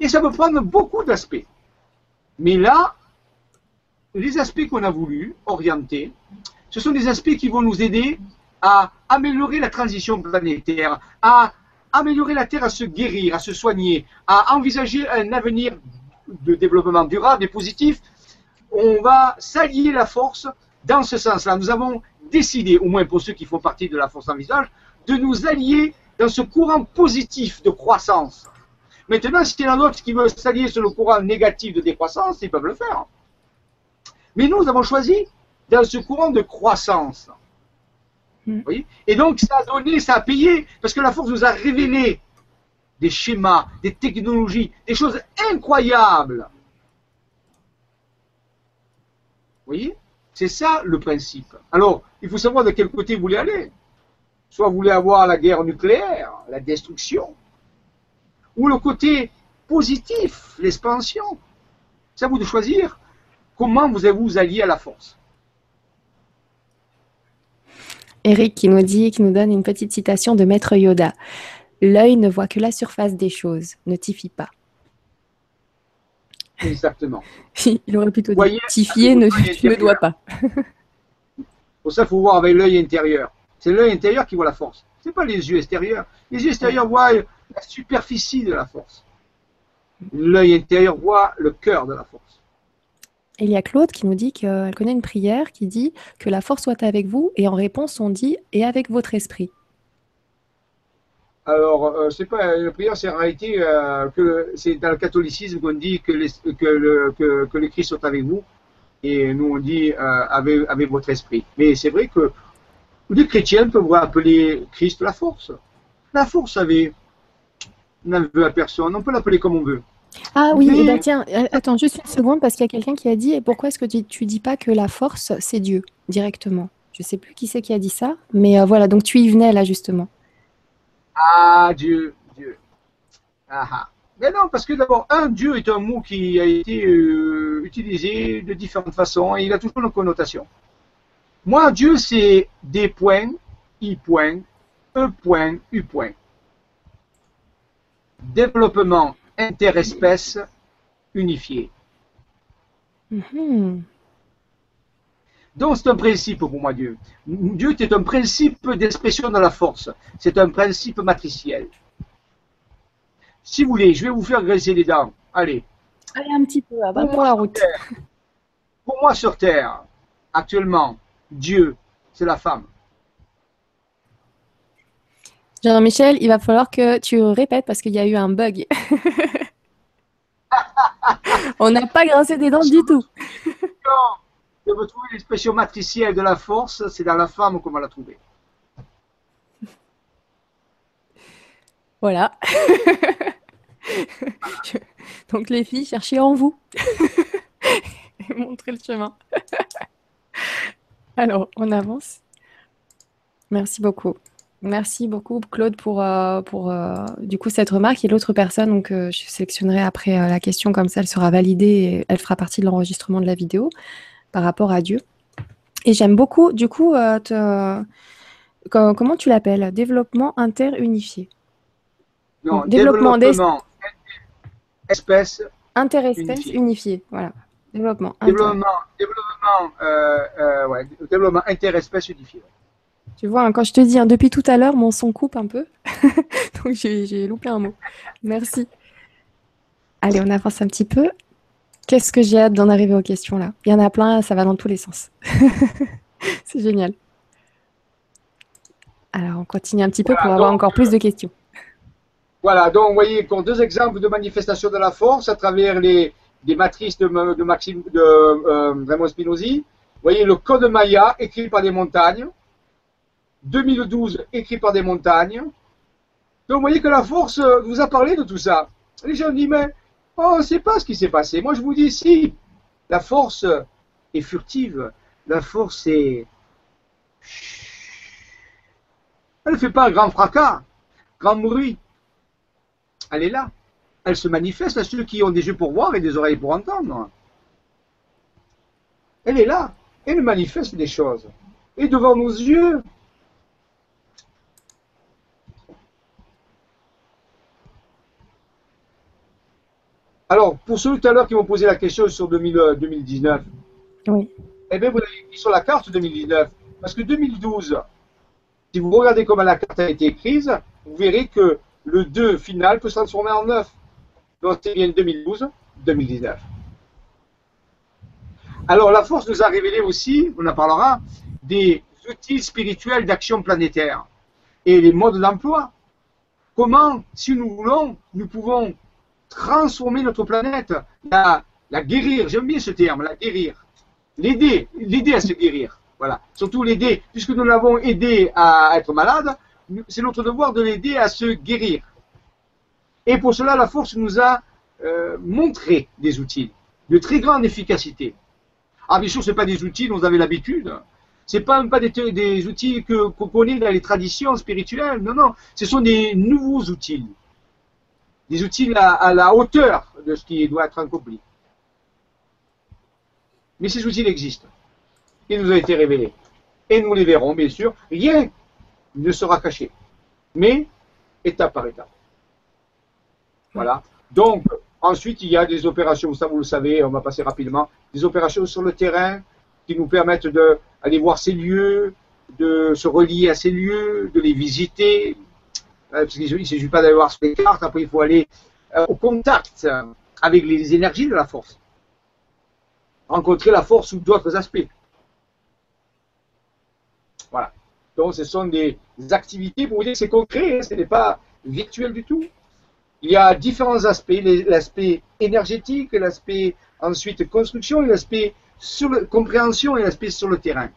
Et ça peut prendre beaucoup d'aspects. Mais là, les aspects qu'on a voulu orienter, ce sont des aspects qui vont nous aider à améliorer la transition planétaire, à améliorer la Terre à se guérir, à se soigner, à envisager un avenir de développement durable et positif, on va s'allier la force dans ce sens-là. Nous avons décidé, au moins pour ceux qui font partie de la force en visage, de nous allier dans ce courant positif de croissance. Maintenant, s'il y en a d'autres qui veulent s'allier sur le courant négatif de décroissance, ils peuvent le faire. Mais nous avons choisi dans ce courant de croissance. Mm. Et donc, ça a donné, ça a payé, parce que la force nous a révélé des schémas, des technologies, des choses incroyables. Vous voyez? C'est ça le principe. Alors, il faut savoir de quel côté vous voulez aller. Soit vous voulez avoir la guerre nucléaire, la destruction, ou le côté positif, l'expansion. C'est à vous de choisir comment vous allez vous allier à la force. Eric qui nous dit, qui nous donne une petite citation de Maître Yoda. L'œil ne voit que la surface des choses, ne t'y pas. Exactement. <laughs> Il aurait plutôt dit Tifier, ne, tu ne dois pas. <laughs> Pour ça, il faut voir avec l'œil intérieur. C'est l'œil intérieur qui voit la force. Ce n'est pas les yeux extérieurs. Les yeux extérieurs voient la superficie de la force. L'œil intérieur voit le cœur de la force. Et il y a Claude qui nous dit qu'elle connaît une prière qui dit que la force soit avec vous, et en réponse, on dit et avec votre esprit. Alors, euh, c'est pas la prière, c'est en réalité euh, que c'est dans le catholicisme qu'on dit que, que, le, que, le Christ soit avec vous, et nous on dit euh, avec, votre esprit. Mais c'est vrai que les chrétiens peuvent appeler Christ la force. La force avait, n'en veut à personne, on peut l'appeler comme on veut. Ah oui, eh ben, tiens, attends juste une seconde parce qu'il y a quelqu'un qui a dit et pourquoi est-ce que tu, tu dis pas que la force c'est Dieu directement? Je sais plus qui c'est qui a dit ça, mais euh, voilà, donc tu y venais là justement. Ah Dieu, Dieu. Ah, ah. Mais non, parce que d'abord, un Dieu est un mot qui a été euh, utilisé de différentes façons et il a toujours une connotation. Moi, Dieu, c'est des points, I point, E point, U point. Développement interespèces unifiées. Mhm. Donc c'est un principe pour moi Dieu. Dieu est un principe d'expression de la force. C'est un principe matriciel. Si vous voulez, je vais vous faire graisser les dents. Allez. Allez un petit peu, avant pour, la route. pour moi sur Terre, actuellement, Dieu, c'est la femme. Jean-Michel, il va falloir que tu répètes parce qu'il y a eu un bug. <laughs> On n'a pas grincé des dents du tout. De retrouver l'expression matricielle de la force, c'est dans la femme qu'on va la trouver. Voilà. <laughs> Donc les filles, cherchez en vous. <laughs> Et montrez le chemin. Alors, on avance. Merci beaucoup. Merci beaucoup Claude pour, euh, pour euh, du coup cette remarque et l'autre personne donc euh, je sélectionnerai après la question comme ça elle sera validée et elle fera partie de l'enregistrement de la vidéo par rapport à Dieu. Et j'aime beaucoup du coup comment tu l'appelles? Développement interunifié. Non, développement, développement espèce interespèce unifié. Voilà. Développement. Développement, développement, ouais, développement interespèce unifié. Tu vois, hein, quand je te dis, hein, depuis tout à l'heure, mon son coupe un peu. <laughs> Donc j'ai loupé un mot. Merci. Allez, on avance un petit peu. Qu'est-ce que j'ai hâte d'en arriver aux questions là? Il y en a plein, ça va dans tous les sens. <laughs> C'est génial. Alors, on continue un petit peu pour avoir encore plus de questions. Voilà, donc vous voyez qu'on deux exemples de manifestation de la force à travers les, matrices de, de, Maxime, de euh, Raymond Spinozzi. Vous voyez le code Maya écrit par des montagnes. 2012, écrit par des montagnes. Donc vous voyez que la force euh, vous a parlé de tout ça. Les gens disent, mais on ne sait pas ce qui s'est passé. Moi je vous dis, si, la force est furtive, la force est... Elle ne fait pas un grand fracas, grand bruit. Elle est là. Elle se manifeste à ceux qui ont des yeux pour voir et des oreilles pour entendre. Elle est là. Elle manifeste des choses. Et devant nos yeux, Alors, pour ceux tout à l'heure qui m'ont posé la question sur 2019, euh, oui. eh bien, vous l'avez mis sur la carte 2019. Parce que 2012, si vous regardez comment la carte a été écrite, vous verrez que le 2 final peut se transformer en 9. Donc, c'est bien 2012, 2019. Alors, la force nous a révélé aussi, on en parlera, des outils spirituels d'action planétaire et les modes d'emploi. Comment, si nous voulons, nous pouvons transformer notre planète, la, guérir, j'aime bien ce terme, la guérir, l'aider, l'aider à se guérir. Voilà. Surtout l'aider, puisque nous l'avons aidé à être malade, c'est notre devoir de l'aider à se guérir. Et pour cela, la force nous a euh, montré des outils de très grande efficacité. Ah, bien sûr, ce pas des outils dont vous avez l'habitude. Ce pas pas des, des outils que qu'on connaît dans les traditions spirituelles. Non, non. Ce sont des nouveaux outils des outils à, la hauteur de ce qui doit être accompli. Mais ces outils existent. Ils nous ont été révélés. Et nous les verrons, bien sûr. Rien ne sera caché. Mais étape par étape. Voilà. Donc, ensuite, il y a des opérations, ça vous le savez, on va passer rapidement, des opérations sur le terrain qui nous permettent d'aller voir ces lieux, de se relier à ces lieux, de les visiter. Euh, parce qu'il ne s'agit pas d'aller voir cartes, après il faut aller euh, au contact avec les énergies de la force. Rencontrer la force sous d'autres aspects. Voilà. Donc ce sont des activités, pour vous dire c'est concret, hein, ce n'est pas virtuel du tout. Il y a différents aspects, l'aspect énergétique, l'aspect ensuite construction, l'aspect compréhension et l'aspect sur le terrain.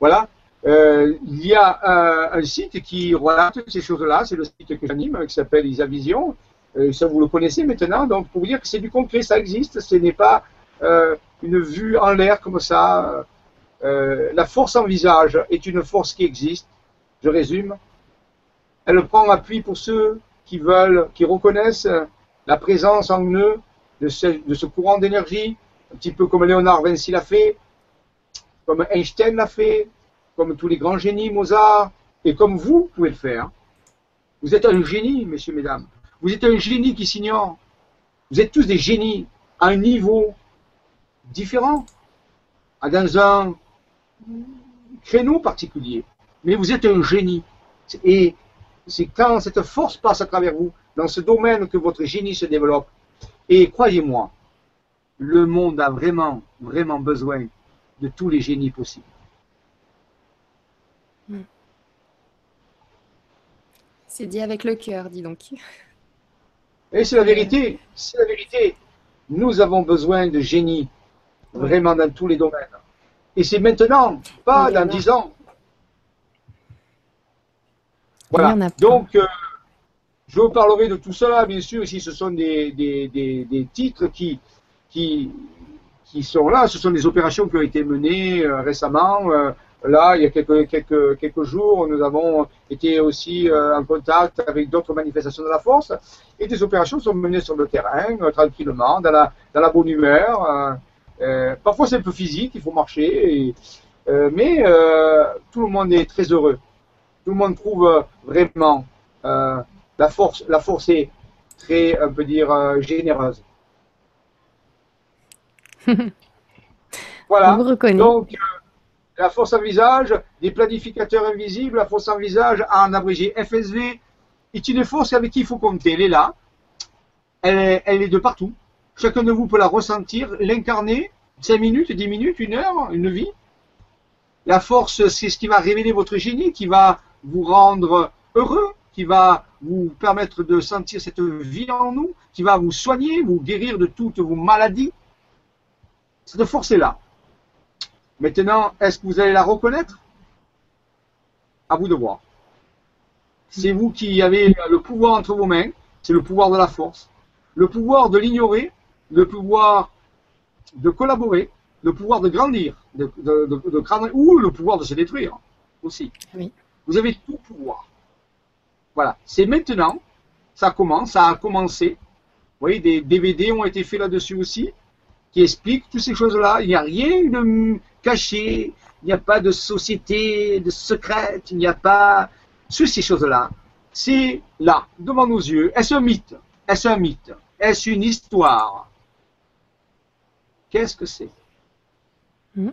Voilà. Euh, il y a un, site qui relate ces choses-là, c'est le site que j'anime, qui s'appelle Isavision. Euh, ça, vous le connaissez maintenant, donc pour dire que c'est du concret, ça existe, ce n'est pas euh, une vue en l'air comme ça. Euh, la force en visage est une force qui existe, je résume. Elle prend appui pour ceux qui veulent, qui reconnaissent la présence en eux de ce, de ce courant d'énergie, un petit peu comme Léonard Vinci l'a fait, comme Einstein l'a fait, comme tous les grands génies, Mozart, et comme vous pouvez le faire. Vous êtes un génie, messieurs, mesdames. Vous êtes un génie qui s'ignore. Vous êtes tous des génies à un niveau différent, dans un créneau particulier. Mais vous êtes un génie. Et c'est quand cette force passe à travers vous, dans ce domaine que votre génie se développe. Et croyez-moi, le monde a vraiment, vraiment besoin de tous les génies possibles. Hmm. C'est dit avec le cœur, dis donc. <laughs> Et c'est la vérité, c'est la vérité. Nous avons besoin de génies, vraiment dans tous les domaines. Et c'est maintenant, pas dans dix ans. Voilà. Donc, euh, je vous parlerai de tout cela, bien sûr. Ici, ce sont des, des, des, titres qui, qui, qui sont là. Ce sont des opérations qui ont été menées euh, récemment. Euh, là, il y a quelques, quelques, quelques jours, nous avons été aussi en contact avec d'autres manifestations de la force. Et des opérations sont menées sur le terrain, tranquillement, dans la, dans la bonne humeur. Euh, parfois c'est un peu physique, il faut marcher, euh, mais euh, tout le monde est très heureux. Tout le monde trouve vraiment la force. La force est très, on peut dire, généreuse. <laughs> voilà. Donc, la force en visage, des planificateurs invisibles, la force en visage, en abrégé FSV, est une force avec qui il faut compter. Elle est là. elle est de partout. Chacun de vous peut la ressentir, l'incarner, 5 minutes, 10 minutes, une heure, une vie. La force, c'est ce qui va révéler votre génie, qui va vous rendre heureux, qui va vous permettre de sentir cette vie en nous, qui va vous soigner, vous guérir de toutes vos maladies. Cette force est là. Maintenant, est-ce que vous allez la reconnaître? À vous de voir. C'est vous qui avez le pouvoir entre vos mains, c'est le pouvoir de la force. Le pouvoir de l'ignorer, le pouvoir de collaborer, le pouvoir de grandir, de, de, ou le pouvoir de se détruire aussi. Vous avez tout pouvoir. Voilà, c'est maintenant, ça commence, ça a commencé. Vous voyez, des DVD ont été faits là-dessus aussi, qui expliquent toutes ces choses-là. Il n'y a rien de caché, il n'y a pas de société de secrète, il n'y a pas... Toutes ces choses-là, c'est là, devant nos yeux. Est-ce un mythe? Est-ce un mythe? Est-ce une histoire? Qu'est-ce que c'est? Hmm?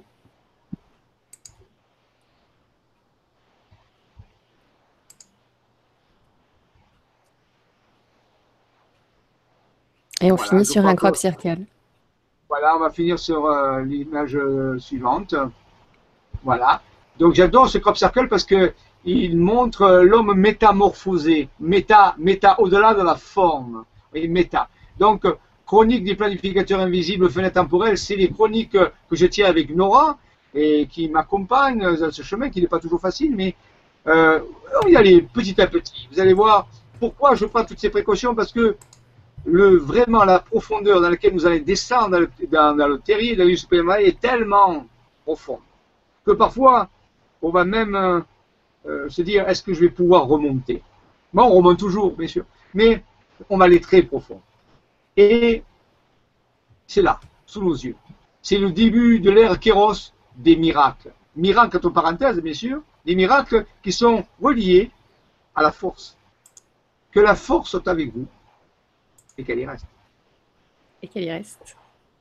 Et on finit sur un crop circle. Voilà, on va finir sur euh, l'image euh, suivante. Voilà. Donc j'adore ce crop circle parce que il montre euh, l'homme métamorphosé, méta, méta au-delà de la forme, et méta. Donc Chronique des planificateurs invisibles, fenêtre temporelle, c'est les chroniques que je tiens avec Nora et qui m'accompagnent dans ce chemin qui n'est pas toujours facile, mais euh, on y aller petit à petit. Vous allez voir pourquoi je prends toutes ces précautions, parce que le, vraiment la profondeur dans laquelle nous allons descendre dans le, terrier de la est tellement profonde que parfois on va même euh, euh, se dire est-ce que je vais pouvoir remonter? Bon, on remonte toujours, bien sûr, mais on va aller très profond. Et c'est là, sous nos yeux. C'est le début de l'ère Kéros des miracles. Miracles entre parenthèses, bien sûr, des miracles qui sont reliés à la force. Que la force soit avec vous et qu'elle y reste. Et qu'elle y reste.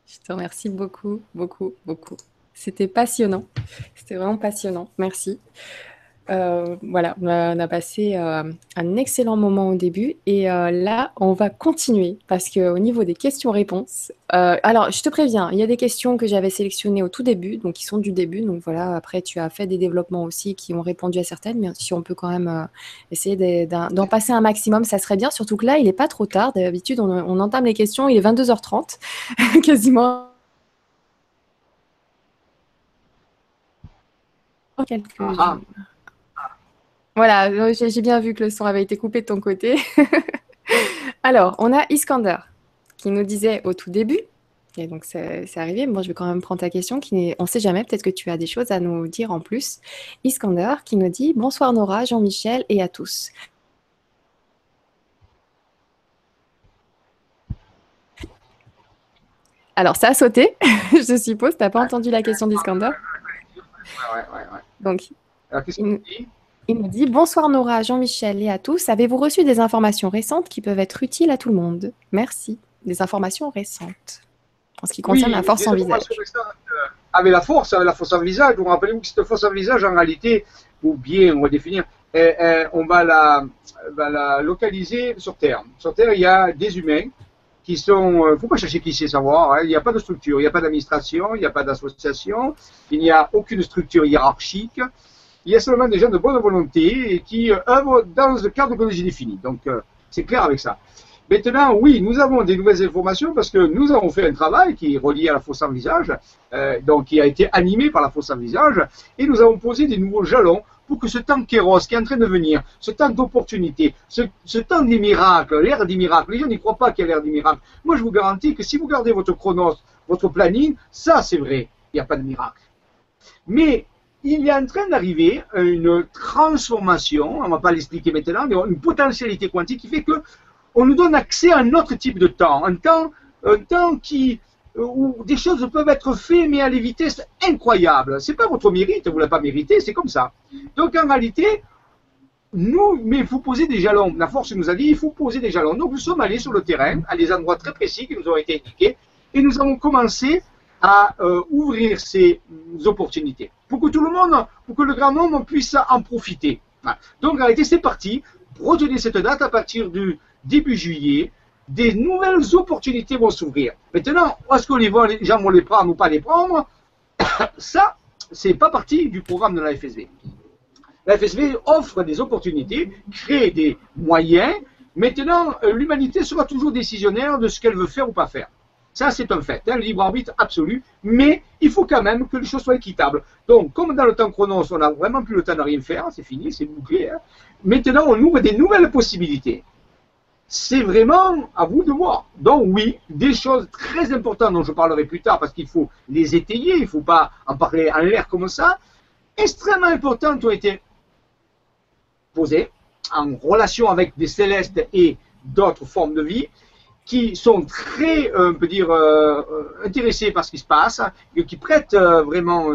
Je te remercie beaucoup, beaucoup, beaucoup. C'était passionnant. C'était vraiment passionnant. Merci. Euh, voilà, on a, passé euh, un excellent moment au début et euh, là, on va continuer parce qu'au niveau des questions-réponses, alors je te préviens, il y a des questions que j'avais sélectionnées au tout début, donc qui sont du début. Donc voilà, après tu as fait des développements aussi qui ont répondu à certaines, mais si on peut quand même essayer d'en passer un maximum, ça serait bien. Surtout que là, il n'est pas trop tard. D'habitude, on, entame les questions, il est 22h30 <laughs> quasiment. Quelques... Ah. Voilà, euh, j'ai bien vu que le son avait été coupé de ton côté. <laughs> Alors, on a Iskander qui nous disait au tout début, et donc c'est arrivé, moi je vais quand même prendre ta question, qui on ne sait jamais, peut-être que tu as des choses à nous dire en plus. Iskander qui nous dit Bonsoir Nora, Jean-Michel et à tous. Alors, ça a sauté, <laughs> je suppose. Tu n'as pas entendu la question d'Iskander? Ouais, ouais, ouais. Donc, Alors, qu'est-ce qu'il dit il nous dit Bonsoir Nora, Jean-Michel et à tous. Avez-vous reçu des informations récentes qui peuvent être utiles à tout le monde? Merci. Des informations récentes. En ce qui concerne la force en visage. Euh, avec la force, avec la force en visage, vous rappelez-vous que cette force en visage, en réalité, ou bien, on va définir, euh, euh, on va la, la, localiser sur Terre. Sur Terre, il y a des humains qui sont. Il ne faut pas chercher qui sait savoir. Hein. il n'y a pas de structure, il n'y a pas d'administration, il n'y a pas d'association, il n'y a aucune structure hiérarchique il y a seulement des gens de bonne volonté qui euh, œuvrent dans un cadre que j'ai défini. Donc, euh, c'est clair avec ça. Maintenant, oui, nous avons des nouvelles informations parce que nous avons fait un travail qui est relié à la fosse en visage, euh, donc qui a été animé par la fosse en visage, et nous avons posé des nouveaux jalons pour que ce temps kéros qui est en train de venir, ce temps d'opportunité, ce, ce, temps des miracles, l'ère des miracles, les gens n'y croient pas qu'il y a l'ère des miracles. Moi, je vous garantis que si vous gardez votre chronos, votre planning, ça c'est vrai, il n'y a pas de miracle. Mais il est en train d'arriver une transformation, on ne va pas l'expliquer maintenant, mais une potentialité quantique qui fait que on nous donne accès à un autre type de temps, un temps, un temps qui, où des choses peuvent être faites, mais à des vitesses incroyables. C'est pas votre mérite, vous l'avez pas mérité, c'est comme ça. Donc en réalité, nous, mais il faut poser des jalons. La force nous a dit, il faut poser des jalons. Donc nous sommes allés sur le terrain, à des endroits très précis qui nous ont été indiqués, et nous avons commencé à euh, ouvrir ces opportunités pour que tout le monde, pour que le grand nombre puisse en profiter. Donc en réalité, c'est parti. Retenez cette date à partir du début juillet. Des nouvelles opportunités vont s'ouvrir. Maintenant, est-ce que les, gens vont les prendre ou pas les prendre? <coughs> Ça, c'est pas partie du programme de la FSB. La FSB offre des opportunités, crée des moyens. Maintenant, euh, l'humanité sera toujours décisionnaire de ce qu'elle veut faire ou pas faire. Ça, c'est un fait, hein, libre arbitre absolu, mais il faut quand même que les choses soient équitables. Donc, comme dans le temps chronos, on n'a vraiment plus le temps de rien faire, c'est fini, c'est bouclé. Hein. Maintenant, on ouvre des nouvelles possibilités. C'est vraiment à vous de voir. Donc, oui, des choses très importantes dont je parlerai plus tard parce qu'il faut les étayer, il ne faut pas en parler en l'air comme ça, extrêmement importantes ont été posées en relation avec des célestes et d'autres formes de vie qui sont très, euh, on peut dire, euh, euh, intéressés par ce qui se passe, et qui prêtent vraiment,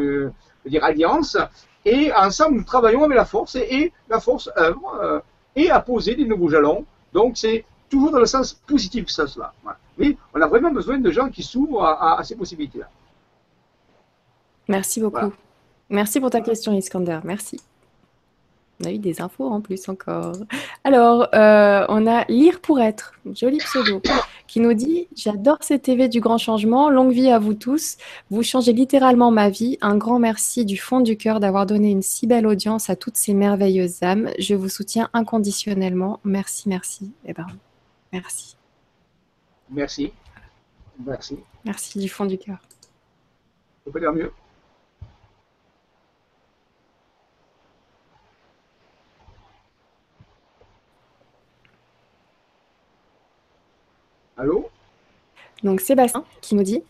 dire, alliance. Et ensemble, nous travaillons avec la force, et, la force œuvre et a posé des nouveaux jalons. Donc, c'est toujours dans le sens positif ça, cela. Mais on a vraiment besoin de gens qui s'ouvrent à, ces possibilités-là. Merci beaucoup. Merci pour ta question, Iskander. Merci. On a eu des infos en plus encore. Alors, euh, on a Lire pour être, joli pseudo, qui nous dit J'adore cette TV du grand changement. Longue vie à vous tous. Vous changez littéralement ma vie. Un grand merci du fond du cœur d'avoir donné une si belle audience à toutes ces merveilleuses âmes. Je vous soutiens inconditionnellement. Merci, merci. Eh ben, merci. Merci. Merci. Merci du fond du cœur. On peut dire mieux. Allô Donc Sébastien qui nous dit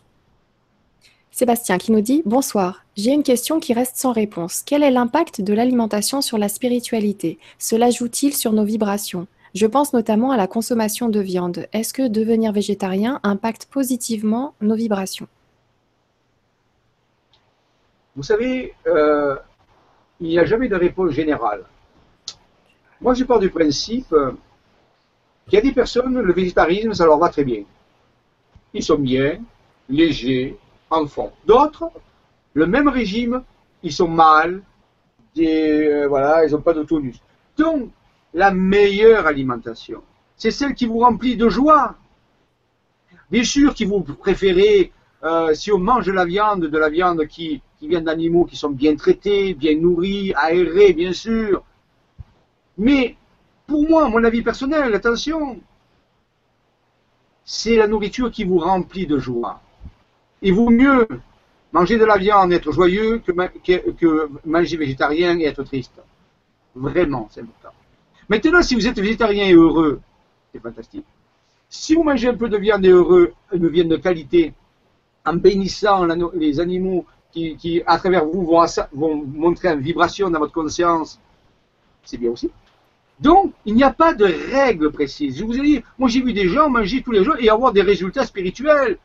Sébastien qui nous dit Bonsoir, j'ai une question qui reste sans réponse. Quel est l'impact de l'alimentation sur la spiritualité? Cela joue-t-il sur nos vibrations? Je pense notamment à la consommation de viande. Est-ce que devenir végétarien impacte positivement nos vibrations? Vous savez, euh, il n'y a jamais de réponse générale. Moi, je pars du principe euh, il y a des personnes, le végétarisme, ça leur va très bien. Ils sont bien, légers, en fond. D'autres, le même régime, ils sont mal, des, voilà, ils n'ont pas de tonus. Donc, la meilleure alimentation, c'est celle qui vous remplit de joie. Bien sûr, si vous préférez, euh, si on mange de la viande, de la viande qui, qui vient d'animaux qui sont bien traités, bien nourris, aérés, bien sûr. Mais pour moi, mon avis personnel, attention, c'est la nourriture qui vous remplit de joie. Il vaut mieux manger de la viande et être joyeux que, manger végétarien et être triste. Vraiment, c'est important. Maintenant, si vous êtes végétarien et heureux, c'est fantastique. Si vous mangez un peu de viande et heureux, une viande de qualité, en bénissant les animaux qui, à travers vous, vont montrer une vibration dans votre conscience, c'est bien aussi. Donc, il n'y a pas de règle précise. Je vous ai dit, moi j'ai vu des gens manger tous les jours et avoir des résultats spirituels.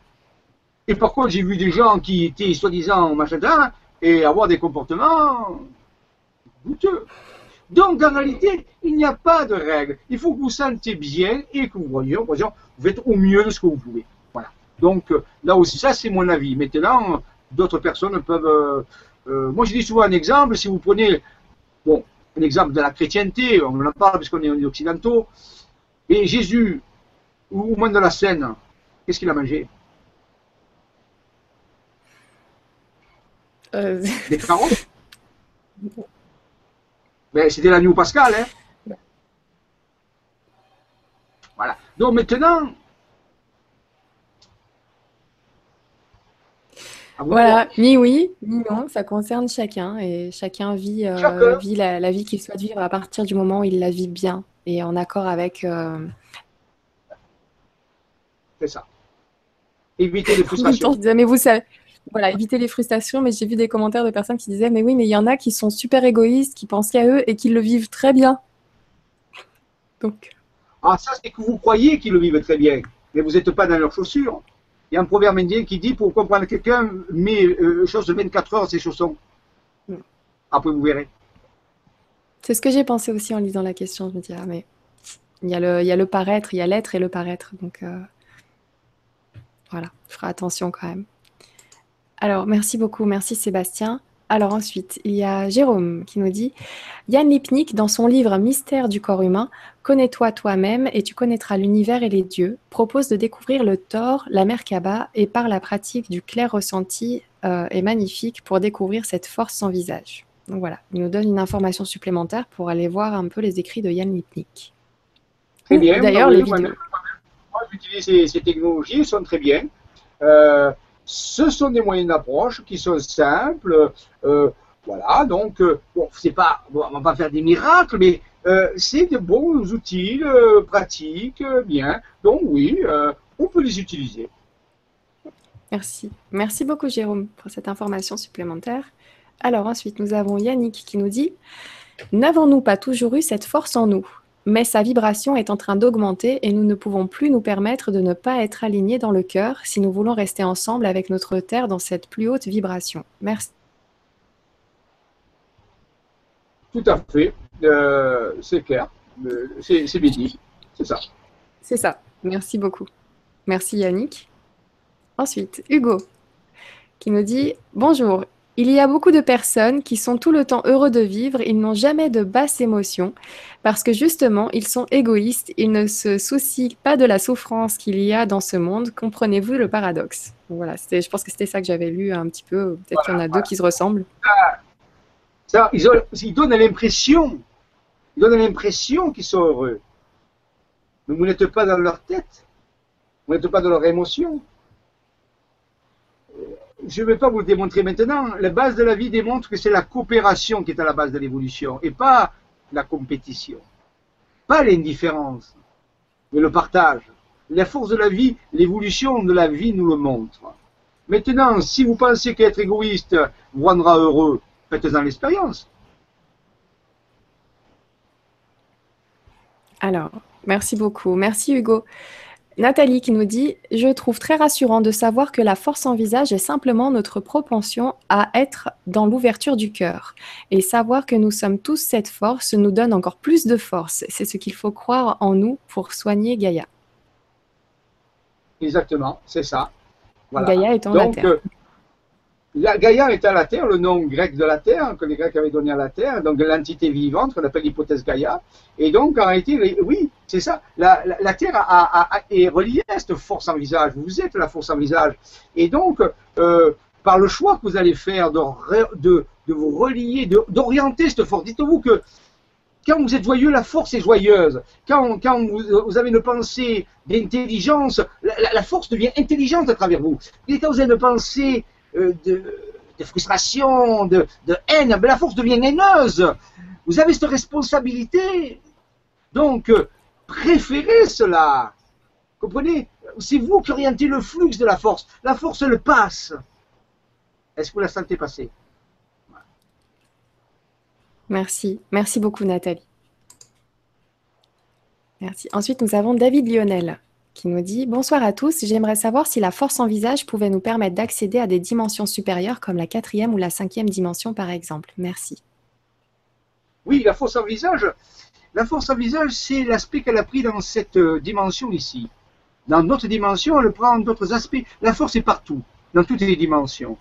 Et contre, j'ai vu des gens qui étaient soi-disant machin et avoir des comportements douteux? Donc, en réalité, il n'y a pas de règle. Il faut que vous sentiez bien et que vous voyez, vous êtes au mieux de ce que vous pouvez. Voilà. Donc, euh, là aussi, ça, c'est mon avis. Maintenant, d'autres personnes peuvent. Euh, euh, moi, je dis souvent un exemple. Si vous prenez, bon, un exemple de la chrétienté, on en parle parce qu'on est occidentaux, et Jésus, au moins de la scène, qu'est-ce qu'il a mangé? <laughs> Des carottes? Mais c'était l'agneau pascal, hein? Voilà. Donc maintenant, voilà, ni oui, ni non, ça concerne chacun et chacun vit, euh, vit la, vie qu'il souhaite vivre à partir du moment où il la vit bien et en accord avec. Euh, C'est ça. Éviter les <laughs> frustrations. mais vous savez, voilà, éviter les frustrations. Mais j'ai vu des commentaires de personnes qui disaient, mais oui, mais il y en a qui sont super égoïstes, qui pensent qu'à eux et qui le vivent très bien. Donc. Ah, ça, c'est que vous croyez qu'ils le vivent très bien, mais vous n'êtes pas dans leurs chaussures. Il y a un proverbe indien qui dit pour comprendre quelqu'un, met euh, chose de 24 heures ses chaussons. Mm. Après, vous verrez. C'est ce que j'ai pensé aussi en lisant la question. Je me dis, ah, mais il y a le, il y a le paraître, il y a l'être et le paraître. Donc, euh, voilà, je ferai attention quand même. Alors, merci beaucoup. Merci Sébastien. Alors ensuite, il y a Jérôme qui nous dit Yann Lipnik, dans son livre Mystère du corps humain, Connais-toi toi-même et tu connaîtras l'univers et les dieux, propose de découvrir le Thor, la Merkaba, et par la pratique du clair ressenti euh, est magnifique pour découvrir cette force sans visage. Donc voilà, il nous donne une information supplémentaire pour aller voir un peu les écrits de Yann Lipnik. Très bien. D'ailleurs, les vidéos. Moi, j'utilise ces, technologies, elles sont très bien. Euh, ce sont des moyens d'approche qui sont simples. Euh, voilà, donc, euh, bon, c'est pas, on va pas faire des miracles, mais euh, c'est de bons outils pratiques, bien. Donc, oui, on peut les utiliser. Merci. Merci beaucoup, Jérôme, pour cette information supplémentaire. Alors, ensuite, nous avons Yannick qui nous dit N'avons-nous pas toujours eu cette force en nous? Mais sa vibration est en train d'augmenter et nous ne pouvons plus nous permettre de ne pas être alignés dans le cœur si nous voulons rester ensemble avec notre Terre dans cette plus haute vibration. Merci. Tout à fait, euh, c'est clair, euh, c'est bien dit, c'est ça. C'est ça, merci beaucoup. Merci Yannick. Ensuite, Hugo, qui nous dit Bonjour, il y a beaucoup de personnes qui sont tout le temps heureux de vivre, ils n'ont jamais de basses émotions, parce que justement, ils sont égoïstes, ils ne se soucient pas de la souffrance qu'il y a dans ce monde. Comprenez-vous le paradoxe? Voilà, je pense que c'était ça que j'avais lu un petit peu. Peut-être qu'il y en a deux qui se ressemblent. Ça, ils, ils, donnent l'impression, ils donnent l'impression qu'ils sont heureux. Mais vous n'êtes pas dans leur tête, vous n'êtes pas dans leur émotion je ne vais pas vous démontrer maintenant. La base de la vie démontre que c'est la coopération qui est à la base de l'évolution et pas la compétition. Pas l'indifférence, mais le partage. La force de la vie, l'évolution de la vie nous le montre. Maintenant, si vous pensez qu'être égoïste vous rendra heureux, faites-en l'expérience. Alors, merci beaucoup. Merci Hugo. Nathalie qui nous dit Je trouve très rassurant de savoir que la force en visage est simplement notre propension à être dans l'ouverture du cœur. Et savoir que nous sommes tous cette force nous donne encore plus de force. C'est ce qu'il faut croire en nous pour soigner Gaïa. Exactement, c'est ça. Gaïa étant la Terre. Euh, Gaïa est à la Terre, le nom grec de la Terre, que les Grecs avaient donné à la Terre, donc l'entité vivante qu'on appelle l'hypothèse Gaïa. Et donc, en réalité, oui, c'est ça, la, Terre est reliée à cette force en visage. Vous êtes la force en visage. Et donc, euh, par le choix que vous allez faire de vous relier, d'orienter cette force, dites-vous que quand vous êtes joyeux, la force est joyeuse. Quand, quand vous, avez une pensée d'intelligence, la, force devient intelligente à travers vous. Et quand vous avez une pensée euh, de, frustration, de, haine, la force devient haineuse. Vous avez cette responsabilité. Donc, euh, préférez cela. Comprenez? C'est vous qui orientez le flux de la force. La force, elle passe. Est-ce que vous la sentez passer? Merci. Merci beaucoup, Nathalie. Merci. Ensuite, nous avons David Lionel qui nous dit Bonsoir à tous. J'aimerais savoir si la force en visage pouvait nous permettre d'accéder à des dimensions supérieures comme la quatrième ou la cinquième dimension, par exemple. Merci. Oui, la force en visage, la force en visage, c'est l'aspect qu'elle a pris dans cette euh, dimension ici. Dans notre dimension, elle prend d'autres aspects. La force est partout, dans toutes les dimensions.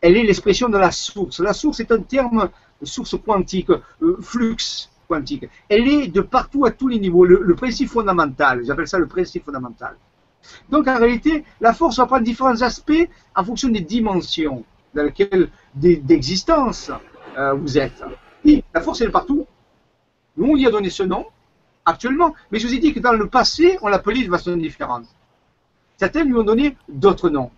Elle est l'expression de la source. La source est un terme source quantique, euh, flux quantique. Elle est de partout à tous les niveaux, le, principe fondamental, j'appelle ça le principe fondamental. Donc en réalité, la force va prendre différents aspects en fonction des dimensions dans lesquelles d'existence euh, vous êtes. Et la force elle est partout. Nous on y a donné ce nom actuellement, mais je vous ai dit que dans le passé on l'appelait de façon différente. Certains lui ont donné d'autres noms.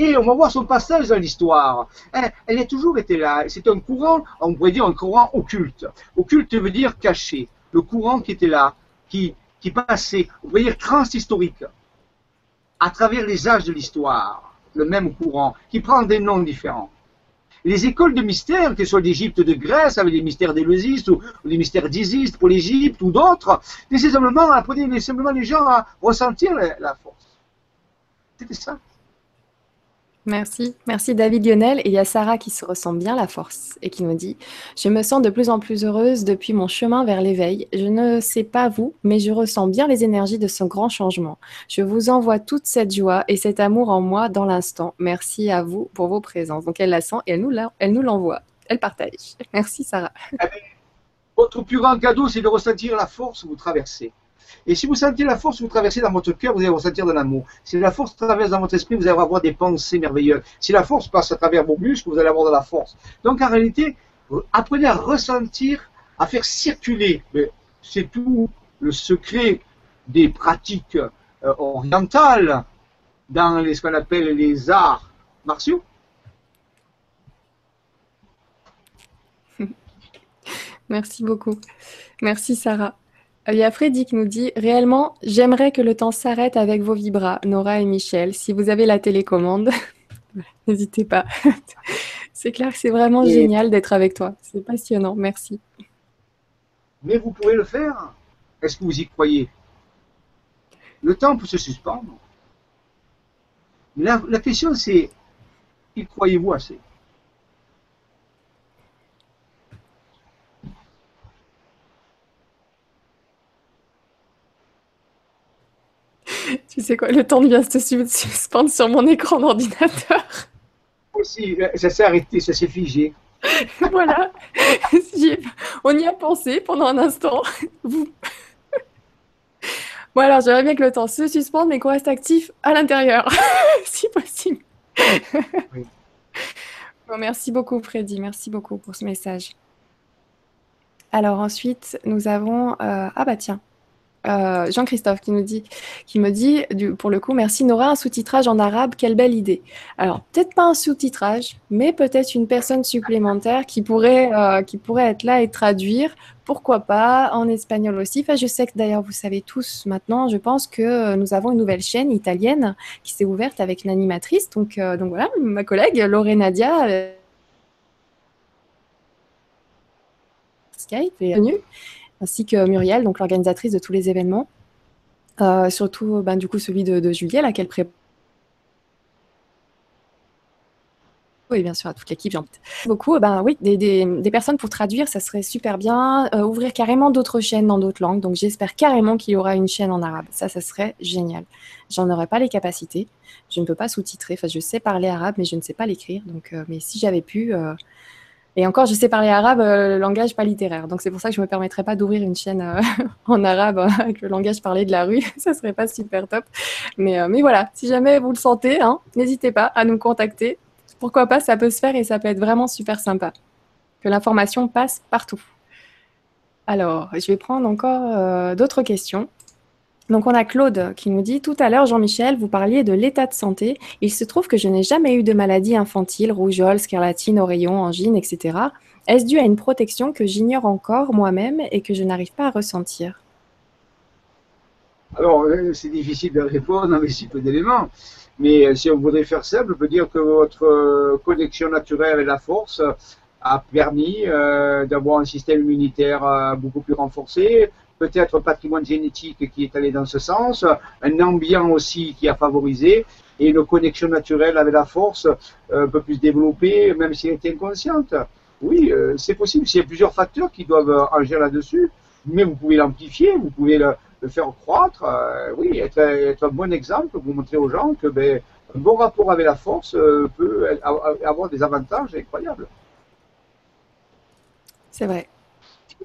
Et on va voir son passage dans l'histoire. Elle, elle, a toujours été là. C'est un courant, on pourrait dire un courant occulte. Occulte veut dire caché. Le courant qui était là, qui, qui passait, on pourrait dire transhistorique, à travers les âges de l'histoire. Le même courant, qui prend des noms différents. Les écoles de mystères, que ce soit d'Égypte, de Grèce, avec les mystères d'Éleusis ou, les mystères d'Isis pour l'Égypte ou d'autres, simplement apprenaient simplement les gens à ressentir la, la force. C'était ça. Merci, merci David Lionel. Et il y a Sarah qui se ressent bien la force et qui nous dit Je me sens de plus en plus heureuse depuis mon chemin vers l'éveil. Je ne sais pas vous, mais je ressens bien les énergies de ce grand changement. Je vous envoie toute cette joie et cet amour en moi dans l'instant. Merci à vous pour vos présences. Donc elle la sent et elle nous, l'envoie. Elle partage. Merci Sarah. Votre plus grand cadeau, c'est de ressentir la force que vous traversez. Et si vous sentez la force vous traversez dans votre cœur, vous allez ressentir de l'amour. Si la force traverse dans votre esprit, vous allez avoir des pensées merveilleuses. Si la force passe à travers vos muscles, vous allez avoir de la force. Donc en réalité, apprenez à ressentir, à faire circuler. C'est tout le secret des pratiques euh, orientales dans ce qu'on appelle les arts martiaux. <laughs> Merci beaucoup. Merci Sarah. Il y a Freddy qui nous dit Réellement, j'aimerais que le temps s'arrête avec vos vibras, Nora et Michel. Si vous avez la télécommande, <laughs> n'hésitez pas. <laughs> c'est clair que c'est vraiment génial d'être avec toi. C'est passionnant. Merci. Mais vous pouvez le faire. Est-ce que vous y croyez? Le temps peut se suspendre. La, la question, c'est y croyez-vous assez? Tu sais quoi, le temps vient se suspendre sur mon écran d'ordinateur. Aussi, ça s'est arrêté, ça s'est figé. <laughs> voilà. On y a pensé pendant un instant. Vous... Bon alors, j'aimerais bien que le temps se suspende, mais qu'on reste actif à l'intérieur, <laughs> si possible. Bon, merci beaucoup, Freddy. Merci beaucoup pour ce message. Alors ensuite, nous avons... Euh, ah bah tiens, euh, Jean-Christophe qui nous dit, qui me dit, pour le coup, merci Nora, un sous-titrage en arabe, quelle belle idée. Alors peut-être pas un sous-titrage, mais peut-être une personne supplémentaire qui pourrait, euh, qui pourrait être là et traduire. Pourquoi pas en espagnol aussi. Enfin, je sais que d'ailleurs vous savez tous maintenant, je pense que nous avons une nouvelle chaîne italienne qui s'est ouverte avec une animatrice. Donc, euh, donc voilà, ma collègue Lorena Nadia. Skype est venue ainsi que Muriel, donc l'organisatrice de tous les événements, euh, surtout ben, du coup celui de, de Juillet, laquelle prépare et bien sûr à toute l'équipe, j'en beaucoup. Ben oui, des, des, personnes pour traduire, ça serait super bien. Euh, ouvrir carrément d'autres chaînes dans d'autres langues. Donc j'espère carrément qu'il y aura une chaîne en arabe. Ça, ça serait génial. J'en aurais pas les capacités. Je ne peux pas sous-titrer. Enfin, je sais parler arabe, mais je ne sais pas l'écrire. Donc, euh, mais si j'avais pu. Et encore, je sais parler arabe, le langage pas littéraire. Donc c'est pour ça que je me permettrais pas d'ouvrir une chaîne <laughs> en arabe avec le langage parlé de la rue. <laughs> ça serait pas super top. Mais, mais voilà, si jamais vous le sentez, hein, n'hésitez pas à nous contacter pourquoi pas, ça peut se faire et ça peut être vraiment super sympa. Que l'information passe partout. Alors, je vais prendre encore euh, d'autres questions. Donc, on a Claude qui nous dit Tout à l'heure, Jean-Michel, vous parliez de l'état de santé. Il se trouve que je n'ai jamais eu de maladie infantile, rougeole, scarlatine, oreillon, angine, etc. Est-ce dû à une protection que j'ignore encore moi-même et que je n'arrive pas à ressentir? Alors, euh, c'est difficile de répondre avec si peu d'éléments. Mais euh, si on voudrait faire simple, on peut dire que votre euh, connexion naturelle avec la force a permis d'avoir un système immunitaire beaucoup plus renforcé, peut-être un patrimoine génétique qui est allé dans ce sens, un ambiant aussi qui a favorisé, et une connexion naturelle avec la force un peu plus développée, même si elle était inconsciente. Oui, c'est possible. Il y a plusieurs facteurs qui doivent agir là-dessus, mais vous pouvez l'amplifier, vous pouvez le, faire croître, euh, oui, être, un bon exemple pour montrer aux gens que ben, un bon rapport avec la force euh, peut avoir des avantages incroyables. C'est vrai.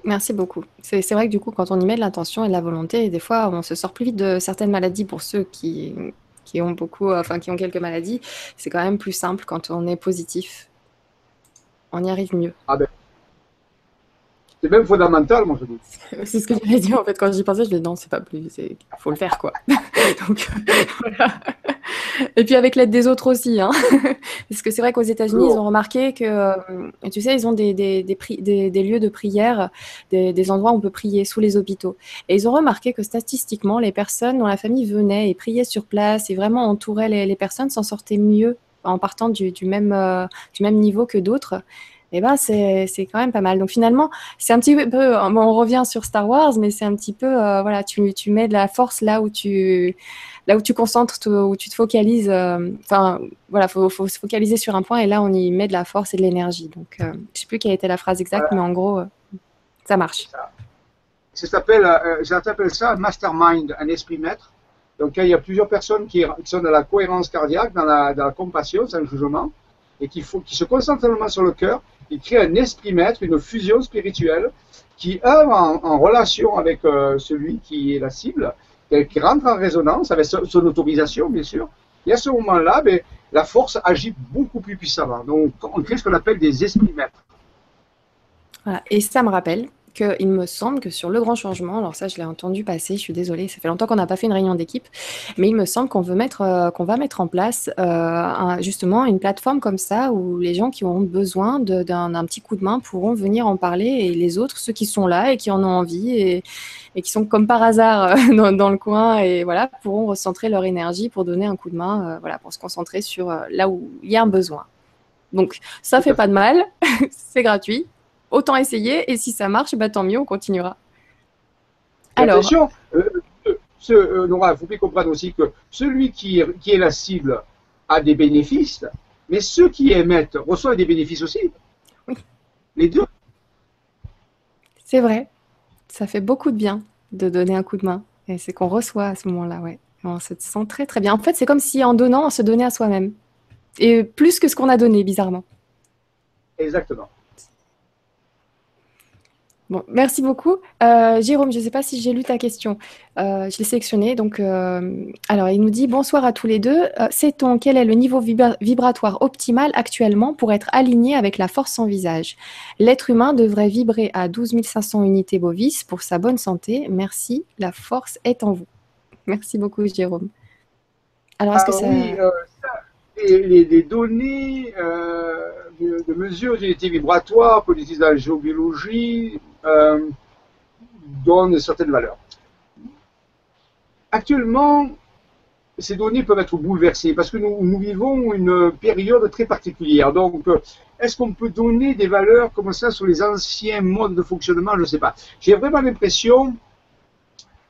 Merci beaucoup. C'est vrai que du coup, quand on y met de l'intention et de la volonté, des fois, on se sort plus vite de certaines maladies pour ceux qui, qui ont beaucoup, enfin, qui ont quelques maladies. C'est quand même plus simple quand on est positif. On y arrive mieux. Ah ben, c'est même fondamental, moi, je dis. <laughs> C'est ce que j'avais dit, en fait, quand j'y pensais, je me disais, non, c'est pas plus, il faut le faire, quoi. <laughs> Donc, <laughs> voilà. Et puis avec l'aide des autres aussi, hein. Parce que c'est vrai qu'aux États-Unis, ils ont remarqué que, euh, tu sais, ils ont des, des, des, des lieux de prière, des, endroits où on peut prier sous les hôpitaux. Et ils ont remarqué que statistiquement, les personnes dont la famille venait et priait sur place et vraiment entourait les, les personnes s'en sortaient mieux en partant du, du même, euh, du même niveau que d'autres eh ben c'est quand même pas mal. Donc finalement, c'est un petit peu, on revient sur Star Wars, mais c'est un petit peu, euh, voilà, tu, tu, mets de la force là où tu, là où tu concentres, où tu te focalises. Euh, enfin, voilà, faut, faut se focaliser sur un point et là on y met de la force et de l'énergie. Donc, euh, je sais plus quelle était la phrase exacte, mais en gros, ça marche. Ça s'appelle, j'appelle ça mastermind, un esprit maître. Donc il y a plusieurs personnes qui, sont dans la cohérence cardiaque, dans la, dans la compassion, sans jugement, et qui, faut, qui se concentrent seulement sur le cœur il crée un esprit maître, une fusion spirituelle qui œuvre en, relation avec euh, celui qui est la cible, qui rentre en résonance avec son, autorisation, bien sûr. Et à ce moment-là, ben, la force agit beaucoup plus puissamment. Donc, on crée ce qu'on appelle des esprits maîtres. Et ça me rappelle il me semble que sur le grand changement, alors ça je l'ai entendu passer, je suis désolée, ça fait longtemps qu'on n'a pas fait une réunion d'équipe, mais il me semble qu'on veut mettre, euh, qu'on va mettre en place euh, justement une plateforme comme ça où les gens qui ont besoin d'un petit coup de main pourront venir en parler et les autres, ceux qui sont là et qui en ont envie et, qui sont comme par hasard euh, <laughs> dans, le coin et voilà pourront recentrer leur énergie pour donner un coup de main, voilà pour se concentrer sur là où il y a un besoin. Donc ça fait pas de mal, <laughs> c'est gratuit autant essayer. Et si ça marche, bah, tant mieux, on continuera. Alors, attention, euh, euh, Nora, il faut bien comprendre aussi que celui qui est, qui est la cible a des bénéfices, mais ceux qui émettent reçoivent des bénéfices aussi. Oui. Les deux. C'est vrai. Ça fait beaucoup de bien de donner un coup de main. Et c'est qu'on reçoit à ce moment-là, ouais. On se sent très très bien. En fait, c'est comme si en donnant, on se donnait à soi-même. Et plus que ce qu'on a donné, bizarrement. Exactement. Bon, merci beaucoup. Euh, Jérôme, je ne sais pas si j'ai lu ta question. Euh, je l'ai sélectionnée. Donc, euh, alors, il nous dit bonsoir à tous les deux. Sait-on quel est le niveau vibratoire optimal actuellement pour être aligné avec la force en visage L'être humain devrait vibrer à 12 500 unités bovis pour sa bonne santé. Merci. La force est en vous. Merci beaucoup, Jérôme. Alors, est-ce que ça... Oui, les, données de, de mesure d'unité vibratoire utilise dans la géobiologie euh, donnent certaines valeurs. Actuellement, ces données peuvent être bouleversées parce que nous, nous vivons une période très particulière. Donc, est-ce qu'on peut donner des valeurs comme ça sur les anciens modes de fonctionnement? Je ne sais pas. J'ai vraiment l'impression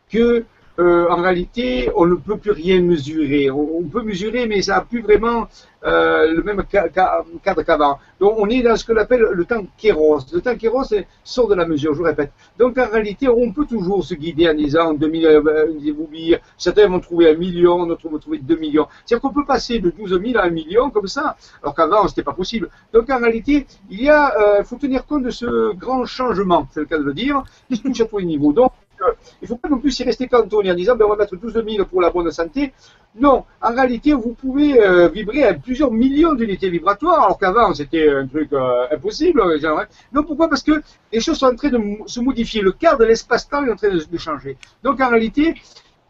que euh, en réalité, on ne peut plus rien mesurer. On, peut mesurer, mais ça n'a plus vraiment euh, le même cadre qu'avant. Donc, on est dans ce qu'on appelle le temps kéros. Le temps kéros sort de la mesure, je vous répète. Donc, en réalité, on peut toujours se guider en disant 2000, euh, certains vont trouver un million, d'autres vont trouver 2 millions. C'est-à-dire qu'on peut passer de 12 000 à 1 million comme ça, alors qu'avant, ce n'était pas possible. Donc, en réalité, il y a, faut tenir compte de ce grand changement, c'est le cas de le dire, qui touche à tous les niveaux. Donc, il ne faut pas non plus y rester cantonné en disant ben, on va mettre 12 000 pour la bonne santé. Non, en réalité, vous pouvez euh, vibrer à plusieurs millions d'unités vibratoires, alors qu'avant c'était un truc euh, impossible. Hein. Non, pourquoi? Parce que les choses sont en train de se modifier. Le cadre de l'espace-temps est en train de, changer. Donc en réalité,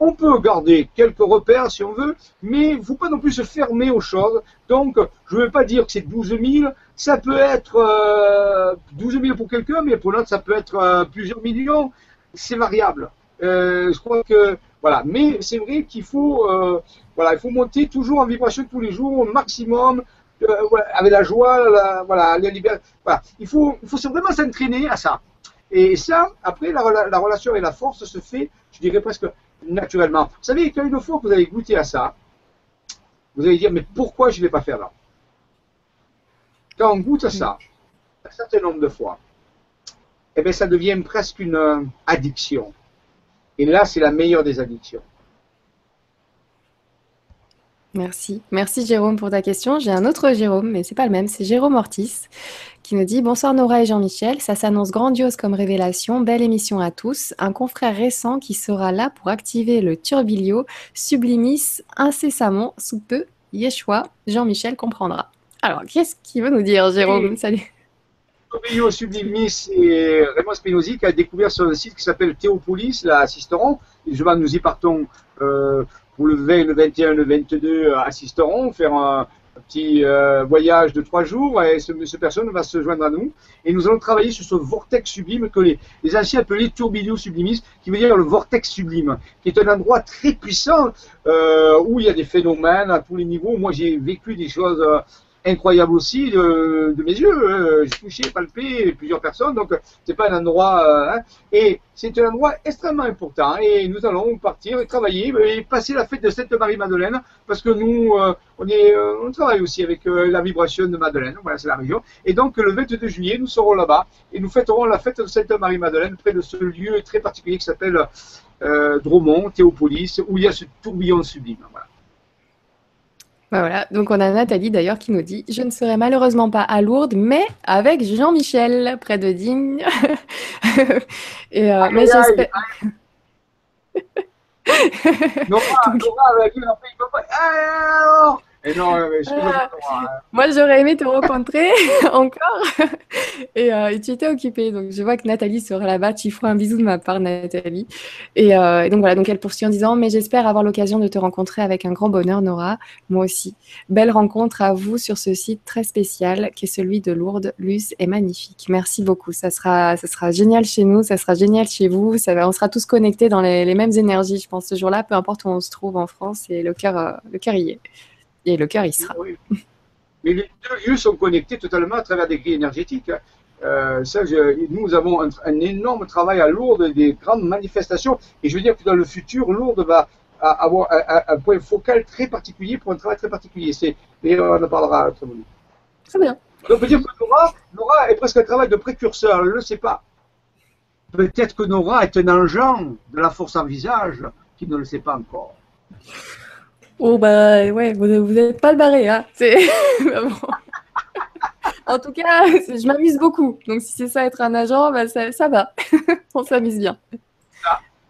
on peut garder quelques repères si on veut, mais il ne faut pas non plus se fermer aux choses. Donc, je ne veux pas dire que c'est 12 000, ça peut être euh, 12 000 pour quelqu'un, mais pour l'autre, ça peut être euh, plusieurs millions c'est variable. Euh, je crois que voilà, mais c'est vrai qu'il faut euh, voilà, il faut monter toujours en vibration tous les jours au maximum. Euh, avec la joie, la, voilà, la liberté. Voilà. Il faut, il faut vraiment s'entraîner à ça. Et ça, après, la, la, relation et la force se fait, je dirais presque naturellement. Vous savez, quand une fois que vous avez goûté à ça, vous allez dire, mais pourquoi je ne vais pas faire là Quand on goûte à ça, un certain nombre de fois, eh bien, ça devient presque une euh, addiction. Et là, c'est la meilleure des addictions. Merci. Merci Jérôme pour ta question. J'ai un autre Jérôme, mais c'est pas le même, c'est Jérôme Ortiz qui nous dit Bonsoir Nora et Jean-Michel, ça s'annonce grandiose comme révélation, belle émission à tous. Un confrère récent qui sera là pour activer le turbilio sublimis incessamment sous peu. Yeshua, Jean-Michel comprendra. Alors, qu'est-ce qu'il veut nous dire Jérôme? Salut. Au Sublimis, c'est Raymond Spinozzi qui a découvert sur un site qui s'appelle Théopolis, là, assisteront. Et nous y partons euh, pour le 20, le 21, le 22, assisteront, faire un, petit euh, voyage de trois jours et ce, ce, personne va se joindre à nous et nous allons travailler sur ce vortex sublime que les, les anciens appelaient tourbillon sublimis, qui veut dire le vortex sublime, qui est un endroit très puissant euh, où il y a des phénomènes à tous les niveaux. Moi, j'ai vécu des choses incroyable aussi de, mes yeux. Hein. J'ai touché, palpé plusieurs personnes, donc c'est pas un endroit. Euh, hein. et c'est un endroit extrêmement important. Et nous allons partir travailler et passer la fête de Sainte Marie-Madeleine, parce que nous, euh, on, est, euh, on travaille aussi avec la vibration de Madeleine. Voilà, c'est la région. Et donc le 22 juillet, nous serons là-bas et nous fêterons la fête de Sainte Marie-Madeleine près de ce lieu très particulier qui s'appelle Dromont, Théopolis, où il y a ce tourbillon sublime. Voilà. Bah voilà, donc on a Nathalie d'ailleurs qui nous dit Je ne serai malheureusement pas à Lourdes, mais avec Jean-Michel, près de Digne. <laughs> Et, euh, mais j'espère. Nora, <laughs> Nora, non, euh, ah. Moi, j'aurais aimé te rencontrer <laughs> encore. Euh, et, tu étais occupée. Donc, je vois que Nathalie sera là-bas. Tu feras un bisou de ma part, Nathalie. Euh, et, donc, voilà. Donc, elle poursuit en disant Mais j'espère avoir l'occasion de te rencontrer avec un grand bonheur, Nora. Moi aussi. Belle rencontre à vous sur ce site très spécial qui est celui de Lourdes. Luce est magnifique. Merci beaucoup. Ça sera, ça sera génial chez nous. Ça sera génial chez vous. Ça va, on sera tous connectés dans les, les mêmes énergies, je pense, ce jour-là, peu importe où on se trouve en France. Et le cœur, le cœur y est et le cœur il sera. Mais les deux lieux sont connectés totalement à travers des grilles énergétiques. Hein. Euh, ça, nous avons un, énorme travail à Lourdes, des grandes manifestations, et je veux dire que dans le futur, Lourdes va avoir un, point focal très particulier pour un travail très particulier. C'est, et on en parlera très bien. Très bien. Donc on peut dire que Nora, Nora est presque un travail de précurseur, elle ne le sait pas. Peut-être que Nora est un engin de la force en visage qui ne le sait pas encore. Oh bah ouais, vous n'êtes pas le barré, hein. <laughs> <laughs> en tout cas, je m'amuse beaucoup. Donc si c'est ça être un agent, bah, ça, ça va. <laughs> on s'amuse bien.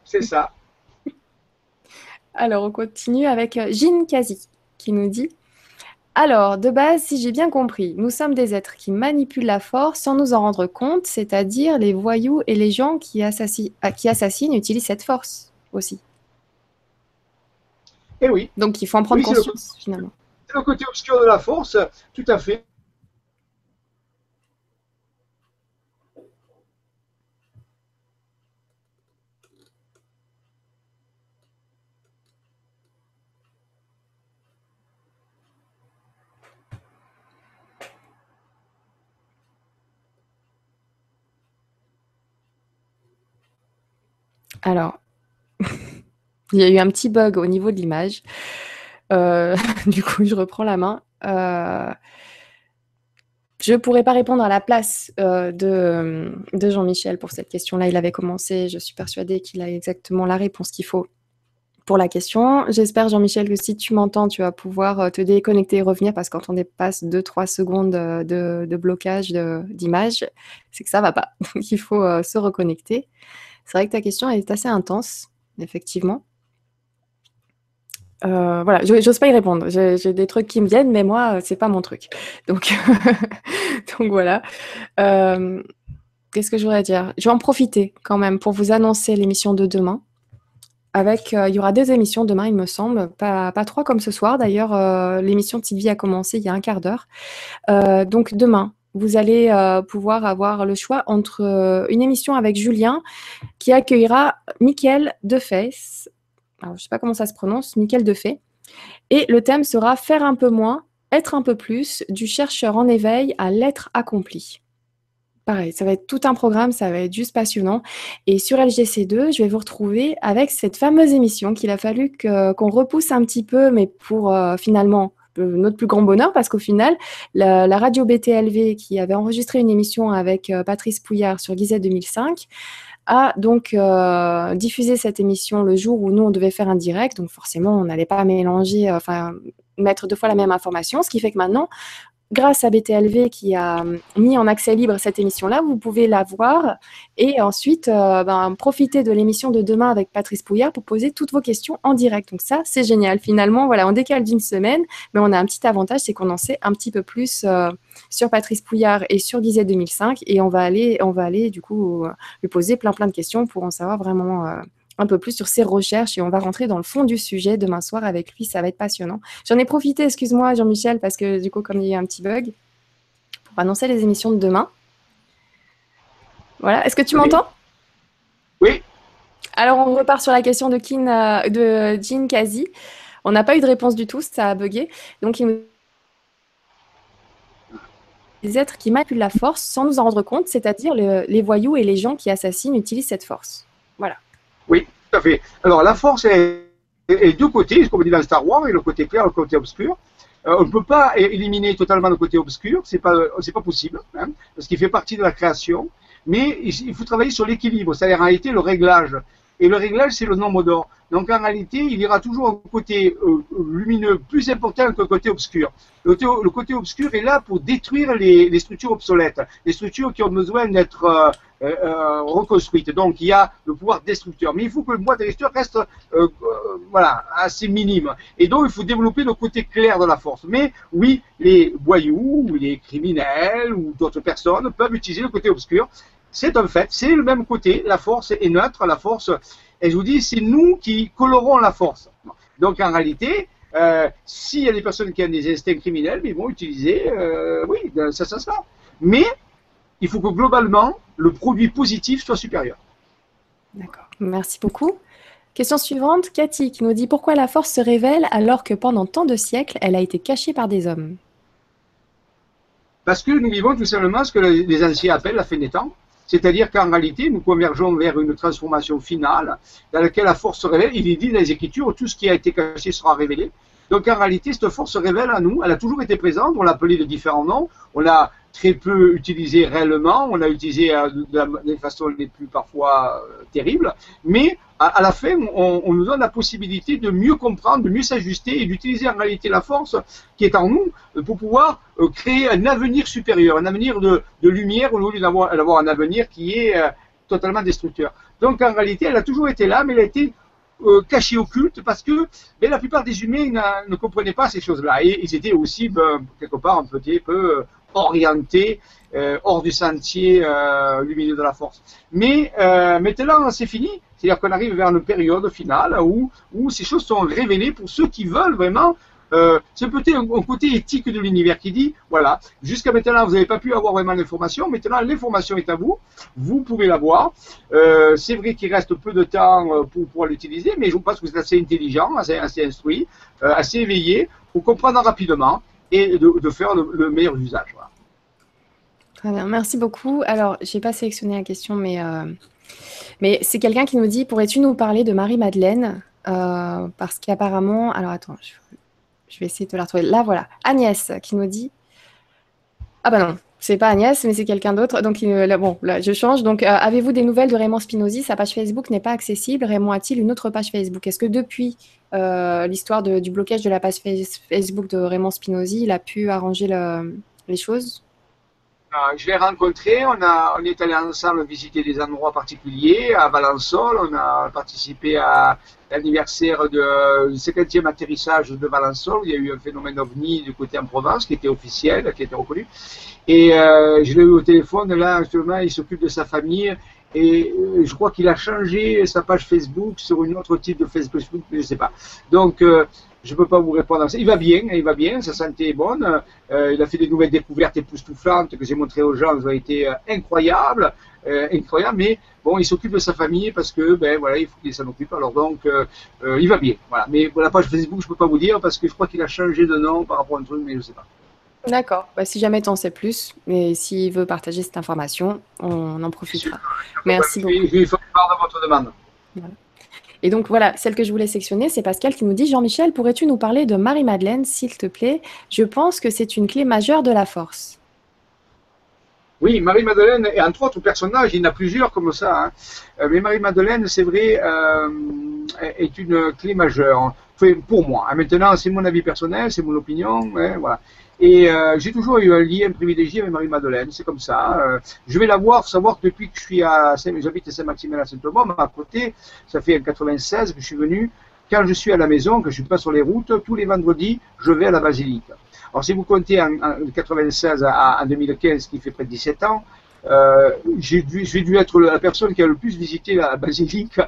C'est ça. Alors on continue avec Jean Kazi qui nous dit alors, de base, si j'ai bien compris, nous sommes des êtres qui manipulent la force sans nous en rendre compte, c'est-à-dire les voyous et les gens qui, qui assassinent utilisent cette force aussi. Et eh oui. Donc il faut en prendre conscience finalement. C'est le côté obscur de la force, tout à fait. Alors, Il y a eu un petit bug au niveau de l'image. Euh, <laughs> du coup, je reprends la main. Euh, je ne pourrais pas répondre à la place euh, de, Jean-Michel pour cette question-là. Il avait commencé. Je suis persuadée qu'il a exactement la réponse qu'il faut pour la question. J'espère, Jean-Michel, que si tu m'entends, tu vas pouvoir te déconnecter et revenir parce que quand on dépasse 2-3 secondes de, blocage d'image, c'est que ça va pas. <laughs> Donc, il faut se reconnecter. C'est vrai que ta question est assez intense, effectivement. Euh, voilà, j'ose pas y répondre. J'ai des trucs qui me viennent, mais moi, c'est pas mon truc. <laughs> Donc, <laughs> donc voilà. Euh, qu'est-ce que je voudrais dire? Je vais en profiter quand même pour vous annoncer l'émission de demain. Avec, euh, il y aura deux émissions demain, il me semble, pas, pas trois comme ce soir. D'ailleurs, l'émission de Sylvie a commencé il y a un quart d'heure. donc demain, vous allez pouvoir avoir le choix entre une émission avec Julien qui accueillera Mickaël Deface je ne sais pas comment ça se prononce, nickel de fait. Et le thème sera faire un peu moins, être un peu plus, du chercheur en éveil à l'être accompli. Pareil, ça va être tout un programme, ça va être juste passionnant. Et sur LGC2, je vais vous retrouver avec cette fameuse émission qu'il a fallu qu'on repousse un petit peu, mais pour euh, finalement notre plus grand bonheur, parce qu'au final, la, radio BTLV qui avait enregistré une émission avec euh, Patrice Pouillard sur Gizet 2005, a donc euh, diffusé cette émission le jour où nous, on devait faire un direct. Donc forcément, on n'allait pas mélanger, euh, enfin, mettre deux fois la même information. Ce qui fait que maintenant, grâce à BTLV qui a euh, mis en accès libre cette émission-là, vous pouvez la voir et ensuite euh, ben, profiter de l'émission de demain avec Patrice Pouillard pour poser toutes vos questions en direct. Donc ça, c'est génial. Finalement, voilà, on décale d'une semaine, mais on a un petit avantage, c'est qu'on en sait un petit peu plus euh, sur Patrice Pouillard et sur Gizet 2005 et on va aller, on va aller du coup lui poser plein plein de questions pour en savoir vraiment un peu plus sur ses recherches et on va rentrer dans le fond du sujet demain soir avec lui. Ça va être passionnant. J'en ai profité, excuse-moi Jean-Michel, parce que du coup, comme il y a eu un petit bug, pour annoncer les émissions de demain. Voilà. Est-ce que tu m'entends? Oui. Alors, on repart sur la question de, Kin, euh, de Jean Kazi. On n'a pas eu de réponse du tout, ça a bugué. Donc, il nous des êtres qui manipulent la force sans nous en rendre compte, c'est-à-dire les voyous et les gens qui assassinent utilisent cette force. Voilà. Oui, tout à fait. Alors, la force est, est deux côtés, comme on dit dans Star Wars, et le côté clair, le côté obscur. Euh, on ne peut pas éliminer totalement le côté obscur, c'est pas, pas possible, hein, parce qu'il fait partie de la création. Mais il faut travailler sur l'équilibre, c'est-à-dire en réalité le réglage. Et le réglage, c'est le nombre d'or. Donc en réalité, il aura toujours un côté euh, lumineux plus important que le côté obscur. Le, côté obscur est là pour détruire les, structures obsolètes, les structures qui ont besoin d'être euh, euh, reconstruites. Donc il y a le pouvoir destructeur. Mais il faut que le pouvoir destructeur reste voilà, assez minime. Et donc il faut développer le côté clair de la force. Mais oui, les voyous, les criminels ou d'autres personnes peuvent utiliser le côté obscur. C'est un fait, c'est le même côté, la force est neutre, la force et je vous dis, c'est nous qui colorons la force. Donc en réalité, euh, s'il y a des personnes qui ont des instincts criminels, ils vont utiliser, euh, oui, ça, ça sera. Mais il faut que globalement, le produit positif soit supérieur. D'accord. Merci beaucoup. Question suivante, Cathy qui nous dit pourquoi la force se révèle alors que pendant tant de siècles, elle a été cachée par des hommes? Parce que nous vivons tout simplement ce que les anciens appellent la fin des temps. C'est-à-dire qu'en réalité, nous convergeons vers une transformation finale dans laquelle la force se révèle. Il est dit dans les Écritures, tout ce qui a été caché sera révélé. Donc en réalité, cette force se révèle à nous. Elle a toujours été présente. On l'a appelée de différents noms. On l'a très peu utilisé réellement, on l'a utilisé euh, de façons les plus parfois euh, terribles, mais à, la fin, on, nous donne la possibilité de mieux comprendre, de mieux s'ajuster et d'utiliser en réalité la force qui est en nous pour pouvoir euh, créer un avenir supérieur, un avenir de, lumière au lieu d'avoir un avenir qui est totalement destructeur. Donc en réalité, elle a toujours été là, mais elle a été cachée, occulte, parce que ben, la plupart des humains ne comprenaient pas ces choses-là. Et ils étaient aussi, ben, quelque part, un petit peu orienté euh, hors du sentier euh, lumineux de la force. Mais euh, maintenant, c'est fini. C'est-à-dire qu'on arrive vers une période finale où, où ces choses sont révélées pour ceux qui veulent vraiment euh, c'est peut-être un, côté éthique de l'univers qui dit, voilà, jusqu'à maintenant, vous n'avez pas pu avoir vraiment l'information, maintenant l'information est à vous, vous pouvez l'avoir. Euh, c'est vrai qu'il reste peu de temps pour pouvoir l'utiliser, mais je pense que vous êtes assez intelligent, assez, instruit, assez éveillé pour comprendre rapidement et de, faire le, meilleur usage. Très bien, merci beaucoup. Alors, je n'ai pas sélectionné la question, mais, euh, mais c'est quelqu'un qui nous dit Pourrais-tu nous parler de Marie-Madeleine parce qu'apparemment, alors attends, je, vais essayer de la retrouver. Là, voilà, Agnès qui nous dit. Ah bah non, c'est pas Agnès, mais c'est quelqu'un d'autre. Donc, là, bon, là, je change. Donc, avez-vous des nouvelles de Raymond Spinozzi? Sa page Facebook n'est pas accessible. Raymond a-t-il une autre page Facebook? Est-ce que depuis l'histoire du blocage de la page Facebook de Raymond Spinozzi, il a pu arranger les choses? Je l'ai rencontré, on, est allé ensemble visiter des endroits particuliers. À Valençol, on a participé à l'anniversaire du 50e atterrissage de Valençol. Il y a eu un phénomène ovni du côté en Provence qui était officiel, qui était reconnu. Et euh, je l'ai eu au téléphone, là actuellement il s'occupe de sa famille et euh, je crois qu'il a changé sa page Facebook sur une autre type de Facebook, mais je ne sais pas. Donc euh, je ne peux pas vous répondre à ça. Il va bien, il va bien, sa santé est bonne. Euh, il a fait des nouvelles découvertes époustouflantes que j'ai montrées aux gens, elles ont été incroyables, euh. Mais bon, il s'occupe de sa famille parce que ben voilà, il faut qu'il s'en occupe. Alors donc, il va bien. Voilà. Mais pour la page Facebook, je ne peux pas vous dire parce que je crois qu'il a changé de nom par rapport à un truc, mais je ne sais pas. D'accord. Bah, si jamais tu en sais plus, mais s'il veut partager cette information, on en profitera. Merci beaucoup. Je lui part de votre demande. Voilà. Et donc voilà, celle que je voulais sectionner, c'est Pascal qui nous dit Jean-Michel, pourrais-tu nous parler de Marie-Madeleine, s'il te plaît? Je pense que c'est une clé majeure de la force. Oui, Marie-Madeleine, et entre autres personnages, il y en a plusieurs comme ça, hein. euh, mais Marie-Madeleine, c'est vrai, euh, est une clé majeure, pour moi. Maintenant, c'est mon avis personnel, c'est mon opinion, hein, voilà. Et euh, j'ai toujours eu un lien privilégié avec Marie-Madeleine, c'est comme ça. Euh, je vais la voir, savoir que depuis que je suis à j'habite à Saint-Maximin à Saint-Thomas, à côté, ça fait en 96 que je suis venu. Quand je suis à la maison, que je suis pas sur les routes, tous les vendredis, je vais à la basilique. Alors si vous comptez en, 96 à, 2015, qui fait près de 17 ans, euh, j'ai dû, dû être la personne qui a le plus visité la basilique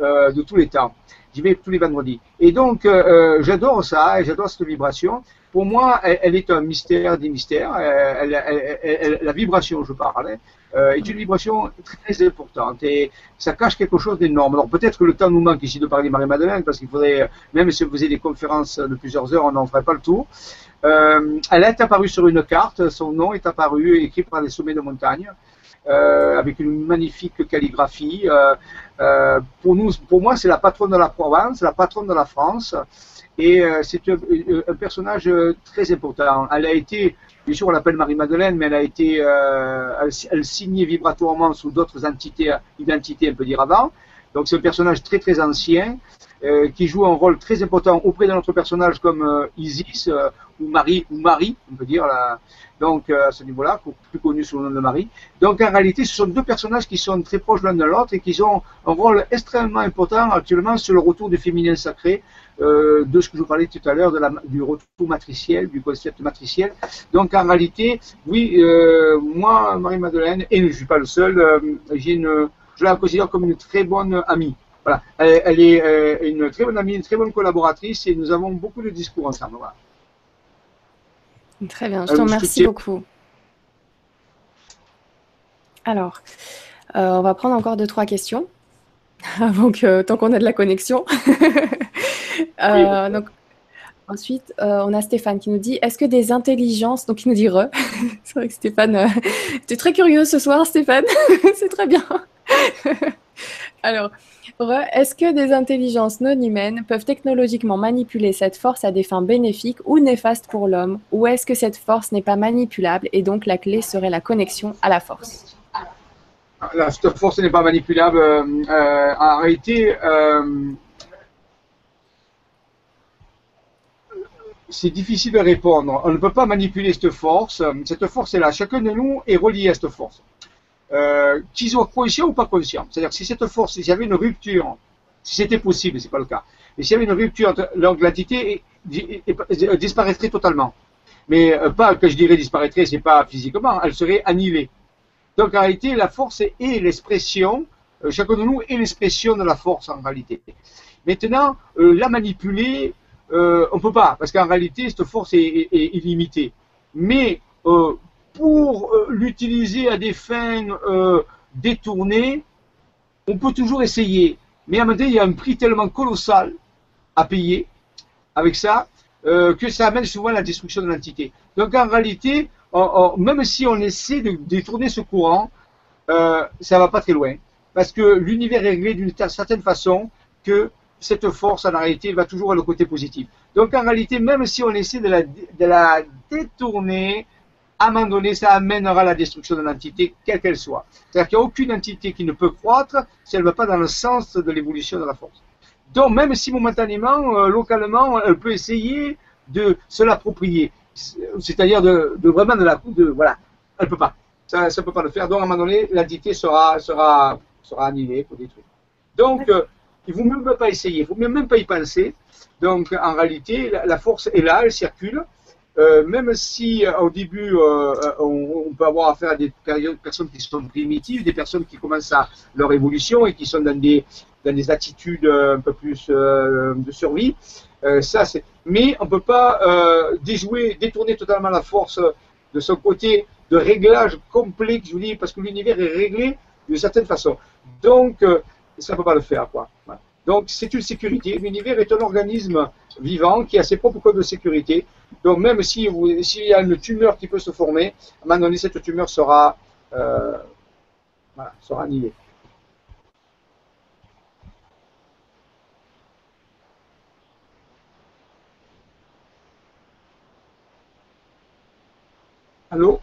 euh, de tous les temps. J'y vais tous les vendredis. Et donc, euh, j'adore ça, et j'adore cette vibration pour moi, elle, est un mystère des mystères. Euh, la vibration, je parle, hein, euh, est une vibration très importante et ça cache quelque chose d'énorme. Alors peut-être que le temps nous manque ici de parler de Marie-Madeleine parce qu'il faudrait, même si vous faisait des conférences de plusieurs heures, on n'en ferait pas le tour. Euh, elle est apparue sur une carte, son nom est apparu écrit par les sommets de montagne. avec une magnifique calligraphie. pour nous, pour moi, c'est la patronne de la Provence, la patronne de la France. Et euh, c'est un, personnage euh, très important. Elle a été, bien sûr, on l'appelle Marie-Madeleine, mais elle a été, euh, elle, signait vibratoirement sous d'autres entités, identités, on peut dire avant. Donc c'est un personnage très très ancien qui joue un rôle très important auprès de notre personnage comme Isis ou Marie ou Marie, on peut dire la, donc à ce niveau-là, plus connu sous le nom de Marie. Donc en réalité, ce sont deux personnages qui sont très proches l'un de l'autre et qui ont un rôle extrêmement important actuellement sur le retour du féminin sacré, euh, de ce que je vous parlais tout à l'heure, du retour matriciel, du concept matriciel. Donc en réalité, oui, euh, moi, Marie-Madeleine, et je ne suis pas le seul, euh, une, je la considère comme une très bonne amie. Voilà. Elle, est une très bonne amie, une très bonne collaboratrice et nous avons beaucoup de discours ensemble. Très bien, je te remercie beaucoup. Alors, on va prendre encore deux, trois questions <laughs> avant que, tant qu'on a de la connexion. <laughs> Euh, donc, ensuite, euh, on a Stéphane qui nous dit Est-ce que des intelligences. Donc, il nous dit Re. <laughs> C'est vrai que Stéphane. Euh, <laughs> tu es très curieux ce soir, Stéphane. <laughs> C'est très bien. Alors, Re, est-ce que des intelligences non humaines peuvent technologiquement manipuler cette force à des fins bénéfiques ou néfastes pour l'homme? Ou est-ce que cette force n'est pas manipulable et donc la clé serait la connexion à la force? La, cette force n'est pas manipulable. en réalité, c'est difficile de répondre. On ne peut pas manipuler cette force. Cette force est là. Chacun de nous est relié à cette force. Euh, qu'ils soient conscients ou pas conscients. C'est-à-dire si cette force, s'il y avait une rupture, si c'était possible, c'est pas le cas, mais s'il y avait une rupture, l'entité disparaîtrait totalement. Mais euh, pas que je dirais disparaîtrait, c'est pas physiquement, elle serait annihilée. Donc en réalité, la force est l'expression, euh, chacun de nous est l'expression de la force en réalité. Maintenant, la manipuler, euh, on ne peut pas, parce qu'en réalité, cette force est, illimitée. Mais euh, pour euh, l'utiliser à des fins détournées, on peut toujours essayer. Mais à un moment donné, il y a un prix tellement colossal à payer avec ça que ça amène souvent à la destruction de l'entité. Donc en réalité, même si on essaie de détourner ce courant, ça ne va pas très loin. Parce que l'univers est réglé d'une certaine façon que cette force, en réalité, va toujours à le côté positif. Donc, en réalité, même si on essaie de la, détourner, à un moment donné, ça amènera la destruction de l'entité, quelle qu'elle soit. C'est-à-dire qu'il n'y a aucune entité qui ne peut croître si elle ne va pas dans le sens de l'évolution de la force. Donc, même si momentanément, euh, localement, elle peut essayer de se l'approprier, c'est-à-dire de, vraiment de la de voilà, elle peut pas. Ça ne peut pas le faire. Donc, à un moment donné, l'entité sera, sera, sera annihilée détruire. Donc, euh, il ne faut même pas essayer, il ne faut même pas y penser. Donc, en réalité, la, force est là, elle circule. Euh, même si euh, au début on, peut avoir affaire à des personnes qui sont primitives, des personnes qui commencent à leur évolution et qui sont dans des, dans des attitudes un peu plus de survie, ça c'est. Mais on ne peut pas déjouer, détourner totalement la force de son côté de réglage complet, je vous dis, parce que l'univers est réglé d'une certaine façon. Donc ça ne peut pas le faire. Quoi. Donc, c'est une sécurité. L'univers est un organisme vivant qui a ses propres codes de sécurité. Donc, même s'il si y a une tumeur qui peut se former, à un moment donné, cette tumeur sera, euh, sera annihilée. Allô?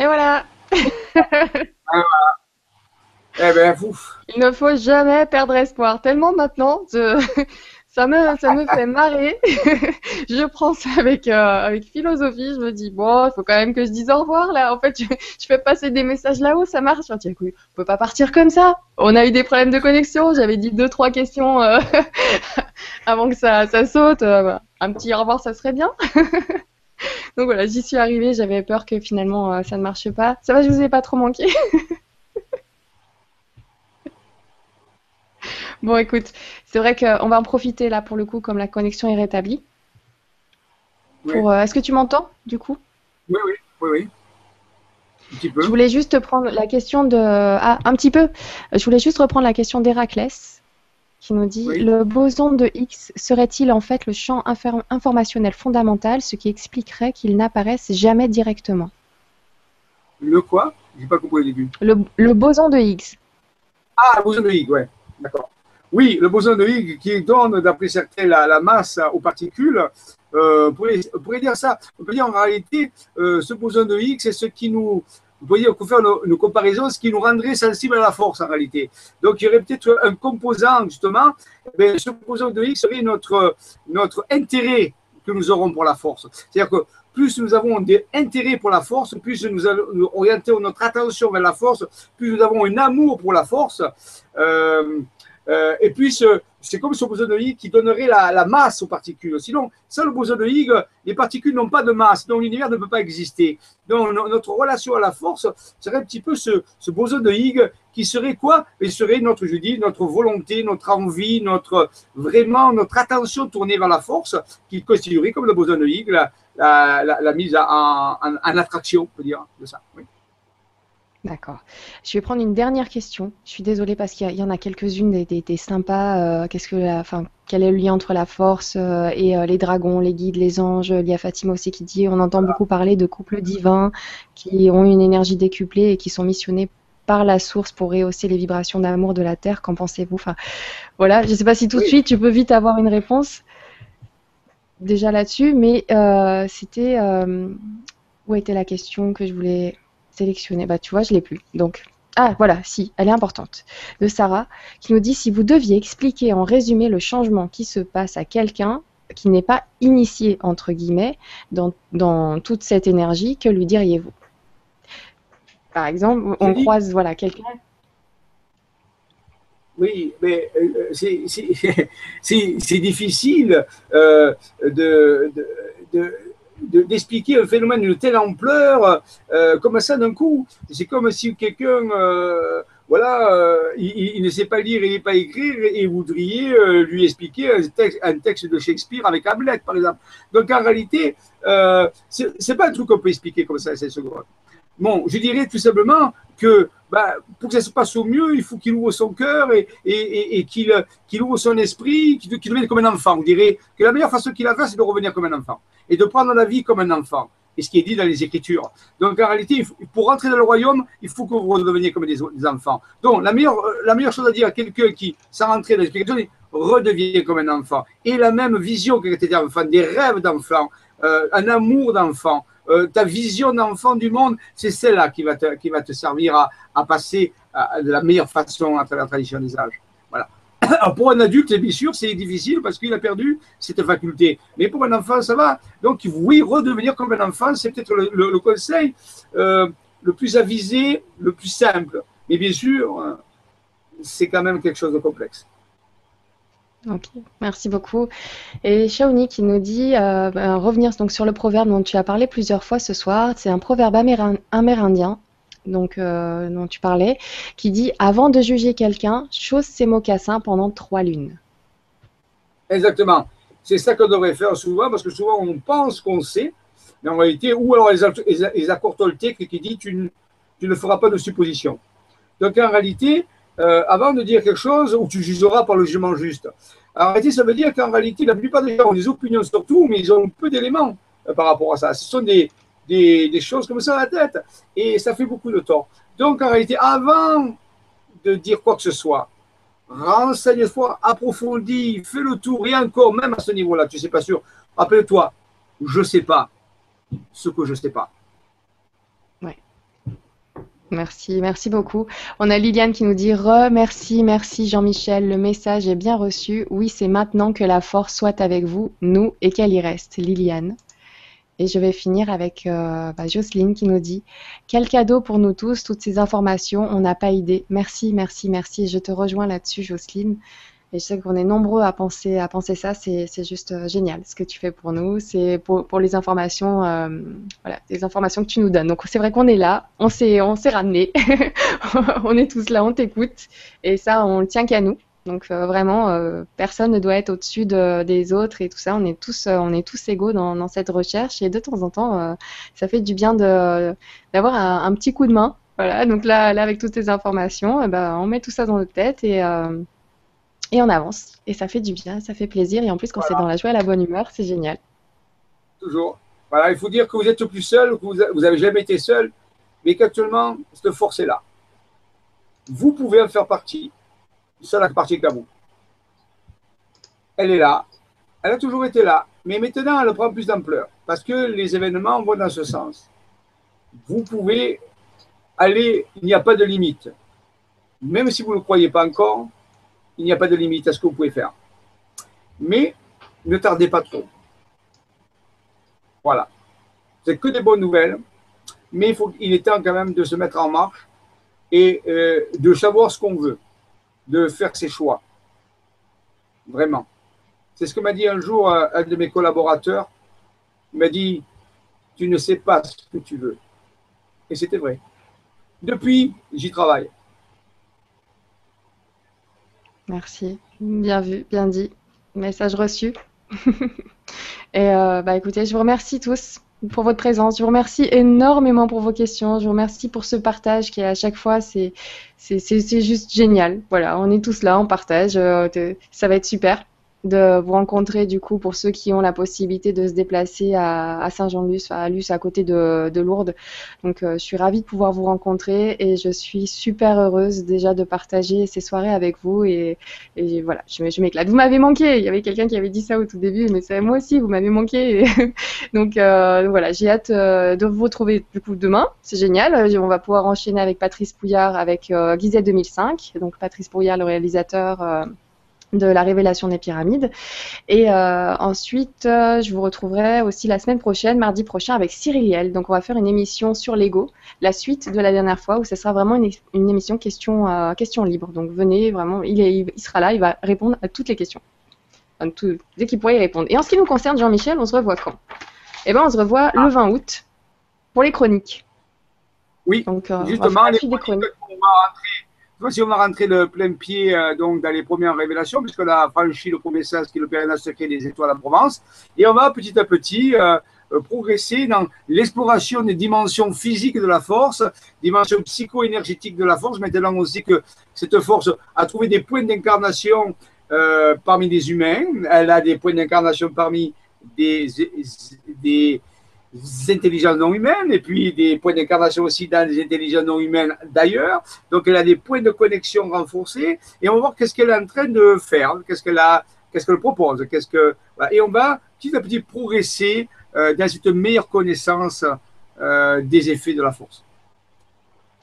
Et voilà. <laughs> Eh ben, Il ne faut jamais perdre espoir. Tellement maintenant, <laughs> ça me, ça me fait marrer. <laughs> je prends ça avec, euh, avec philosophie. Je me dis, bon, il faut quand même que je dise au revoir là. En fait, je, fais passer des messages là-haut, ça marche. Je dis, on peut pas partir comme ça. On a eu des problèmes de connexion. J'avais dit deux, trois questions euh, avant que ça, ça saute. Euh, un petit au revoir, ça serait bien. <laughs> Donc voilà, j'y suis arrivée, j'avais peur que finalement euh, ça ne marche pas. Ça va, je vous ai pas trop manqué. <laughs> bon, écoute, c'est vrai qu'on va en profiter là pour le coup, comme la connexion est rétablie. Pour, euh, Est-ce que tu m'entends du coup? Oui, oui, oui, oui. Un petit peu. Je voulais juste prendre la question de. Ah, un petit peu. Je voulais juste reprendre la question d'Héraclès qui nous dit Le boson de X serait-il en fait le champ informationnel fondamental, ce qui expliquerait qu'il n'apparaisse jamais directement? Le quoi? J'ai pas compris au début. Le, boson de Higgs. Ah, le boson de Higgs, ouais, d'accord. Oui, le boson de Higgs qui donne, d'après certains, la, masse aux particules. Euh, on, pourrait, dire ça. On peut dire en réalité, euh, ce boson de Higgs, c'est ce qui nous vous voyez, on peut faire une, comparaison, ce qui nous rendrait sensible à la force en réalité. Donc il y aurait peut-être un composant, justement, mais ce composant de X serait notre, notre intérêt que nous aurons pour la force. C'est-à-dire que plus nous avons des pour la force, plus nous allons orienter notre attention vers la force, plus nous avons un amour pour la force. Euh, euh, et puis, c'est comme ce boson de Higgs qui donnerait la, masse aux particules. Sinon, sans le boson de Higgs, les particules n'ont pas de masse, donc l'univers ne peut pas exister. Donc, notre relation à la force serait un petit peu ce, ce boson de Higgs qui serait quoi? Il serait notre, je dis, notre volonté, notre envie, notre vraiment notre attention tournée vers la force, qui constituerait comme le boson de Higgs la, mise en, en, attraction, on peut dire, de ça. Oui. D'accord. Je vais prendre une dernière question. Je suis désolée parce qu'il y, en a quelques-unes des, sympas. Euh, qu'est-ce que la, enfin, quel est le lien entre la force euh, et euh, les dragons, les guides, les anges Il y a Fatima aussi qui dit on entend beaucoup parler de couples divins qui ont une énergie décuplée et qui sont missionnés par la source pour rehausser les vibrations d'amour de la terre. Qu'en pensez-vous? Enfin, voilà. Je ne sais pas si tout de suite tu peux vite avoir une réponse déjà là-dessus, mais c'était où était la question que je voulais sélectionner. Bah, tu vois, je l'ai plus. Donc, ah, voilà, si, elle est importante. De Sarah, qui nous dit si vous deviez expliquer en résumé le changement qui se passe à quelqu'un qui n'est pas initié, entre guillemets, dans, dans toute cette énergie, que lui diriez-vous? Par exemple, on croise, voilà, quelqu'un. Oui, mais euh, c'est <laughs> difficile euh, de, de d'expliquer un phénomène d'une telle ampleur euh, comme ça d'un coup. C'est comme si quelqu'un, euh, voilà, euh, il, ne sait pas lire et pas écrire et voudriez lui expliquer un texte, un texte, de Shakespeare avec Hamlet, par exemple. Donc en réalité, c'est pas un truc qu'on peut expliquer comme ça, c'est secondes. Bon, je dirais tout simplement que bah, pour que ça se passe au mieux, il faut qu'il ouvre son cœur et, qu'il ouvre son esprit, qu'il devienne comme un enfant. On dirait que la meilleure façon qu'il a c'est de revenir comme un enfant et de prendre la vie comme un enfant. Et ce qui est dit dans les Écritures. Donc en réalité, pour rentrer dans le royaume, il faut que vous redeveniez comme des, enfants. Donc la meilleure, la meilleure chose à dire à quelqu'un qui, sans rentrer dans les Écritures, redevient comme un enfant. Et la même vision que était enfant, des rêves d'enfant, euh, un amour d'enfant, euh, ta vision d'enfant du monde, c'est celle-là qui, va te, servir à, passer de la meilleure façon à travers la tradition des âges. Voilà. <coughs> Alors pour un adulte, bien sûr, c'est difficile parce qu'il a perdu cette faculté. Mais pour un enfant, ça va. Donc, oui, redevenir comme un enfant, c'est peut-être le, conseil euh, le plus avisé, le plus simple. Mais bien sûr, euh, c'est quand même quelque chose de complexe. Ok, merci beaucoup. Et Shaoni qui nous dit euh, ben, revenir donc sur le proverbe dont tu as parlé plusieurs fois ce soir. C'est un proverbe amérindien donc euh, dont tu parlais, qui dit avant de juger quelqu'un, chose ses mocassins pendant trois lunes. Exactement. C'est ça qu'on devrait faire souvent parce que souvent on pense qu'on sait, mais en réalité, ou alors les, accords toltèques qui disent tu, tu ne feras pas de supposition. Donc en réalité, euh, avant de dire quelque chose où tu jugeras par le jugement juste. En réalité, ça veut dire qu'en réalité, la plupart des gens ont des opinions sur tout, mais ils ont peu d'éléments euh, par rapport à ça. Ce sont des, des, choses comme ça à la tête. Et ça fait beaucoup de tort. Donc, en réalité, avant de dire quoi que ce soit, renseigne-toi, approfondis, fais le tour, et encore, même à ce niveau-là, tu ne sais pas sûr. Rappelle-toi, je ne sais pas ce que je ne sais pas. Merci, merci beaucoup. On a Liliane qui nous dit Re, merci, Jean-Michel, le message est bien reçu. Oui, c'est maintenant que la force soit avec vous, nous, et qu'elle y reste. Liliane. Et je vais finir avec euh, bah, Jocelyne qui nous dit Quel cadeau pour nous tous, toutes ces informations, on n'a pas idée. Merci, merci, merci. Je te rejoins là-dessus, Jocelyne. Et je sais qu'on est nombreux à penser, à penser ça. C'est juste euh, génial ce que tu fais pour nous. C'est pour, pour, les informations, euh, voilà, les informations que tu nous donnes. Donc c'est vrai qu'on est là, on s'est ramené, <laughs> on est tous là, on t'écoute. Et ça, on le tient qu'à nous. Donc euh, vraiment, personne ne doit être au-dessus de, des autres et tout ça. On est tous, on est tous égaux dans, dans, cette recherche. Et de temps en temps, ça fait du bien d'avoir un, un, petit coup de main. Voilà. Donc là, là avec toutes ces informations, eh ben, on met tout ça dans notre tête et et on avance. Et ça fait du bien, ça fait plaisir. Et en plus, quand c'est dans la joie et la bonne humeur, c'est génial. Toujours. Voilà, il faut dire que vous êtes plus seul, que vous n'avez jamais été seul, mais qu'actuellement, cette force est là. Vous pouvez en faire partie. Seule la partie que vous. Elle est là. Elle a toujours été là. Mais maintenant, elle prend plus d'ampleur. Parce que les événements vont dans ce sens. Vous pouvez aller, il n'y a pas de limite. Même si vous ne le croyez pas encore, il n'y a pas de limite à ce que vous pouvez faire. Mais ne tardez pas trop. Voilà. C'est que des bonnes nouvelles, mais il, faut, est temps quand même de se mettre en marche et euh, de savoir ce qu'on veut, de faire ses choix. Vraiment. C'est ce que m'a dit un jour euh, un de mes collaborateurs. Il m'a dit, tu ne sais pas ce que tu veux. Et c'était vrai. Depuis, j'y travaille. Merci. Bien vu, bien dit. Message reçu. <laughs> Et euh, bah écoutez, je vous remercie tous pour votre présence. Je vous remercie énormément pour vos questions. Je vous remercie pour ce partage qui à chaque fois c'est juste génial. Voilà, on est tous là, on partage. Euh, ça va être super de vous rencontrer du coup pour ceux qui ont la possibilité de se déplacer à, Saint-Jean-de-Luz, à Luz, à côté de, Lourdes. Donc euh, je suis ravie de pouvoir vous rencontrer et je suis super heureuse déjà de partager ces soirées avec vous et, voilà, je, m'éclate. Vous m'avez manqué, il y avait quelqu'un qui avait dit ça au tout début, mais c'est moi aussi, vous m'avez manqué. <laughs> donc euh, voilà, j'ai hâte euh, de vous retrouver du coup demain, c'est génial. On va pouvoir enchaîner avec Patrice Pouillard, avec Guizet 2005, donc Patrice Pouillard, le réalisateur de la révélation des pyramides. Et euh, ensuite, euh, je vous retrouverai aussi la semaine prochaine, mardi prochain, avec Cyriliel. Donc, on va faire une émission sur l'ego, la suite de la dernière fois, où ce sera vraiment une, émission question, euh, question libre. Donc, venez, vraiment, il, est, il sera là, il va répondre à toutes les questions. dès qu'il pourra y répondre. Et en ce qui nous concerne, Jean-Michel, on se revoit quand? Eh bien, on se revoit le 20 août pour les chroniques. Oui, Donc, justement, les chroniques, si on va rentrer le plein pied euh, donc dans les premières révélations, puisqu'on a franchi le premier sens qui est le périnage secret des étoiles en Provence, et on va petit à petit euh, euh, progresser dans l'exploration des dimensions physiques de la force, dimensions psycho-énergétiques de la force. Maintenant, sait que cette force a trouvé des points d'incarnation parmi les humains, elle a des points d'incarnation parmi des intelligences non humaines et puis des points d'incarnation aussi dans les intelligences non humaines d'ailleurs. Donc elle a des points de connexion renforcés et on va voir qu'est-ce qu'elle est en train de faire, qu'est-ce qu'elle a, qu'est-ce qu'elle propose, qu'est-ce que et on va petit à petit progresser euh, dans cette meilleure connaissance euh, des effets de la force.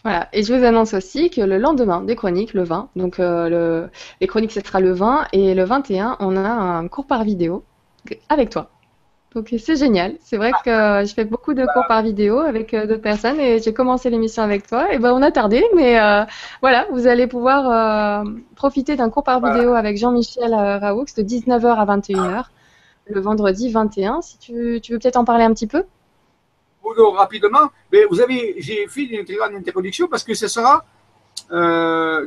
Voilà, et je vous annonce aussi que le lendemain des chroniques, le 20, donc euh, le, les chroniques ce sera le 20 et le 21, on a un cours par vidéo avec toi. Donc c'est génial. C'est vrai que je fais beaucoup de cours par vidéo avec euh, d'autres personnes et j'ai commencé l'émission avec toi. Et ben on a tardé, mais euh, voilà, vous allez pouvoir euh, profiter d'un cours par vidéo avec Jean-Michel Raoux de 19h à 21h le vendredi 21. Si tu, veux peut-être en parler un petit peu? rapidement, mais vous avez, j'ai fait une grande introduction parce que ce sera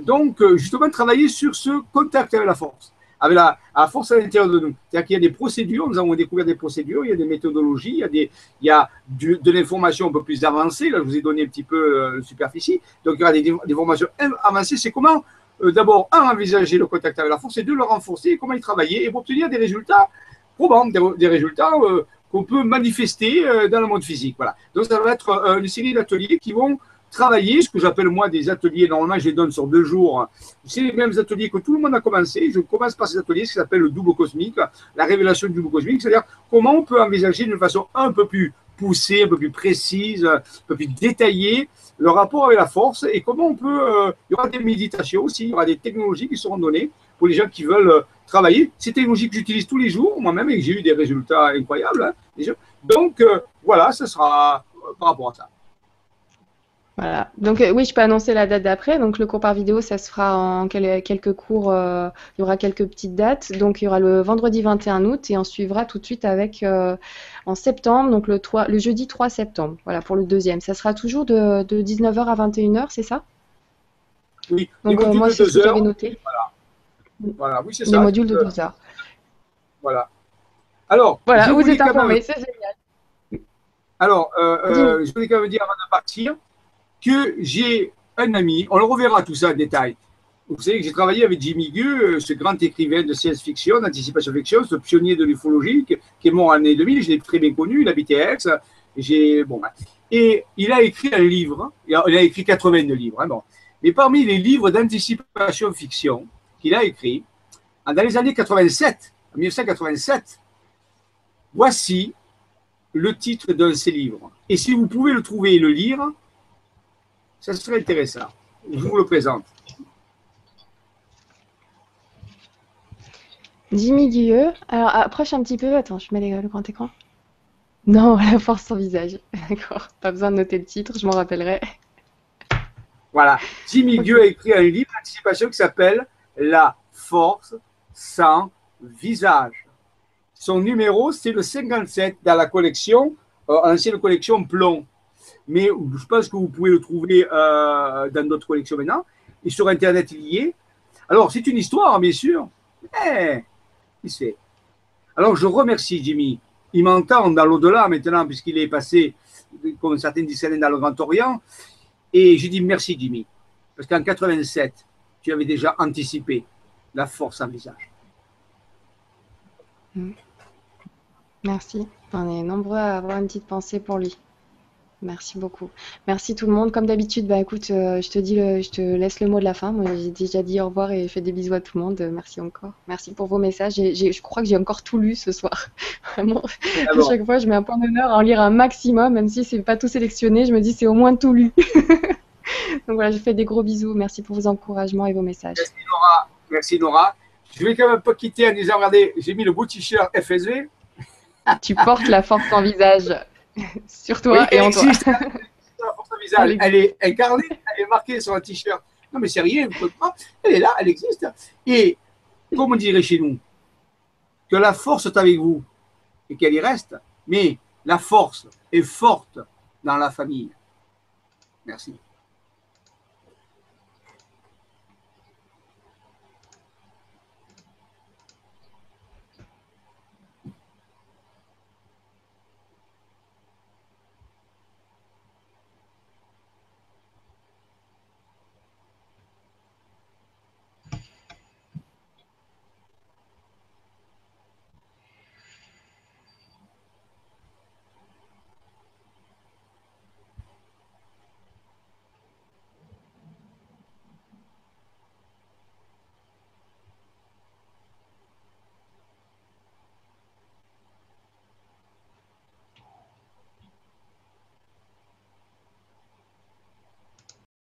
donc justement travailler sur ce contact avec la force avec la, force à l'intérieur de nous. C'est-à-dire qu'il y a des procédures, nous avons découvert des procédures, il y a des méthodologies, il y a, des, il y a de l'information un peu plus avancée. Là, je vous ai donné un petit peu euh, superficie. Donc, il y aura des, des formations avancées. C'est comment, euh, d'abord, un, envisager le contact avec la force et deux, le renforcer, comment y travailler et pour obtenir des résultats probants, des, résultats euh, qu'on peut manifester dans le monde physique. Voilà. Donc, ça va être une série d'ateliers qui vont travailler, ce que j'appelle moi des ateliers, normalement je les donne sur deux jours. C'est les mêmes ateliers que tout le monde a commencé. Je commence par ces ateliers, ce qui s'appelle le double cosmique, la révélation du double cosmique, c'est-à-dire comment on peut envisager d'une façon un peu plus poussée, un peu plus précise, un peu plus détaillée le rapport avec la force et comment on peut. Euh, il y aura des méditations aussi, il y aura des technologies qui seront données pour les gens qui veulent euh, travailler. Ces technologies que j'utilise tous les jours, moi-même, et j'ai eu des résultats incroyables. Hein, Donc, euh, voilà, ce sera par rapport à ça. Voilà. Donc euh, oui, je peux annoncer la date d'après. Donc le cours par vidéo, ça se fera en quelques cours. Euh, il y aura quelques petites dates. Donc il y aura le vendredi 21 août et on suivra tout de suite avec euh, en septembre, donc le, 3, le jeudi 3 septembre. Voilà pour le deuxième. Ça sera toujours de, 19h à 21h, c'est ça? Oui. Donc moi c'est ce que j'avais noté. Voilà. voilà. Oui, c'est ça. Les modules de 2 heures. Voilà. Alors. Voilà, vous êtes informés, c'est génial. Alors, je voulais quand même dire avant de partir que j'ai un ami, on le reverra tout ça en détail. Vous savez que j'ai travaillé avec Jimmy Gueux, ce grand écrivain de science-fiction, d'anticipation fiction, ce pionnier de l'ufologie qui est mort en année 2000, je l'ai très bien connu, il habitait à Aix. J'ai, bon, et il a écrit un livre, il a écrit 82 livres, hein, bon. mais parmi les livres d'anticipation fiction qu'il a écrit, dans les années 87, en 1987, voici le titre d'un de ses livres. Et si vous pouvez le trouver et le lire, ça serait intéressant. Je vous le présente. Jimmy Guilleux. Alors, approche un petit peu. Attends, je mets le grand écran. Non, <laughs> la force sans visage. <laughs> D'accord. Pas besoin de noter le titre, je m'en rappellerai. Voilà. Jimmy Guilleux a écrit un livre d'anticipation qui s'appelle La force sans visage. Son numéro, c'est le 57 dans la collection, euh, ancienne collection Plomb mais je pense que vous pouvez le trouver euh, dans d'autres collections maintenant. Et sur Internet, il y est. Alors, c'est une histoire, bien sûr. Mais, qui sait Alors, je remercie Jimmy. Il m'entend dans l'au-delà maintenant, puisqu'il est passé, comme certains disent, dans le Grand Orient. Et j'ai dit merci, Jimmy. Parce qu'en 87, tu avais déjà anticipé la force en visage. Merci. On est nombreux à avoir une petite pensée pour lui. Merci beaucoup. Merci tout le monde. Comme d'habitude, bah écoute, euh, je te dis, je te laisse le mot de la fin. Moi, j'ai déjà dit au revoir et fait des bisous à tout le monde. Merci encore. Merci pour vos messages. je crois que j'ai encore tout lu ce soir. <laughs> Vraiment. Ah à chaque fois, je mets un point d'honneur à en lire un maximum, même si c'est pas tout sélectionné. Je me dis, c'est au moins tout lu. <laughs> Donc voilà, je fais des gros bisous. Merci pour vos encouragements et vos messages. Merci Nora. Merci Nora. Je vais quand même pas quitter en disant, regardez, j'ai mis le beau t-shirt FSV. tu portes la force en visage. <laughs> sur toi et en toi. <laughs> Elle est incarnée, elle est marquée sur un t-shirt. Non, mais c'est rien, elle est là, elle existe. Et comme on dirait chez nous, que la force est avec vous et qu'elle y reste, mais la force est forte dans la famille. Merci.